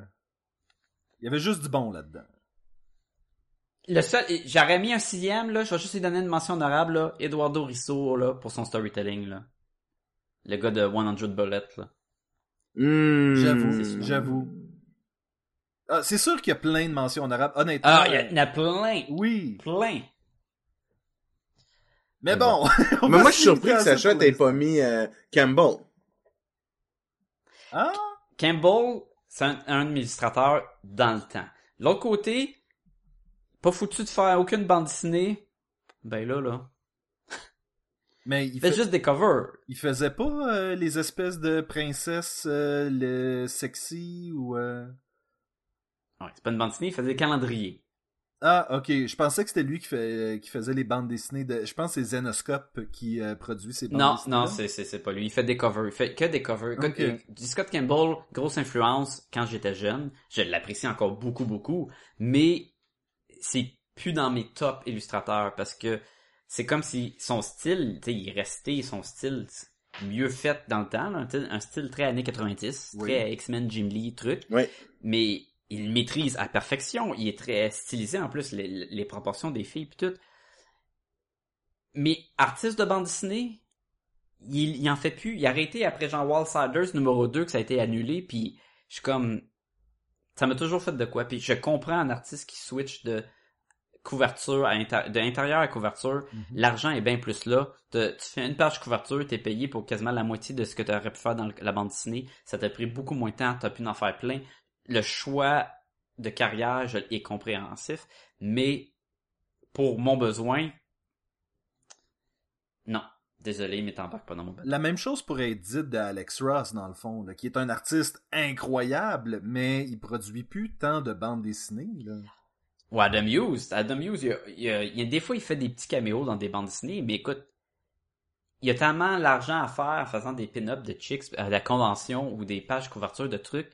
Il y avait juste du bon là-dedans. Le seul, j'aurais mis un sixième, là, je vais juste lui donner une mention honorable, là, Eduardo Risso, là, pour son storytelling, là. Le gars de 100 Bullets, là. Hmm. J'avoue, j'avoue. Ah, c'est sûr qu'il y a plein de mentions honorables, honnêtement. Ah, il y en a plein, Oui. plein. Mais bon. on Mais moi, je suis surpris que Sacha t'ait pas mis euh, Campbell. Ah, Campbell, c'est un, un illustrateurs dans le temps. L'autre côté, pas foutu de faire aucune bande dessinée. Ben là, là. mais il, fait juste des covers. il faisait pas euh, les espèces de princesses euh, le sexy ou... euh, Ouais, c'est pas une bande dessinée, il faisait des calendriers. Ah, ok. Je pensais que c'était lui qui, fait, qui faisait les bandes dessinées de... Je pense que c'est Zenoscope qui euh, produit ces bandes Non, dessinées. non, c'est, c'est, c'est pas lui. Il fait des covers. Il fait que des covers. Euh, du Scott Campbell, grosse influence quand j'étais jeune. Je l'apprécie encore beaucoup, beaucoup. Mais c'est plus dans mes top illustrateurs parce que c'est comme si son style, tu sais, il est resté son style mieux fait dans le temps. là. Un style très années 90, Oui. très X-Men, Jim Lee, truc. Ouais. Mais il maîtrise à perfection. Il est très stylisé en plus, les, les proportions des filles puis tout. Mais artiste de bande dessinée, il, il en fait plus. Il a arrêté après Jean Wallsiders numéro 2 que ça a été annulé puis je suis comme ça m'a toujours fait de quoi puis je comprends un artiste qui switch de couverture à inter- de intérieur à couverture, Mhm. l'argent est bien plus là. Te- tu fais une page couverture, t'es payé pour quasiment la moitié de ce que tu aurais pu faire dans la bande dessinée. Ça t'a pris beaucoup moins de temps, t'as pu en faire plein. Le choix de carrière je- est compréhensif, mais pour mon besoin. Désolé, mais t'embarques pas dans mon bateau. La même chose pourrait être dite d'Alex Ross, dans le fond, là, qui est un artiste incroyable, mais il produit plus tant de bandes dessinées. Là. Ou Adam Hughes. Adam Hughes, il y a, il y a- il y a- des fois, il fait des petits caméos dans des bandes dessinées, mais écoute, il y a tellement l'argent à faire en faisant des pin-ups de chicks à la convention ou des pages couverture de trucs.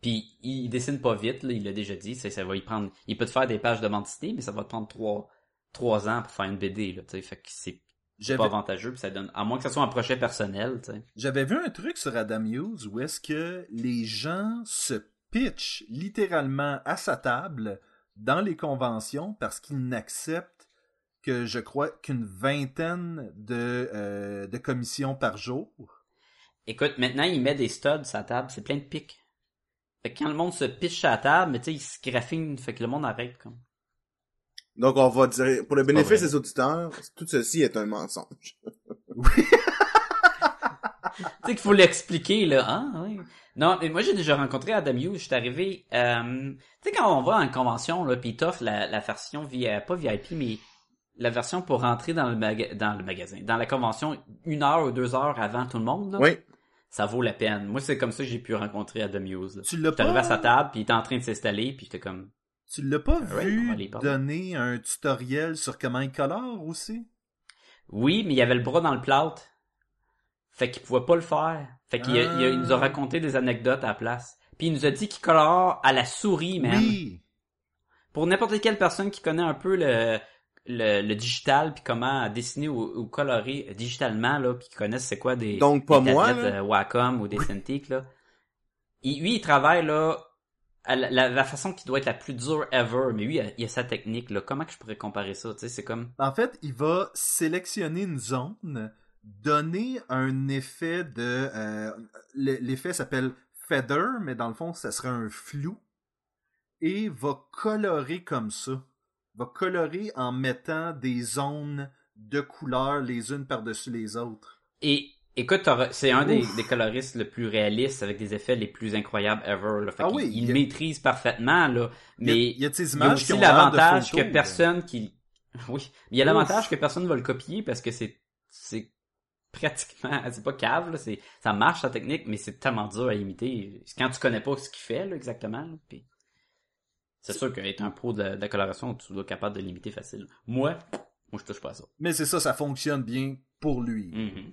Puis il dessine pas vite, là, il l'a déjà dit, ça, ça va y prendre. Il peut te faire des pages de bande dessinée, mais ça va te prendre trois, trois ans pour faire une BD, là. Fait que c'est pas J'avais avantageux, puis ça donne. À moins que ça soit un projet personnel, tu sais. j'avais vu un truc sur Adam Hughes où est-ce que les gens se pitchent littéralement à sa table dans les conventions parce qu'ils n'acceptent que je crois qu'une vingtaine de, euh, de commissions par jour. Écoute, maintenant, il met des studs la table, c'est plein de pics. Fait que quand le monde se pitche à la table, mais tu sais, il se graphine, fait que le monde arrête, comme. Donc, on va dire, pour le bénéfice des auditeurs, tout ceci est un mensonge. Tu sais qu'il faut l'expliquer, là. Oui. Non, mais moi, j'ai déjà rencontré Adam Hughes. Je suis arrivé... Euh, tu sais, quand on va à une convention, là, pis t'offres la, la version via... Pas VIP, mais la version pour rentrer dans le, maga- dans le magasin. Dans la convention, une heure ou deux heures avant tout le monde, là, Oui. ça vaut la peine. Moi, c'est comme ça que j'ai pu rencontrer Adam Hughes. là. Tu l'as arrivé à sa pas, table, puis il était en train de s'installer, puis j'étais comme... tu l'as pas aller vu donner un tutoriel sur comment il colore aussi? Oui, mais il avait le bras dans le plâtre. Fait qu'il pouvait pas le faire. Fait qu'il il, il nous a raconté des anecdotes à la place. Puis il nous a dit qu'il colore à la souris, même. Oui. Pour n'importe quelle personne qui connaît un peu le, le, le digital, puis comment dessiner ou, ou colorer digitalement, là, puis qui connaissent c'est quoi des, Donc, pas des moi, là. Wacom ou des Cintiq, là. Il- lui, il travaille, là, la, la- la façon qui doit être la plus dure ever. Mais lui, il il a sa technique, là. Comment que je pourrais comparer ça? C'est comme... En fait, il va sélectionner une zone, donner un effet de... euh, le- L'effet s'appelle feather, mais dans le fond, ça serait un flou. Et va colorer comme ça. Va colorer en mettant des zones de couleurs les unes par-dessus les autres. Et écoute, c'est un des, coloristes le plus réalistes avec des effets les plus incroyables ever. Là. Fait Ah oui, il, maîtrise parfaitement là, Il y a- mais il y a il y aussi l'avantage que personne qui oui, il y a l'avantage que personne ne va le copier parce que c'est c'est pratiquement c'est pas cave là, c'est ça marche sa technique mais c'est tellement dur à imiter quand tu connais pas ce qu'il fait là, exactement. là, puis c'est sûr qu'être un pro de, de la coloration, tu dois être capable de l'imiter facile. Moi, moi je touche pas à ça. Mais c'est ça, ça fonctionne bien pour lui. Mhm. Tout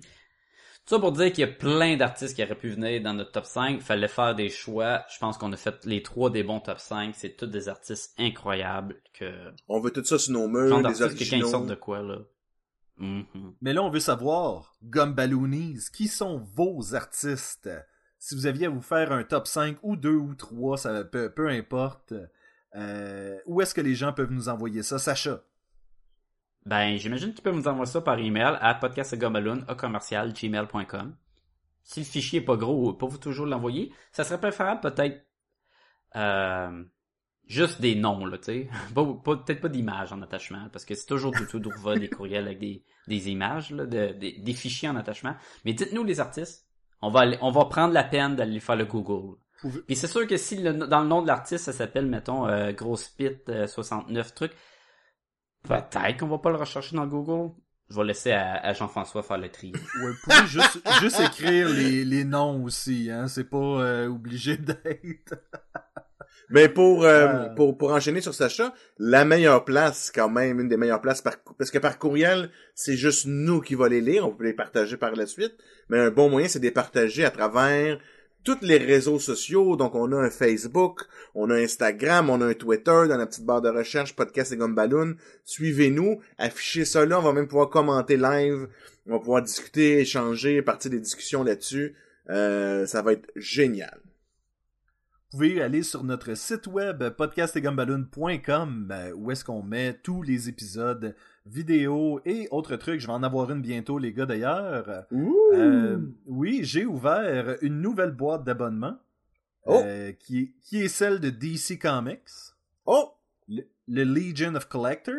ça pour dire qu'il y a plein d'artistes qui auraient pu venir dans notre top 5. Il fallait faire des choix. Je pense qu'on a fait les trois des bons top 5. C'est tous des artistes incroyables. Que... On veut tout ça sur nos murs, Genre des originaux. de quoi, là. Mhm. Mais là, on veut savoir, Gumballoonies, qui sont vos artistes? Si vous aviez à vous faire un top 5 ou 2 ou 3, ça peu, peu importe. Euh, où est-ce que les gens peuvent nous envoyer ça? Sacha. Ben, j'imagine qu'ils peuvent nous envoyer ça par email à podcastgumballoon à commercial gmail.com. Si le fichier est pas gros, pas vous toujours l'envoyer. Ça serait préférable peut-être euh, juste des noms, là, tu sais. Peut-être pas d'images en attachement, parce que c'est toujours tout tout d'ouvrir des courriels avec des, des images, là, de- des- des fichiers en attachement. Mais dites-nous les artistes. On va aller- on va prendre la peine d'aller faire le Google. Pouvez- Puis c'est sûr que si le- dans le nom de l'artiste, ça s'appelle, mettons, euh, Grosse Pit euh, 69 trucs, peut-être qu'on va pas le rechercher dans Google. Je vais laisser à, à Jean-François faire le tri. Ouais, pouvez juste, juste écrire les, les noms aussi, hein. C'est pas euh, obligé d'être. Mais pour, euh, Euh. pour, pour enchaîner sur Sacha, la meilleure place, quand même, une des meilleures places, par, parce que par courriel, c'est juste nous qui va les lire, on peut les partager par la suite, mais un bon moyen, c'est de les partager à travers tous les réseaux sociaux, donc on a un Facebook, on a Instagram, on a un Twitter, dans la petite barre de recherche, podcast et Gumballoon, suivez-nous, affichez ça là, on va même pouvoir commenter live, on va pouvoir discuter, échanger, partir des discussions là-dessus, euh, ça va être génial. Vous pouvez aller sur notre site web podcastetgumballoon.com euh, où est-ce qu'on met tous les épisodes vidéo et autres trucs. Je vais en avoir une bientôt, les gars, d'ailleurs. Euh, oui, j'ai ouvert une nouvelle boîte d'abonnement Oh. euh, qui, est- qui est celle de DC Comics, Oh! le, le Legion of Collectors.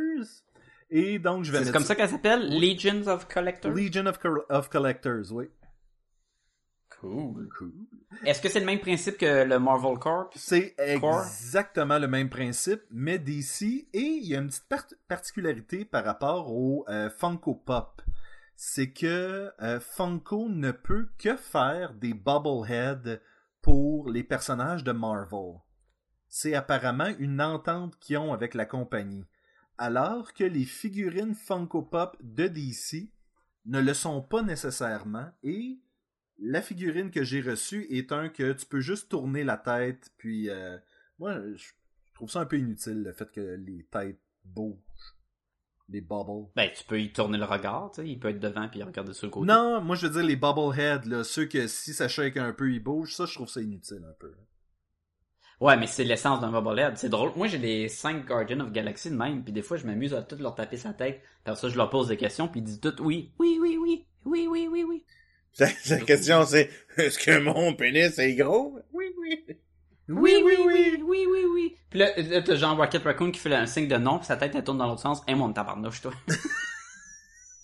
Et donc, je vais C'est comme ça qu'elle s'appelle? Legions of Collectors? Legion of, of Collectors, oui. Cool. Cool. Est-ce que c'est le même principe que le Marvel Corps? C'est exactement le même principe, mais DC, et il y a une petite par- particularité par rapport au euh, Funko Pop. C'est que euh, Funko ne peut que faire des bobbleheads pour les personnages de Marvel. C'est apparemment une entente qu'ils ont avec la compagnie. Alors que les figurines Funko Pop de DC ne le sont pas nécessairement et la figurine que j'ai reçue est un que tu peux juste tourner la tête, puis euh, moi, je trouve ça un peu inutile, le fait que les têtes bougent. Les bubbles. Ben, tu peux y tourner le regard, tu sais. Il peut être devant puis regarder sur le côté. Non, moi je veux dire les bubbleheads, là, ceux que si ça shake un peu, ils bougent, ça je trouve ça inutile un peu. Ouais, mais c'est l'essence d'un bobblehead. C'est drôle. Moi, j'ai les 5 Guardians of Galaxy de même, puis des fois, je m'amuse à tout leur taper sa tête. Par ça, je leur pose des questions, puis ils disent tout oui, oui, oui, oui, oui, oui, oui, oui. Sa question, c'est, est-ce que mon pénis est gros? Oui, oui. Oui, oui, oui, oui, oui, oui. Puis là, là, t'as genre Rocket Raccoon qui fait un signe de non, puis sa tête, elle tourne dans l'autre sens. Et mon tabarnouche, toi.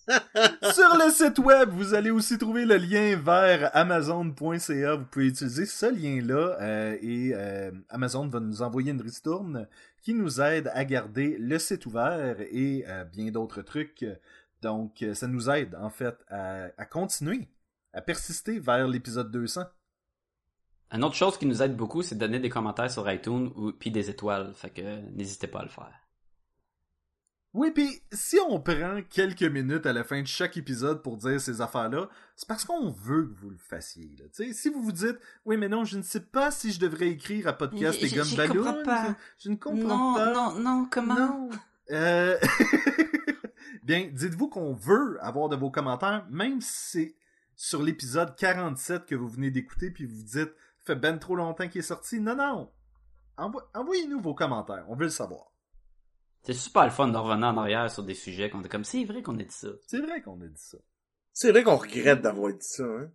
Sur le site web, vous allez aussi trouver le lien vers amazon.ca. Vous pouvez utiliser ce lien-là euh, et euh, Amazon va nous envoyer une ristourne qui nous aide à garder le site ouvert et euh, bien d'autres trucs. Donc, ça nous aide en fait à, à continuer, à persister vers l'épisode 200. Une autre chose qui nous aide beaucoup, c'est de donner des commentaires sur iTunes ou puis des étoiles. Fait que euh, n'hésitez pas à le faire. Oui, puis si on prend quelques minutes à la fin de chaque épisode pour dire ces affaires-là, c'est parce qu'on veut que vous le fassiez. Là. Si vous vous dites, oui, mais non, je ne sais pas si je devrais écrire à podcast et je- Gomme pas. Je ne comprends pas. non, Non. Euh, Bien, dites-vous qu'on veut avoir de vos commentaires, même si c'est sur l'épisode 47 que vous venez d'écouter, puis vous dites, fait ben trop longtemps qu'il est sorti. Non, non. Envo- Envoyez-nous vos commentaires, on veut le savoir. C'est super le fun de revenir en arrière sur des sujets qu'on est comme, c'est vrai qu'on a dit ça. C'est vrai qu'on a dit ça. C'est vrai qu'on regrette d'avoir dit ça, hein?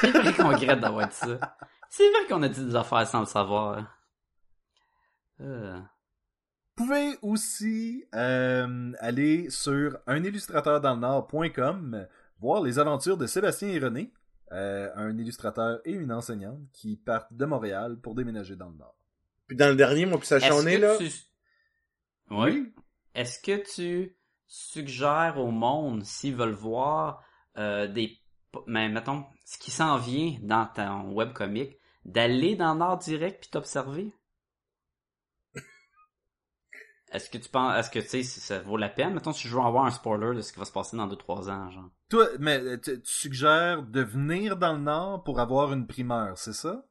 C'est vrai qu'on regrette d'avoir dit ça. C'est vrai qu'on a dit des affaires sans le savoir. Euh. Vous pouvez aussi euh, aller sur unillustrateurdans-le-nord.com voir les aventures de Sébastien et René, euh, un illustrateur et une enseignante qui partent de Montréal pour déménager dans le Nord. Puis dans le dernier, moi puis Sacha, Est-ce on est là. tu... Oui. Est-ce que tu suggères au monde, s'ils veulent voir euh, des... Mais mettons, ce qui s'en vient dans ton webcomic, d'aller dans Nord direct puis t'observer? Est-ce que tu penses, est-ce que tu sais, si ça vaut la peine? Mettons, si je veux avoir un spoiler de ce qui va se passer dans 2-3 ans, genre. Toi, mais euh, tu, tu suggères de venir dans le Nord pour avoir une primeur, c'est ça?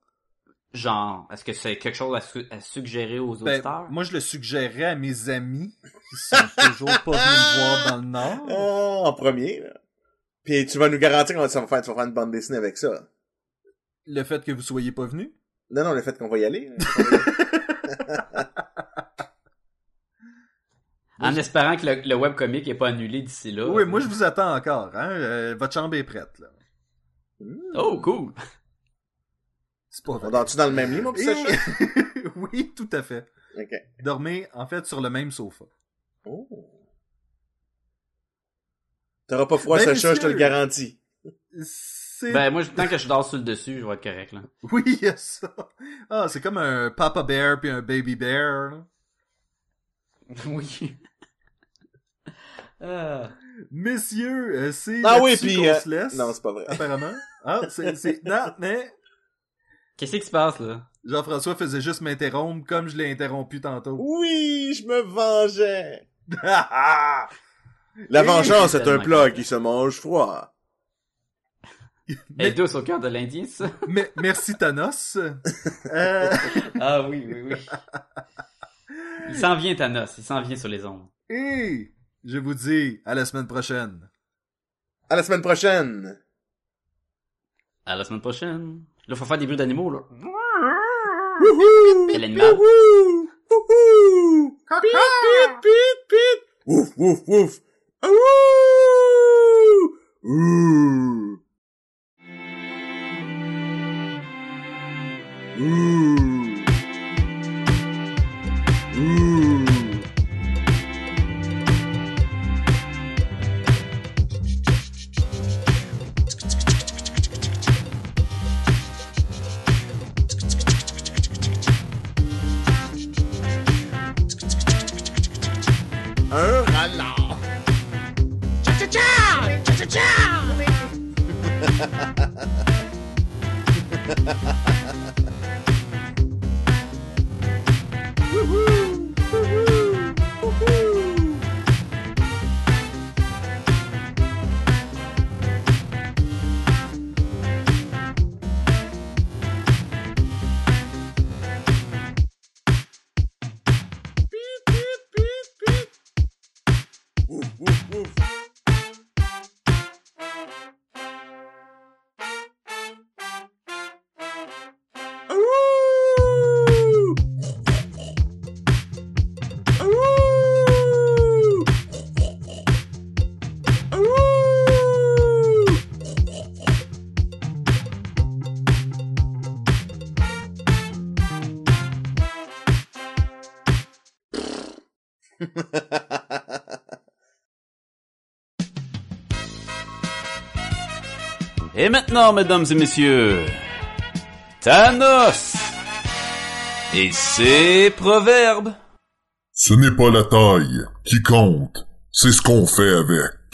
Genre, est-ce que c'est quelque chose à, su- à suggérer aux Ben, auditeurs? moi, je le suggérerais à mes amis qui sont toujours pas venus me voir dans le Nord. Ah, en premier, là. Puis tu vas nous garantir qu'on ça va faire, tu vas faire une bande dessinée avec ça. Le fait que vous soyez pas venus? Non, non, le fait qu'on va y aller. En espérant que le, le webcomic n'est pas annulé d'ici là. Oui, moi, je vous attends encore. Hein? Euh, votre chambre est prête. Là. Oh, cool! C'est pas on vrai. dort-tu dans le même lit, pis Sacha? Et- oui, tout à fait. Dormez, en fait, sur le même sofa. Oh. T'auras pas froid, Ben, Sacha, je te le garantis. Ben, moi, tant que je dors sur le dessus, je vais être correct, là. Oui, il y a ça. Ah, c'est comme un Papa Bear puis un Baby Bear. là. oui. Ah. Messieurs, euh, c'est Ah oui, puis... euh, se laisse. Non, c'est pas vrai. Apparemment. Ah, c'est... c'est... Non, mais... Qu'est-ce qui se passe, là? Jean-François faisait juste m'interrompre comme je l'ai interrompu tantôt. Oui, je me vengeais. La vengeance est un plat qui se mange froid. Elle est douce au cœur de? Mais merci Thanos. Euh, Ah oui, oui, oui. Il s'en vient, Thanos. Il s'en vient sur les ondes. et je vous dis à la semaine prochaine. À la semaine prochaine. À la semaine prochaine. Là, faut faire des bruits d'animaux, là. Wouhou! Quel animal? Pit, pit, pit! Ouf, ouf, ouf! Ouh! Ouh! Et maintenant, mesdames et messieurs, Thanos et ses proverbes. Ce n'est pas la taille qui compte, c'est ce qu'on fait avec.